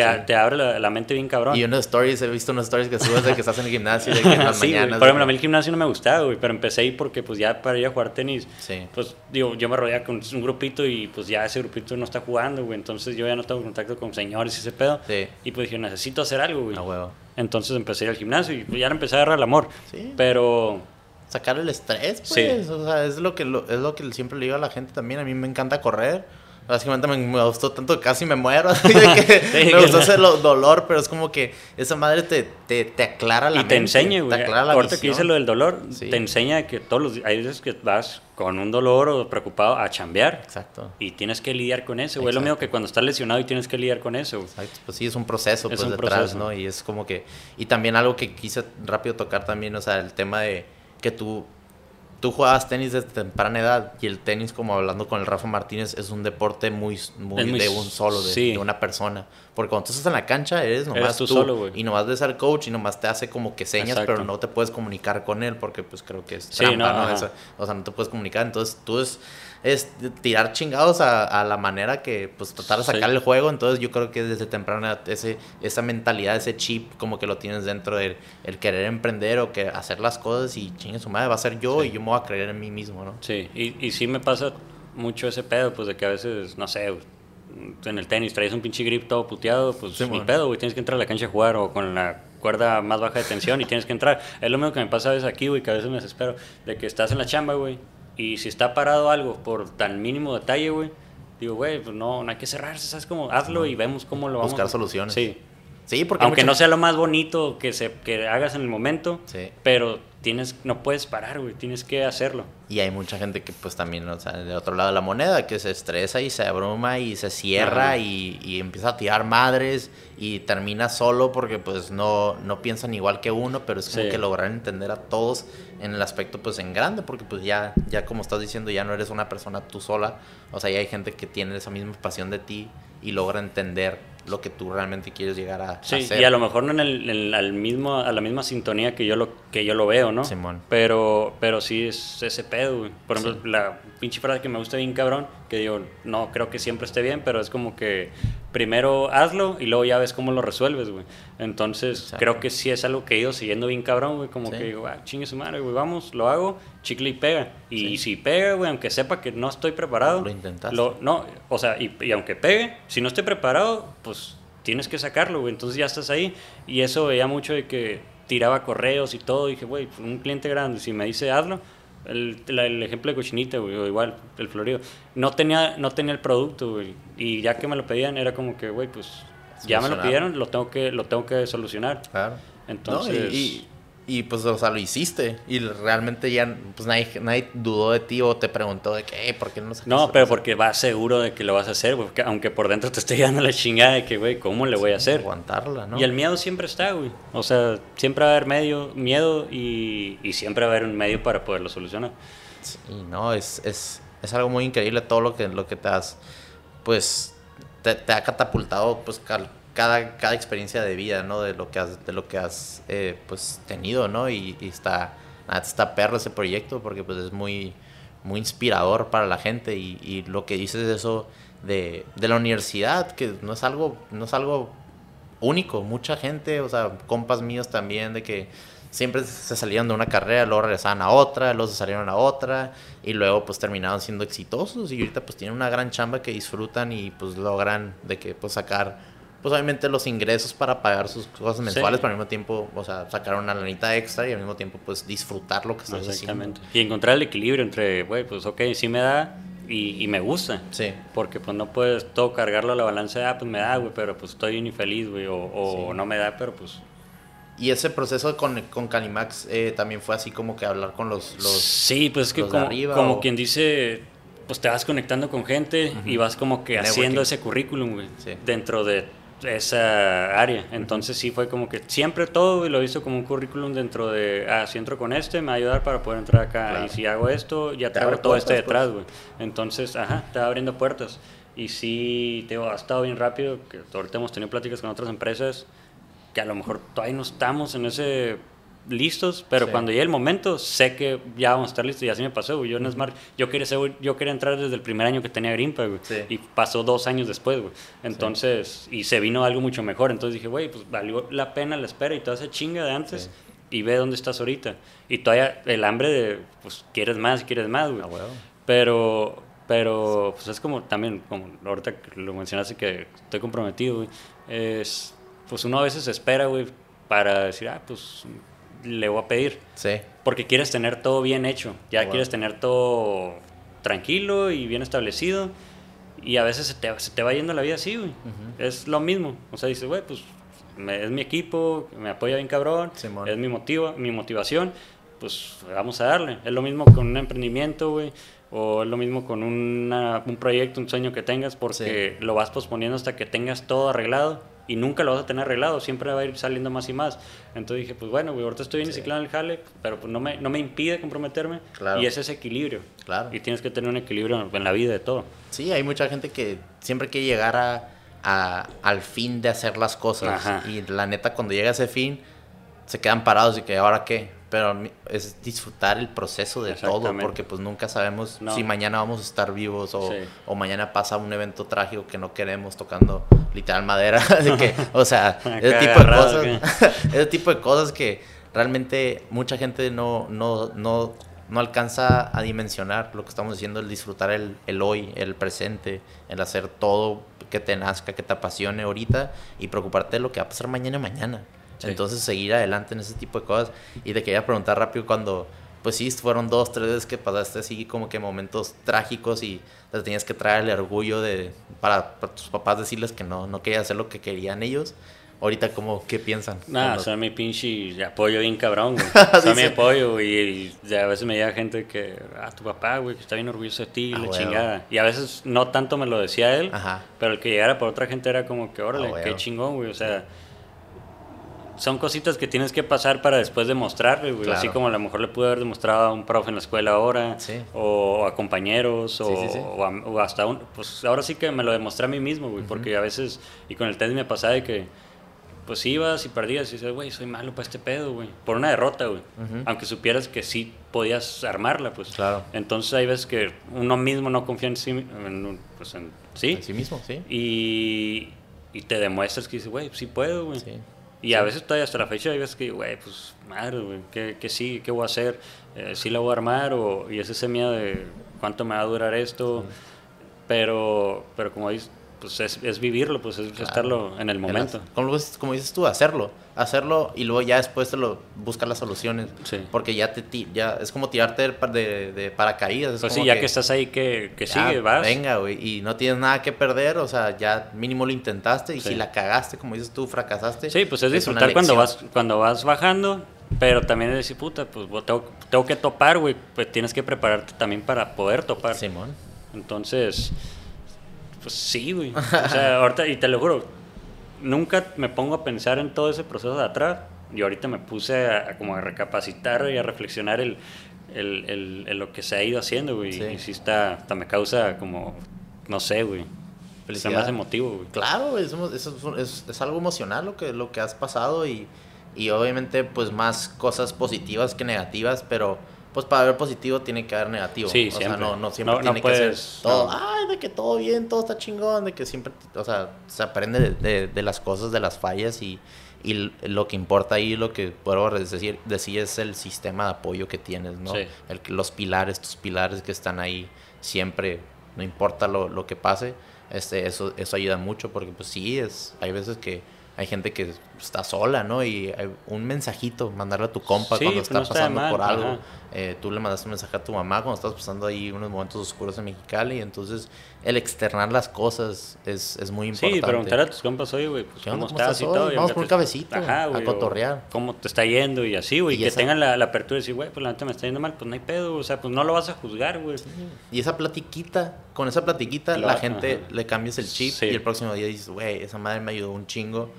te, Sí. te abre la, la mente bien cabrón. Y unos stories, he visto unos stories que subes de que estás en el gimnasio, de que en las Sí, mañanas... Por ejemplo, a mí el gimnasio no me gustaba, güey, pero empecé ahí porque pues ya para ir a jugar tenis, Sí. pues digo, yo me rodeaba con un grupito y pues ya ese grupito no está jugando, güey, entonces yo ya no tengo contacto con señores y ese pedo. Sí. Y pues dije, necesito hacer algo, güey. A huevo. Entonces empecé a ir al gimnasio y pues, ya empecé a agarrar el amor. Sí. Pero sacar el estrés, pues. Sí. O sea, es lo que lo- es lo que siempre le digo a la gente también. A mí me encanta correr. Básicamente me, me gustó tanto que casi me muero. de que Sí, me gustó ese lo- dolor, pero es como que esa madre te, te, te aclara la Y te mente, enseña, güey. Te aclara la Ahorita que dice lo del dolor, Sí. te enseña que todos los hay veces que vas con un dolor o preocupado a chambear. Exacto. Y tienes que lidiar con eso, güey. Es lo mismo que cuando estás lesionado y tienes que lidiar con eso. Exacto, pues sí, es un proceso Es pues un detrás, proceso. ¿no? Y es como que... Y también algo que quise rápido tocar también, o sea, el tema de que tú, tú jugabas tenis desde temprana edad y el tenis, como hablando con el Rafa Martínez, es un deporte muy, muy, de un solo, de, sí. de una persona. Porque cuando tú estás en la cancha, eres nomás Eres tú tú, solo, güey. y nomás ves al coach y nomás te hace como que señas, Exacto. pero no te puedes comunicar con él porque pues creo que es Sí, trampa, no. Esa- o sea, no te puedes comunicar. Entonces tú es, es tirar chingados a, a la manera que pues tratar de Sí. sacar el juego. Entonces yo creo que desde temprana ese, esa mentalidad, ese chip como que lo tienes dentro del el querer emprender o que hacer las cosas y chingue su madre, va a ser yo y yo me voy a creer en mí mismo, ¿no? Sí, y, y sí me pasa mucho ese pedo, pues de que a veces, no sé, en el tenis traes un pinche grip todo puteado, pues Sí, ni pedo, güey, tienes que entrar a la cancha a jugar o con la cuerda más baja de tensión y tienes que entrar. Es lo mismo que me pasa a veces aquí, güey, que a veces me desespero, de que estás en la chamba, güey, y si está parado algo por tan mínimo detalle, güey, digo, güey, pues no, no hay que cerrarse, ¿sabes? Como hazlo y vemos cómo lo vamos Buscar a- soluciones. Sí. Sí, porque Aunque no sea lo más bonito que, se, que hagas en el momento, Sí. pero tienes, no puedes parar, güey, tienes que hacerlo. Y hay mucha gente que pues también, o sea, de otro lado de la moneda, que se estresa y se abruma y se cierra y, y empieza a tirar madres y termina solo porque pues no, no piensan igual que uno, pero es como Sí. que lograr entender a todos en el aspecto pues en grande, porque pues ya, ya como estás diciendo, ya no eres una persona tú sola, o sea, ya hay gente que tiene esa misma pasión de ti y logra entender lo que tú realmente quieres llegar a, Sí, hacer. y a lo mejor no en el, en al mismo, a la misma sintonía que yo lo, que yo lo veo, ¿no? Simón. Pero, pero sí es ese pedo, güey. Por ejemplo, la pinche frase que me gusta bien cabrón, que digo, no creo que siempre esté bien, pero es como que primero hazlo y luego ya ves cómo lo resuelves, güey. Entonces, Exacto. creo que sí es algo que he ido siguiendo bien cabrón, güey. Como Sí. que digo, ah, chingue su madre, güey, vamos, lo hago, chicle y pega. Y Sí. si pega, güey, aunque sepa que no estoy preparado, Lo intentaste. lo- no, o sea, y, y aunque pegue, si no estoy preparado, pues tienes que sacarlo, güey. Entonces ya estás ahí. Y eso veía mucho de que tiraba correos y todo. dije, güey, un cliente grande, si me dice hazlo. El, la- el ejemplo de cochinita, güey, o igual, el florido. No tenía, no tenía el producto, güey. Y ya que me lo pedían, era como que, güey, pues ya me lo pidieron, lo tengo que, lo tengo que solucionar. Claro. Entonces- No, y, y- y, pues, o sea, lo hiciste. Y realmente ya, pues nadie, nadie dudó de ti o te preguntó de que, "Eh, ¿por qué no lo sacaste?" No, pero porque vas seguro de que lo vas a hacer, güey. Aunque por dentro te esté dando la chingada de que, güey, ¿cómo le voy a hacer? Aguantarla, ¿no? Y el miedo siempre está, güey. O sea, siempre va a haber medio, miedo y, y siempre va a haber un medio para poderlo solucionar. Sí, no, es, es, es algo muy increíble todo lo que, lo que te has, pues, te, te ha catapultado, pues, cal- cada, cada experiencia de vida, ¿no? De lo que has, de lo que has, eh, pues, tenido, ¿no? Y, está, está perro ese proyecto porque, pues, es muy, muy inspirador para la gente y, lo que dices eso de, de la universidad, que no es algo, no es algo único, mucha gente, o sea, compas míos también, de que siempre se salían de una carrera, luego regresaban a otra, luego se salieron a otra, y luego pues terminaban siendo exitosos, y ahorita pues tienen una gran chamba que disfrutan y pues logran de que pues sacar, pues obviamente los ingresos para pagar sus cosas mensuales, Sí. pero al mismo tiempo, o sea, sacar una lanita extra y al mismo tiempo pues disfrutar lo que estás haciendo. Exactamente. Y encontrar el equilibrio entre, güey, pues ok, sí me da y, y me gusta. Sí, Porque pues no puedes todo cargarlo a la balanza de, ah, pues me da, güey, pero pues estoy infeliz, güey. O, o Sí. no me da, pero pues... y ese proceso con, con Calimax eh, también fue así como que hablar con los... los sí, pues es que como, arriba como o- quien dice, pues te vas conectando con gente y vas como que Networking. haciendo ese currículum, güey, Sí. dentro de esa área. Entonces sí fue como que siempre todo y lo hizo como un currículum dentro de, ah, si entro con este, me va a ayudar para poder entrar acá. Claro. Y si hago esto, ya Te abre todo este puertas, pues. detrás, güey. Entonces, ajá, te va abriendo puertas. Y sí, te digo, ha estado bien rápido, que ahorita hemos tenido pláticas con otras empresas que a lo mejor todavía no estamos en ese listos, pero Sí. cuando llegue el momento, sé que ya vamos a estar listos y así me pasó, güey. Yo en Smart, yo quería, ser- yo quería entrar desde el primer año que tenía Grimpa, güey. Sí. Y pasó dos años después, güey. Entonces, y se vino algo mucho mejor. Entonces dije, güey, pues valió la pena la espera y toda esa chinga de antes. Sí. Y ve dónde estás ahorita. Y todavía el hambre de, pues, quieres más, quieres más, güey. Ah, huevo. Pero, pero, pues es como también, como ahorita lo mencionaste que estoy comprometido, güey. Es, pues uno a veces espera, güey, para decir, ah, pues le voy a pedir. Sí, Porque quieres tener todo bien hecho. Ya Wow. quieres tener todo tranquilo y bien establecido. Y a veces se te, se te va yendo la vida así, güey. Es lo mismo. O sea, dices, güey, pues me- es mi equipo, me apoya bien cabrón, Simón. es mi motivo, mi motivación, pues vamos a darle. Es lo mismo con un emprendimiento, güey, o es lo mismo con una- un proyecto, un sueño que tengas, porque lo vas posponiendo hasta que tengas todo arreglado y nunca lo vas a tener arreglado, siempre va a ir saliendo más y más. Entonces dije, pues bueno, güey, ahorita estoy bien ciclado en el jale, pero pues no me, no me impide comprometerme Claro. y es ese equilibrio. Claro. Y tienes que tener un equilibrio en la vida de todo. Sí, hay mucha gente que siempre quiere llegar a, a- al fin de hacer las cosas. Ajá. Y la neta, cuando llega a ese fin, se quedan parados y que ahora qué. Pero es disfrutar el proceso de todo, porque pues nunca sabemos No. si mañana vamos a estar vivos o, Sí. o mañana pasa un evento trágico que no queremos tocando literal madera. de que, o sea, ese tipo de cosas. ese tipo de cosas que realmente mucha gente no, no, no, no alcanza a dimensionar lo que estamos diciendo, el disfrutar el, el hoy, el presente, el hacer todo que te nazca, que te apasione ahorita y preocuparte de lo que va a pasar mañana mañana. Sí. Entonces seguir adelante en ese tipo de cosas. Y te quería preguntar rápido cuando, pues sí, fueron dos, tres veces que pasaste así como que momentos trágicos y te tenías que traer el orgullo de, para, para tus papás decirles que no, no querías hacer lo que querían ellos. Ahorita, ¿cómo, ¿qué piensan? Nada, Cuando- son mi pinche apoyo bien cabrón, güey. Son mi apoyo, güey. Y, a veces me llega gente que, ah, tu papá, güey, que está bien orgulloso de ti, Ah, la huevo. chingada. Y a veces no tanto me lo decía él, Ajá. pero el que llegara por otra gente era como que, órale, Ah, qué chingón, güey. O sea, son cositas que tienes que pasar para después demostrarle, güey. Así como a lo mejor le pude haber demostrado a un profe en la escuela ahora, Sí. o a compañeros, o, Sí, sí, o a- o hasta un. Pues ahora sí que me lo demostré a mí mismo, güey, porque a veces, y con el tenis me pasaba de que pues ibas y perdías y dices, güey, soy malo para este pedo, güey. Por una derrota, güey. Aunque supieras que sí podías armarla, pues. Claro. Entonces hay veces que uno mismo no confía en sí, en, pues en sí. En sí mismo, sí. Y, y te demuestras que dices, güey, sí puedo, güey. Sí. Y a veces todavía hasta la fecha hay veces que, güey, pues madre, güey, ¿qué, qué sí? ¿Qué voy a hacer? Eh, ¿Sí la voy a armar? O, y es ese miedo de cuánto me va a durar esto. Pero, pero como dices, pues es, es vivirlo, pues es Claro. estarlo en el momento. Como, dices- como dices tú, hacerlo. Hacerlo y luego ya después te lo buscas las soluciones. Sí. Porque ya te ya es como tirarte de, de, paracaídas. es Pues sí, como ya que, estás ahí, que, que ya, sigue, vas. Venga, güey. Y no tienes nada que perder. O sea, ya mínimo lo intentaste. Y Sí. si la cagaste, como dices tú, fracasaste. Sí, pues es disfrutar cuando lección. vas, cuando vas bajando, pero también es decir, puta, pues tengo, tengo que topar, güey. Pues tienes que prepararte también para poder topar. Simón. Entonces, pues sí, güey. O sea, ahorita, y te lo juro, nunca me pongo a pensar en todo ese proceso de atrás. Y ahorita me puse a, a como a recapacitar y a reflexionar el, el, el- el lo que se ha ido haciendo, güey. Sí. Y sí está, hasta me causa como, no sé, güey. Se me Felicidad. hace emotivo, güey. Claro, güey, es, es, es- es algo emocional lo que, lo que has pasado y, y obviamente pues más cosas positivas que negativas, pero pues para ver positivo tiene que haber negativo. Sí, o sea, no, no siempre No- no tiene puedes- que ser todo, no. ay, de que todo bien, todo está chingón, de que siempre, o sea, se aprende de, de- de las cosas, de las fallas y, y lo que importa ahí, lo que puedo decir, decir es el sistema de apoyo que tienes, ¿no? Sí. El, los pilares, tus pilares que están ahí siempre, no importa lo, lo que pase, este, eso, eso ayuda mucho porque pues sí, es, hay veces que hay gente que está sola, ¿no? Y hay un mensajito, mandarle a tu compa Sí, cuando pues, está no pasando mal, por algo. ajá. Eh, tú le mandaste un mensaje a tu mamá cuando estás pasando ahí unos momentos oscuros en Mexicali. Entonces, el externar las cosas es, es muy importante. Sí, preguntar a tus compas, oye, güey, pues. ¿cómo, ¿Cómo estás y hoy? todo? y Vamos por un cafecito, a cotorrear. ¿Cómo te está yendo? Y así, güey. Y Que esa- tengan la, la apertura y decir, güey, pues la neta me está yendo mal, pues no hay pedo. O sea, pues no lo vas a juzgar, güey. Y esa platiquita, con esa platiquita, la gente ajá. le cambias el chip Sí. y el próximo día dices, güey, esa madre me ayudó un chingo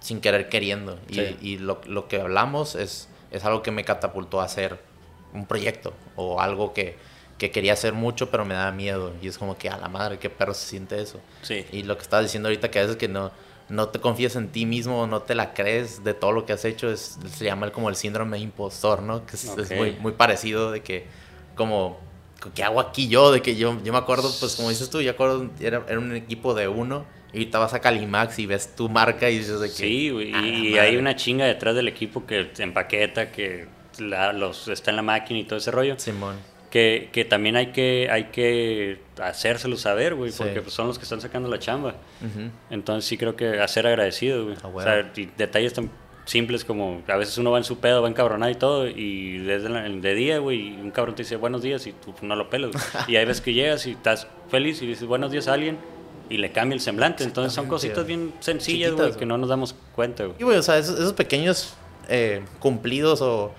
sin querer queriendo. Y, y lo, lo que hablamos es, es algo que me catapultó a hacer un proyecto o algo que, que quería hacer mucho, pero me daba miedo. Y es como que a la madre, qué perro se siente eso. Sí. Y lo que estabas diciendo ahorita, que a veces que no, no te confías en ti mismo, no te la crees de todo lo que has hecho, es, se llama el- como el síndrome de impostor, ¿no? Que es, es Ok. muy, muy parecido de que, como, ¿qué hago aquí yo? De que yo, yo me acuerdo, pues como dices tú, yo acuerdo, era, era un equipo de uno, y ahorita vas a Calimax y ves tu marca y dices de que... Sí, güey. "A la Y madre". hay una chinga detrás del equipo que te empaqueta, que la- los, está en la máquina y todo ese rollo. Simón. Que, que también hay que, hay que hacérselo saber, güey, Sí. porque pues, son los que están sacando la chamba. Entonces sí creo que hacer agradecido, güey. Ah, o huevo. sea, y detalles tan simples como a veces uno va en su pedo, va encabronado y todo, y desde de día, güey, un cabrón te dice buenos días y tú no lo pelas. y hay veces que llegas y estás feliz y dices buenos días a alguien y le cambia el semblante. Entonces son cositas bien sencillas, güey, que no nos damos cuenta, güey. Y, güey, o sea, esos, pequeños eh, cumplidos o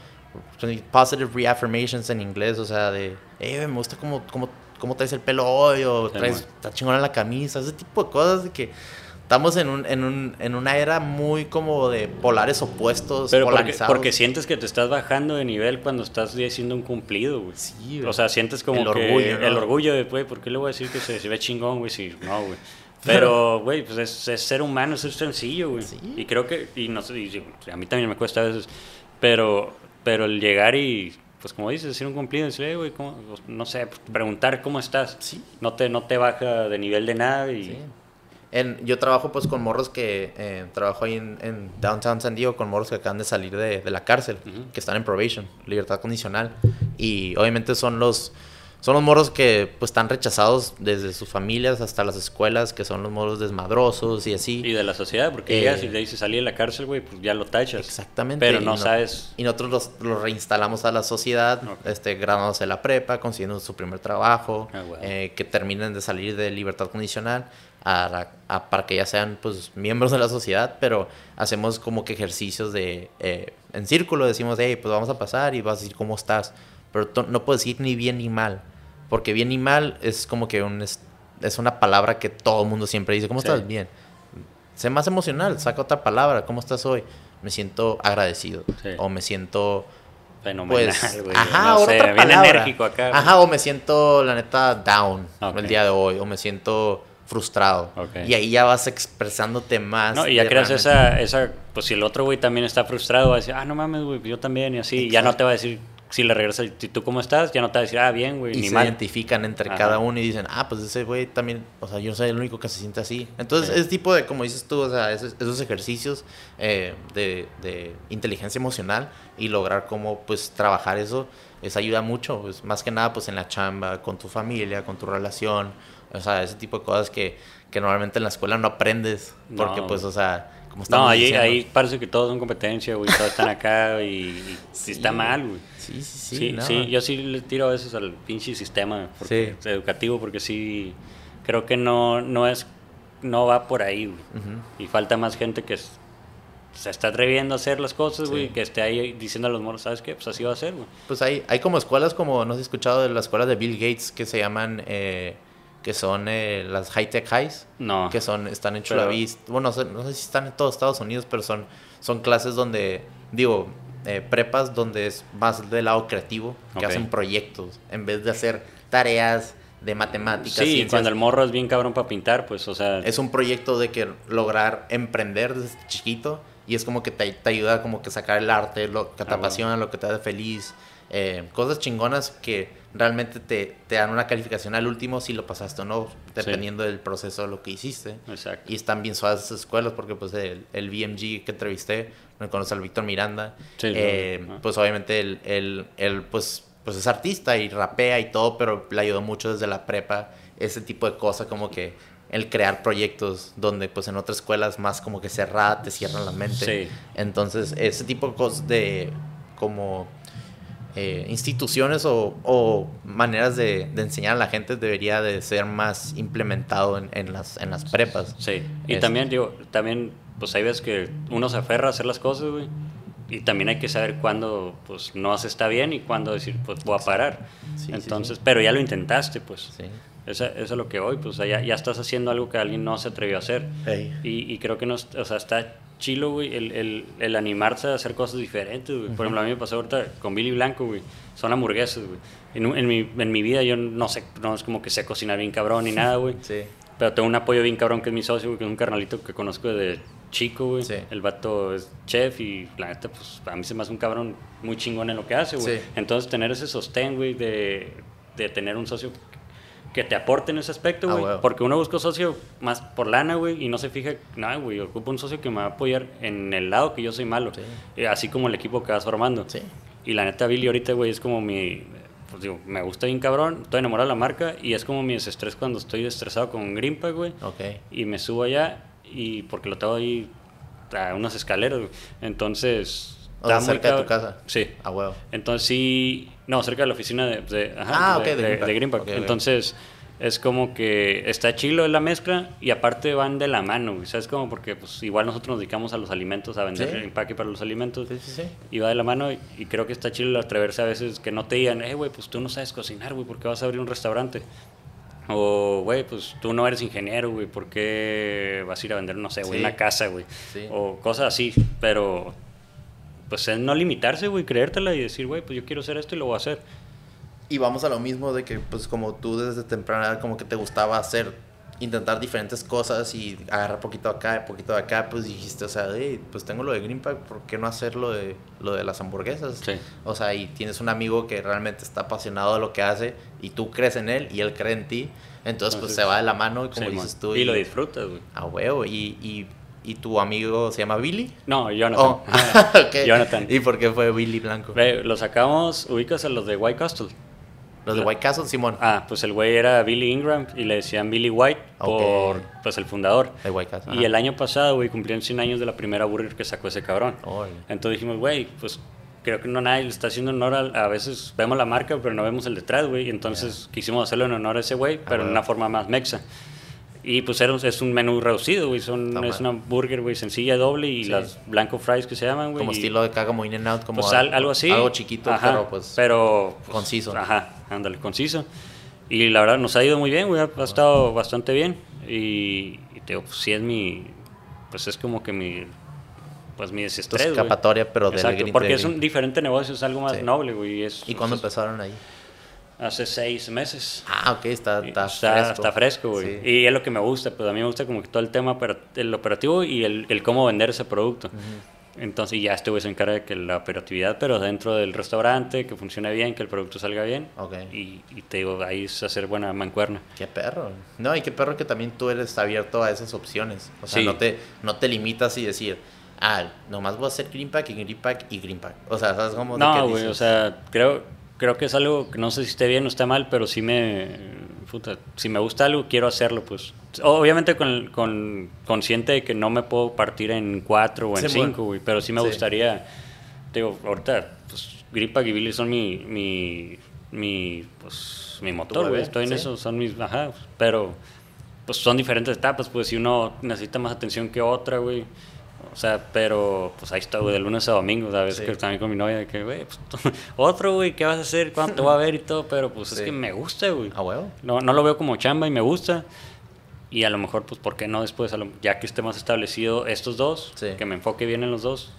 positive reaffirmations en inglés, o sea, de, eh, me gusta cómo, cómo, cómo traes el pelo hoy, o traes, está chingona la camisa, ese tipo de cosas de que estamos en, un, en, un, en una era muy como de polares opuestos, Pero polarizados. Porque, sientes que te estás bajando de nivel cuando estás haciendo un cumplido, güey. Sí, güey. O sea, sientes como el orgullo, El orgullo de, güey, ¿por qué le voy a decir que se, se ve chingón, güey? Si no, güey. Pero, güey, pues es, es, ser humano, es sencillo, güey. Sí. Y creo que, y no sé, y a mí también me cuesta a veces, pero, pero el llegar y pues como dices, decir un cumplido, decir, güey, no sé, preguntar cómo estás. Sí. No te, no te baja de nivel de nada y... Sí yo trabajo pues con morros que eh, trabajo ahí en, Downtown San Diego con morros que acaban de salir de, la cárcel, que están en probation, libertad condicional. Y obviamente son los, son los morros que pues están rechazados desde sus familias hasta las escuelas, que son los morros desmadrosos y así. Y de la sociedad, porque ya si le dices salir de la cárcel, güey, pues ya lo tachas. Exactamente. Pero no, sabes... Y nosotros los, reinstalamos a la sociedad, este, graduándose la prepa, consiguiendo su primer trabajo, ah, eh, que terminen de salir de libertad condicional a, para que ya sean pues miembros de la sociedad, pero hacemos como que ejercicios de eh, en círculo, decimos, hey, pues vamos a pasar y vas a decir cómo estás, pero no puedes decir ni bien ni mal, porque bien ni mal es como que un, es, una palabra que todo el mundo siempre dice, ¿cómo estás? Bien. Sé más emocional, saca otra palabra, ¿cómo estás hoy? Me siento agradecido o me siento fenomenal, pues, Ajá, otra enérgico acá. Ajá, o me siento la neta down el día de hoy o me siento frustrado. Y ahí ya vas expresándote más. No, y ya creas esa, esa, pues si el otro güey también está frustrado, va a decir, ah, no mames, güey, yo también, y así, ya no te va a decir, si le regresas, si tú cómo estás, ya no te va a decir, ah, bien, güey, y ni se identifican entre cada uno y dicen, ah, pues ese güey también, o sea, yo no soy el único que se siente así. Entonces, ese tipo de, como dices tú, o sea, esos, ejercicios eh, de, de, inteligencia emocional y lograr cómo, pues, trabajar eso, es ayuda mucho, pues, más que nada, pues, en la chamba, con tu familia, con tu relación, o sea, ese tipo de cosas que, que normalmente en la escuela no aprendes. Porque, pues, o sea, como No, ahí, ahí parece que todos son competencia, güey. Todos están acá y, está mal, güey. Sí, sí, sí. Sí, yo sí le tiro a veces al pinche sistema educativo porque sí creo que no, no es no va por ahí, güey. Y falta más gente que se está atreviendo a hacer las cosas, güey, que esté ahí diciendo a los moros, ¿sabes qué? Pues así va a ser, güey. Pues hay, hay como escuelas como, no sé, he escuchado de las escuelas de Bill Gates que se llaman eh, que son eh, las High Tech Highs. No. Que son, están en Chula Vista. Bueno, no sé, si están en todos Estados Unidos, pero son, son clases donde, digo, eh, prepas donde es más del lado creativo, que hacen proyectos, en vez de hacer tareas de matemáticas. Sí, cuando el morro es bien cabrón para pintar, pues, o sea... Es un proyecto de que lograr emprender desde chiquito y es como que te, te ayuda como que sacar el arte, lo que te ah, apasiona, lo que te hace feliz, eh, cosas chingonas que realmente te, te, dan una calificación al último si lo pasaste o no, dependiendo del proceso de lo que hiciste. Exacto. Y están bien suaves esas escuelas porque pues el, el BMG que entrevisté, conoce al Víctor Miranda, eh, pues obviamente él, el pues, pues es artista y rapea y todo, pero le ayudó mucho desde la prepa ese tipo de cosas como que el crear proyectos donde pues en otras escuelas más como que cerrada te cierran la mente. Entonces ese tipo de cosas de como eh, instituciones o, maneras de, enseñar a la gente debería de ser más implementado en, las, en las prepas. Sí, y también, digo, también, pues hay veces que uno se aferra a hacer las cosas, güey, y también hay que saber cuándo, pues, no se está bien y cuándo decir, pues, voy a parar. Entonces, pero ya lo intentaste, pues. Eso, es lo que hoy, pues, ya, ya estás haciendo algo que alguien no se atrevió a hacer. Y, y, creo que no, o sea, está chilo, güey, el, el, el, animarse a hacer cosas diferentes, güey. Por ejemplo, a mí me pasó ahorita con Billy Blanco, güey. Son hamburguesas, güey. En, en, mi, en mi vida yo no sé, no es como que sé cocinar bien cabrón ni nada, güey. Sí. Pero tengo un apoyo bien cabrón que es mi socio, güey, que es un carnalito que conozco desde chico, güey. Sí. El vato es chef y la neta, pues a mí se me hace un cabrón muy chingón en lo que hace, güey. Sí. Entonces tener ese sostén, güey, de, de tener un socio que te aporte en ese aspecto, ah, güey. porque uno busca un socio más por lana, güey, y no se fija, no, güey, ocupo un socio que me va a apoyar en el lado que yo soy malo. Eh, así como el equipo que vas formando. Sí. Y la neta, Billy ahorita, güey, es como mi. Pues digo, me gusta bien cabrón, estoy enamorado de la marca y es como mi desestrés cuando estoy estresado con Greenpack, güey. Ok. Y me subo allá y porque lo tengo ahí a unas escaleras, güey. Entonces... O sea, cerca de tu casa. Sí. A huevo. Entonces sí, no, cerca de la oficina de, de- ajá, Ah, de, ok, de de- Greenpack. de Greenpack. Ok, ok. Entonces es como que está chilo la mezcla y aparte van de la mano, ¿sabes? Como porque pues igual nosotros nos dedicamos a los alimentos, a vender Sí. el empaque para los alimentos. Sí, sí, sí. Y va de la mano y, y creo que está chido el atreverse a veces que no te digan, eh, güey, pues tú no sabes cocinar, güey, ¿por qué vas a abrir un restaurante? O, güey, pues tú no eres ingeniero, güey, ¿por qué vas a ir a vender, no sé, güey, una casa, güey? Sí. O cosas así, pero pues es no limitarse, güey, creértela y decir, güey, pues yo quiero hacer esto y lo voy a hacer. Y vamos a lo mismo de que, pues, como tú desde temprana como que te gustaba hacer, intentar diferentes cosas y agarrar poquito acá, poquito de acá, pues dijiste, o sea, "Ey, pues tengo lo de Green Pack, ¿por qué no hacer lo de, lo de las hamburguesas? Sí. O sea, y tienes un amigo que realmente está apasionado de lo que hace y tú crees en él y él cree en ti, entonces, pues se va de la mano, y como Sí, dices tú. y lo disfrutas, güey. A huevo, y, y, y tu amigo se llama Billy. No, Jonathan. Oh, ok. Jonathan. ¿Y por qué fue Billy Blanco? Ve, lo sacamos, ubicas a los de White Castle. Los de White Castle, Simón. Ah, pues el güey era Billy Ingram y le decían Billy White por pues el fundador. De White Castle. Y el año pasado, güey, cumplieron 100 años de la primera burger que sacó ese cabrón. Entonces dijimos, güey, pues creo que no nadie le está haciendo honor a, a veces vemos la marca, pero no vemos el detrás, güey. Entonces quisimos hacerlo en honor a ese güey, pero en bueno. una forma más mexa. Y pues era, es un menú reducido, güey. Son, es una burger, güey, sencilla, doble y Sí. las blanco fries que se llaman, güey. Como y- estilo de acá, como In and Out, como pues al- algo así. Algo chiquito, Ajá, pero pues. pero, pues, conciso. Ajá, ándale, conciso. Y la verdad nos ha ido muy bien, güey. Ha, ha estado bastante bien. Y, y te digo, pues sí es mi. Pues es como que mi. Pues mi desestrés, escapatoria, pero del Exacto, porque es un diferente negocio, es algo más Sí. noble, güey. y Es, ¿Y cuándo pues, empezaron ahí? Hace seis meses. Ah, ok, está, está, está, fresco. está fresco, güey. Sí. Y es lo que me gusta, pues a mí me gusta como que todo el tema, el operativo y el, el cómo vender ese producto. Entonces ya güey se encarga de que la operatividad, pero dentro del restaurante, que funcione bien, que el producto salga bien. Ok. Y, y te digo, ahí es hacer buena mancuerna. Qué perro. No, y qué perro que también tú eres abierto a esas opciones. O sea, Sí. no, te, no te limitas y decir, ah, nomás voy a hacer Green Pack y Green Pack y Green Pack. O sea, ¿sabes cómo? No, güey, o sea, creo, creo que es algo que no sé si esté bien o está mal, pero sí me... puta, si me gusta algo, quiero hacerlo, pues. Obviamente con, con consciente de que no me puedo partir en cuatro o en Sí, cinco, güey, pero sí me Sí. gustaría... te Digo, ahorita, pues, Gripa y Billy son mi, mi, mi, pues, mi motor, güey. Estoy en sí. eso, son mis... Ajá, pero pues son diferentes etapas, pues si uno necesita más atención que otra, güey. O sea, pero pues ahí está, güey, de lunes a domingo, ¿sabes? Sí. Que también con mi novia, de que, güey, pues, otro, güey, ¿qué vas a hacer? ¿Cuándo te voy a ver y todo? Pero pues es que me gusta, güey. A huevo. No, no lo veo como chamba y me gusta. Y a lo mejor, pues, ¿por qué no después, a lo- ya que esté más establecido estos dos, Sí. que me enfoque bien en los dos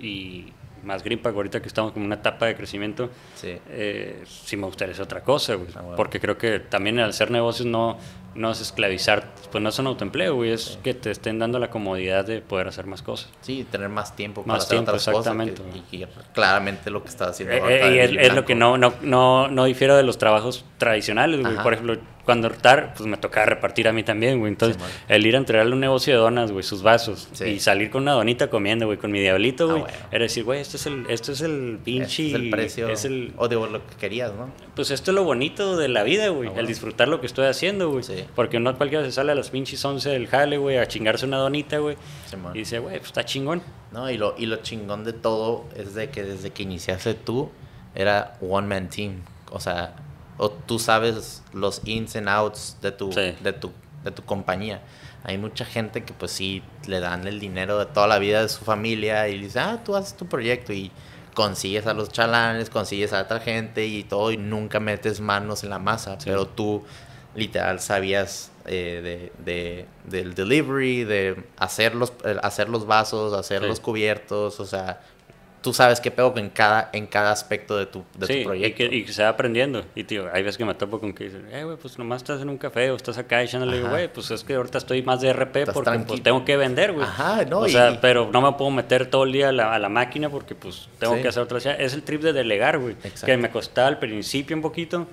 y más Green Pack ahorita que estamos como en una etapa de crecimiento, Sí. eh, sí me gustaría hacer otra cosa, güey. Ah, bueno. Porque creo que también al hacer negocios no, no es esclavizar, pues no es un autoempleo, güey, es que te estén dando la comodidad de poder hacer más cosas. Sí, tener más tiempo Más para hacer tiempo, otras cosas. exactamente. que- y, y claramente lo que estás haciendo Eh, eh, y es, lo que no, no, no, no difiero de los trabajos tradicionales, güey. Por ejemplo, cuando rotar, pues me tocaba repartir a mí también, güey. Entonces, Sí, el ir a entregarle un negocio de donas, güey, sus vasos, Sí. y salir con una donita comiendo, güey, con mi diablito, Ah, güey. bueno. Era decir, güey, este es el, esto es el pinche... Este es el precio. es el- O de lo que querías, ¿no? pues esto es lo bonito de la vida, güey. Ah, bueno. El disfrutar lo que estoy haciendo, güey. Sí. Porque no cualquiera se sale a las pinches 11 del jale, güey, a chingarse una donita, güey. Y dice, güey, pues está chingón. No, y lo, y lo chingón de todo es de que desde que iniciaste tú era one man team. O sea, o tú sabes los ins and outs de tu, Sí. de tu, de tu compañía. Hay mucha gente que pues sí le dan el dinero de toda la vida de su familia y dice, ah, tú haces tu proyecto y consigues a los chalanes, consigues a otra gente y todo y nunca metes manos en la masa. Sí. Pero tú literal sabías eh, de, de- del delivery, de hacer los, eh, hacer los vasos, hacer Sí. los cubiertos, o sea, tú sabes qué pedo en cada, en cada aspecto de tu, de sí, tu proyecto. Y que, y que se va aprendiendo. Y, tío, hay veces que me topo con que dicen, eh, güey, pues nomás estás en un café o estás acá echándole, güey, pues es que ahorita estoy más de RP Estás porque pues, tengo que vender, güey. Ajá, no, O y- sea, pero no me puedo meter todo el día a la, a la máquina porque pues tengo Sí. que hacer otras cosas. Es el trip de delegar, güey. Exacto. Que me costaba al principio un poquito,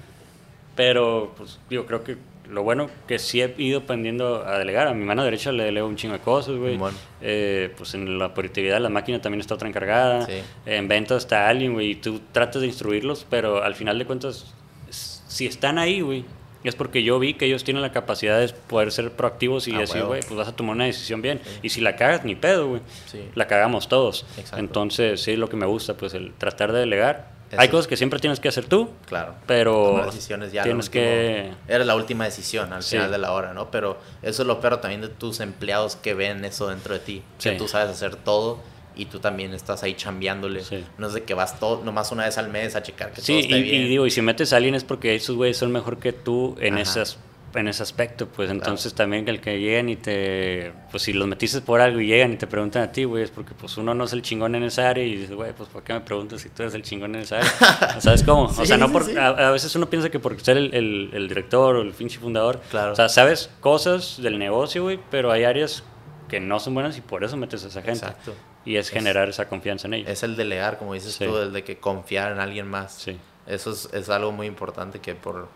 pero pues yo creo que lo bueno que sí he ido aprendiendo a delegar. A mi mano derecha le delego un chingo de cosas, güey. Bueno. Eh, pues en la de la máquina también está otra encargada. Sí. En ventas está alguien, güey, y tú tratas de instruirlos, pero al final de cuentas, si están ahí, güey, es porque yo vi que ellos tienen la capacidad de poder ser proactivos y Ah, decir, güey, pues vas a tomar una decisión bien. Y si la cagas, ni pedo, güey. Sí. La cagamos todos. Exacto. Entonces, sí, es lo que me gusta, pues el tratar de delegar. Hay cosas que siempre tienes que hacer tú, Claro. pero decisiones ya. tienes último. que... Era la última decisión al Sí. final de la hora, ¿no? Pero eso es lo peor también de tus empleados que ven eso dentro de ti. Que Sí. tú sabes hacer todo y tú también estás ahí chambeándole. Sí. No es de que vas todo, nomás una vez al mes a checar que todo Sí, esté y, bien. y digo, y si metes a alguien es porque esos güeyes son mejor que tú en, Ajá. esas, en ese aspecto, pues entonces también que el que lleguen y te, pues si los metiste por algo y llegan y te preguntan a ti, güey, es porque pues uno no es el chingón en esa área y dices, güey, pues ¿por qué me preguntas si tú eres el chingón en esa área? ¿Sabes cómo? Sí, o sea, no por, sí. a, a veces uno piensa que por ser el, el, el director o el pinche fundador, Claro. o sea, sabes cosas del negocio, güey, pero hay áreas que no son buenas y por eso metes a esa gente. Exacto. Y es generar esa confianza en ellos. Es el delegar, como dices tú, el de que confiar en alguien más. Sí. Eso es, es algo muy importante que por,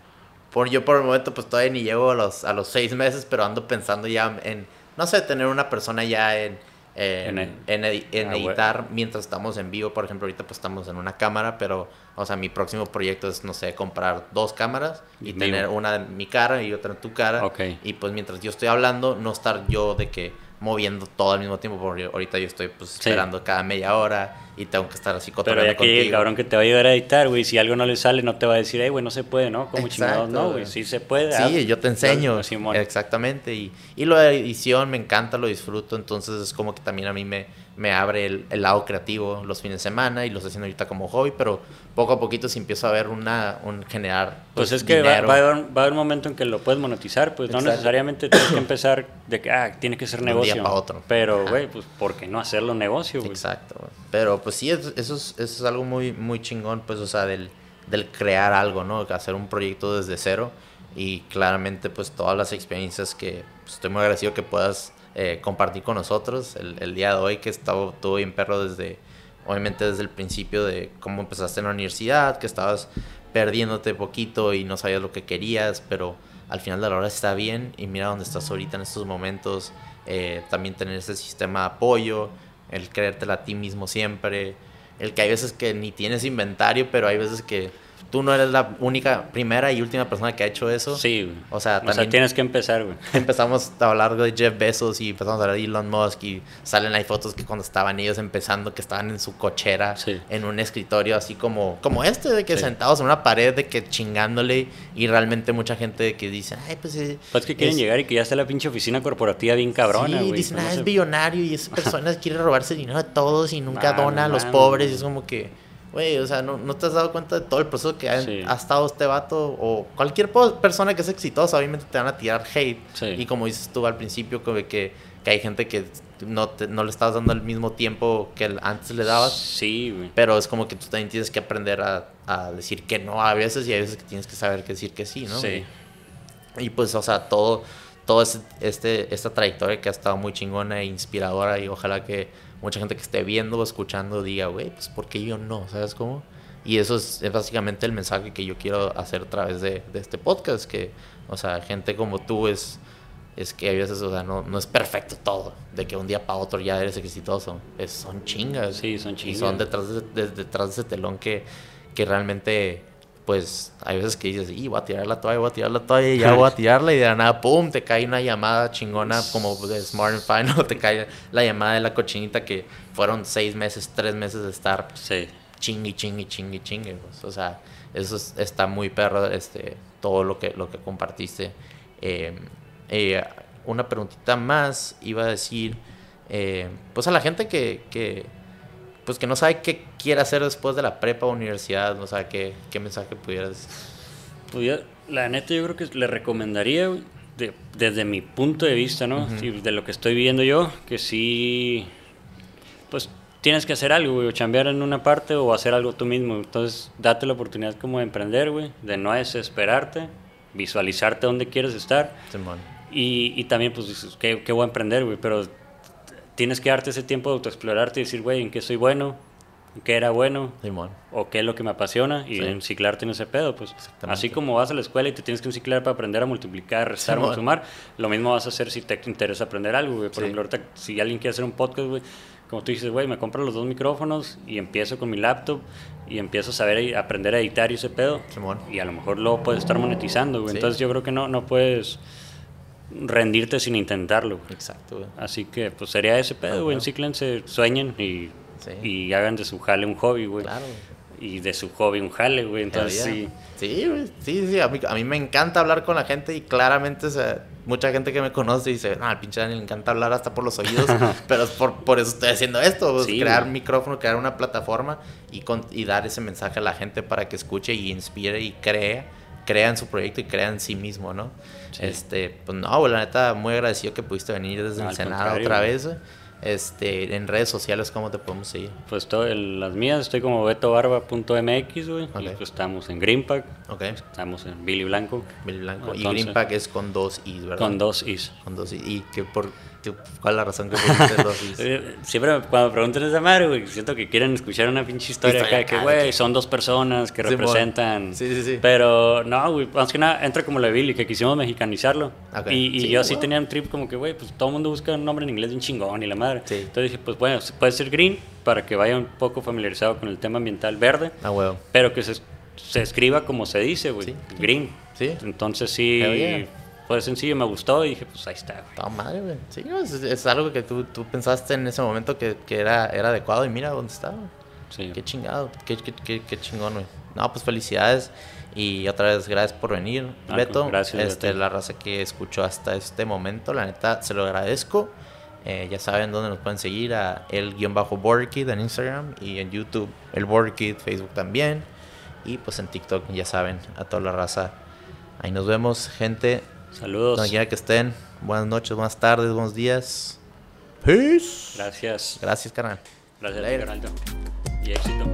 por yo por el momento pues todavía ni llego a los, a los seis meses, pero ando pensando ya en, no sé, tener una persona ya en, en, En en, edi- en Ah, editar mientras estamos en vivo. Por ejemplo, ahorita pues estamos en una cámara, pero, o sea, mi próximo proyecto es, no sé, comprar dos cámaras y En tener una en mi cara y otra en tu cara. Y pues mientras yo estoy hablando, no estar yo de que moviendo todo al mismo tiempo, porque ahorita yo estoy pues Sí. esperando cada media hora y tengo que estar así Pero cotorreando ya que el cabrón que te va a ayudar a editar, güey, si algo no le sale, no te va a decir, hey, güey, no se puede, ¿no? Como chingados, no, güey, sí se puede. Sí, yo te enseño. Yo- Simón. Exactamente. Y, y lo de edición me encanta, lo disfruto. Entonces es como que también a mí me, me abre el, el lado creativo los fines de semana y lo estoy haciendo ahorita como hobby. Pero poco a poquito si empiezo a ver una, un generar. Pues es que va, a haber, va a haber un momento en que lo puedes monetizar, pues no necesariamente tienes que empezar de que, ah, tiene que ser De un negocio. día pa' otro. Pero, güey, pues, ¿por qué no hacerlo negocio, güey? Exacto. Pero pues sí, es- eso es, eso es algo muy, muy chingón, pues, o sea, del, del crear algo, ¿no? Hacer un proyecto desde cero y claramente, pues, todas las experiencias que pues, estoy muy agradecido que puedas eh, compartir con nosotros el, el día de hoy, que estaba todo bien perro desde, obviamente desde el principio de cómo empezaste en la universidad, que estabas perdiéndote poquito y no sabías lo que querías, pero al final de la hora está bien y mira dónde estás ahorita en estos momentos, eh, también tener ese sistema de apoyo, el creértela a ti mismo siempre, el que hay veces que ni tienes inventario, pero hay veces que tú no eres la única, primera y última persona que ha hecho eso. Sí, güey. O sea, O sea, también tienes que empezar, güey. empezamos a hablar de Jeff Bezos y empezamos a hablar de Elon Musk y salen ahí fotos que cuando estaban ellos empezando que estaban en su cochera Sí. en un escritorio así como como este de que Sí. sentados en una pared de que chingándole y realmente mucha gente que dice ay pues eh, Pues que quieren es- llegar y que ya está la pinche oficina corporativa bien cabrona, sí, güey. dicen ah, es billonario y esa persona quiere robarse dinero de todos y nunca Ah, dona a los pobres y es como que Güey, o sea, ¿no, ¿no te has dado cuenta de todo el proceso que ha, Sí. ha estado este vato? O cualquier persona que es exitosa, obviamente te van a tirar hate. Sí. Y como dices tú al principio, como que, que hay gente que no, te- no le estás dando el mismo tiempo que antes le dabas. Sí, güey. Pero es como que tú también tienes que aprender a, a decir que no a veces y a veces que tienes que saber que decir que sí, ¿no? Sí. Y pues, o sea, todo, todo este, esta trayectoria que ha estado muy chingona e inspiradora y ojalá que mucha gente que esté viendo o escuchando diga, güey, pues ¿por qué yo no? ¿Sabes cómo? Y eso es, es básicamente el mensaje que yo quiero hacer a través de, de este podcast, que, o sea, gente como tú es, es que a veces, o sea, no, no es perfecto todo, de que un día para otro ya eres exitoso, es, son chingas. Sí, son Y chingas. son detrás de, de- detrás de ese telón que, que realmente, pues, hay veces que dices, y voy a tirar la toalla, voy a tirar la toalla, y ya voy a tirarla, y de la nada, pum, te cae una llamada chingona como de Smart and Fine, o te cae la llamada de la cochinita que fueron seis meses, tres meses de estar Sí. chingue, chingue, chingue, chingue. pues. O sea, eso es- está muy perro, este, todo lo que, lo que compartiste. Eh, eh, una preguntita más, iba a decir, eh, pues a la gente que, que, pues que no sabe qué quiere hacer después de la prepa o universidad, no sabe qué, qué mensaje pudieras... Yo, la neta, yo creo que le recomendaría, de- desde mi punto de vista, ¿no? Sí, de lo que estoy viendo yo, que sí, pues tienes que hacer algo, güey, o chambear en una parte o hacer algo tú mismo. Entonces, date la oportunidad como de emprender, güey, de no desesperarte, visualizarte dónde quieres estar. Simón. Y, y también, pues, dices, ¿qué, qué voy a emprender, güey? Pero tienes que darte ese tiempo de autoexplorarte y decir, güey, ¿en qué soy bueno? ¿En qué era bueno? Simón. o qué es lo que me apasiona y Sí. enciclarte en ese pedo, pues. Así como vas a la escuela y te tienes que enciclar para aprender a multiplicar, restar Simón. o sumar, lo mismo vas a hacer si te interesa aprender algo, güey. Por Sí. ejemplo, ahorita si alguien quiere hacer un podcast, güey, como tú dices, güey, me compro los dos micrófonos y empiezo con mi laptop y empiezo a saber aprender a editar y ese pedo. Simón. Y a lo mejor luego puedes estar monetizando, güey. Sí. Entonces yo creo que no, no puedes rendirte sin intentarlo, güey. Exacto, güey. Así que pues sería ese pedo, güey. Encíclense, sueñen y, Sí. y hagan de su jale un hobby, güey. Claro. Y de su hobby un jale, güey. Entonces sí. Sí, güey, sí, sí. A mí, a mí me encanta hablar con la gente y claramente, o sea, mucha gente que me conoce dice, no, al pinche Daniel le encanta hablar hasta por los oídos, pero es por, por eso estoy haciendo esto, pues, Sí, crear un micrófono, crear una plataforma y, con- y dar ese mensaje a la gente para que escuche y inspire y cree, crea en su proyecto y crea en sí mismo, ¿no? Sí. Este, pues no, la neta, muy agradecido que pudiste venir desde No, el contrario, otra vez. Este, en redes sociales, ¿cómo te podemos seguir? Pues todo, en las mías estoy como betobarba.mx, güey. Y Ok. pues estamos en Greenpack, estamos en Billy Blanco, Billy Blanco. y Entonces- Greenpack es con dos Is, ¿verdad? con dos is. Con dos I. ¿Y qué por, cuál es la razón que? Eh, Siempre cuando me preguntan esa madre, güey, siento que quieren escuchar una pinche historia Historia acá, que, güey, que- son dos personas que Simón. representan. Sí, sí, sí. Pero no, güey, más que nada entra como la Billy, que quisimos mexicanizarlo. Ok. Y, y Sí, yo sí güey. tenía un trip como que, güey, pues todo el mundo busca un nombre en inglés de un chingón y la madre. Sí. Entonces dije, pues bueno, puede ser Green para que vaya un poco familiarizado con el tema ambiental verde, Ah, huevo. pero que se, se escriba como se dice, güey, Sí. Green. Sí. Entonces sí. Fue sencillo, me gustó y dije, pues ahí está, güey. Toda madre, güey. Sí, es, es algo que tú, tú pensaste en ese momento que, que era, era adecuado y mira dónde está, güey. Sí. Qué chingado, qué, qué, qué, qué chingón, güey. No, pues felicidades y otra vez gracias por venir, Ah, Beto. gracias, este, Beto. la raza que escuchó hasta este momento, la neta, se lo agradezco. Eh, ya saben dónde nos pueden seguir a el-borderkid en Instagram y en YouTube el Borderkid, Facebook también. Y pues en TikTok, ya saben, a toda la raza. Ahí nos vemos, gente. Saludos. Donde quiera que estén. Buenas noches, buenas tardes, buenos días. Peace. Gracias. Gracias, carnal. Gracias. Geraldo. Y éxito.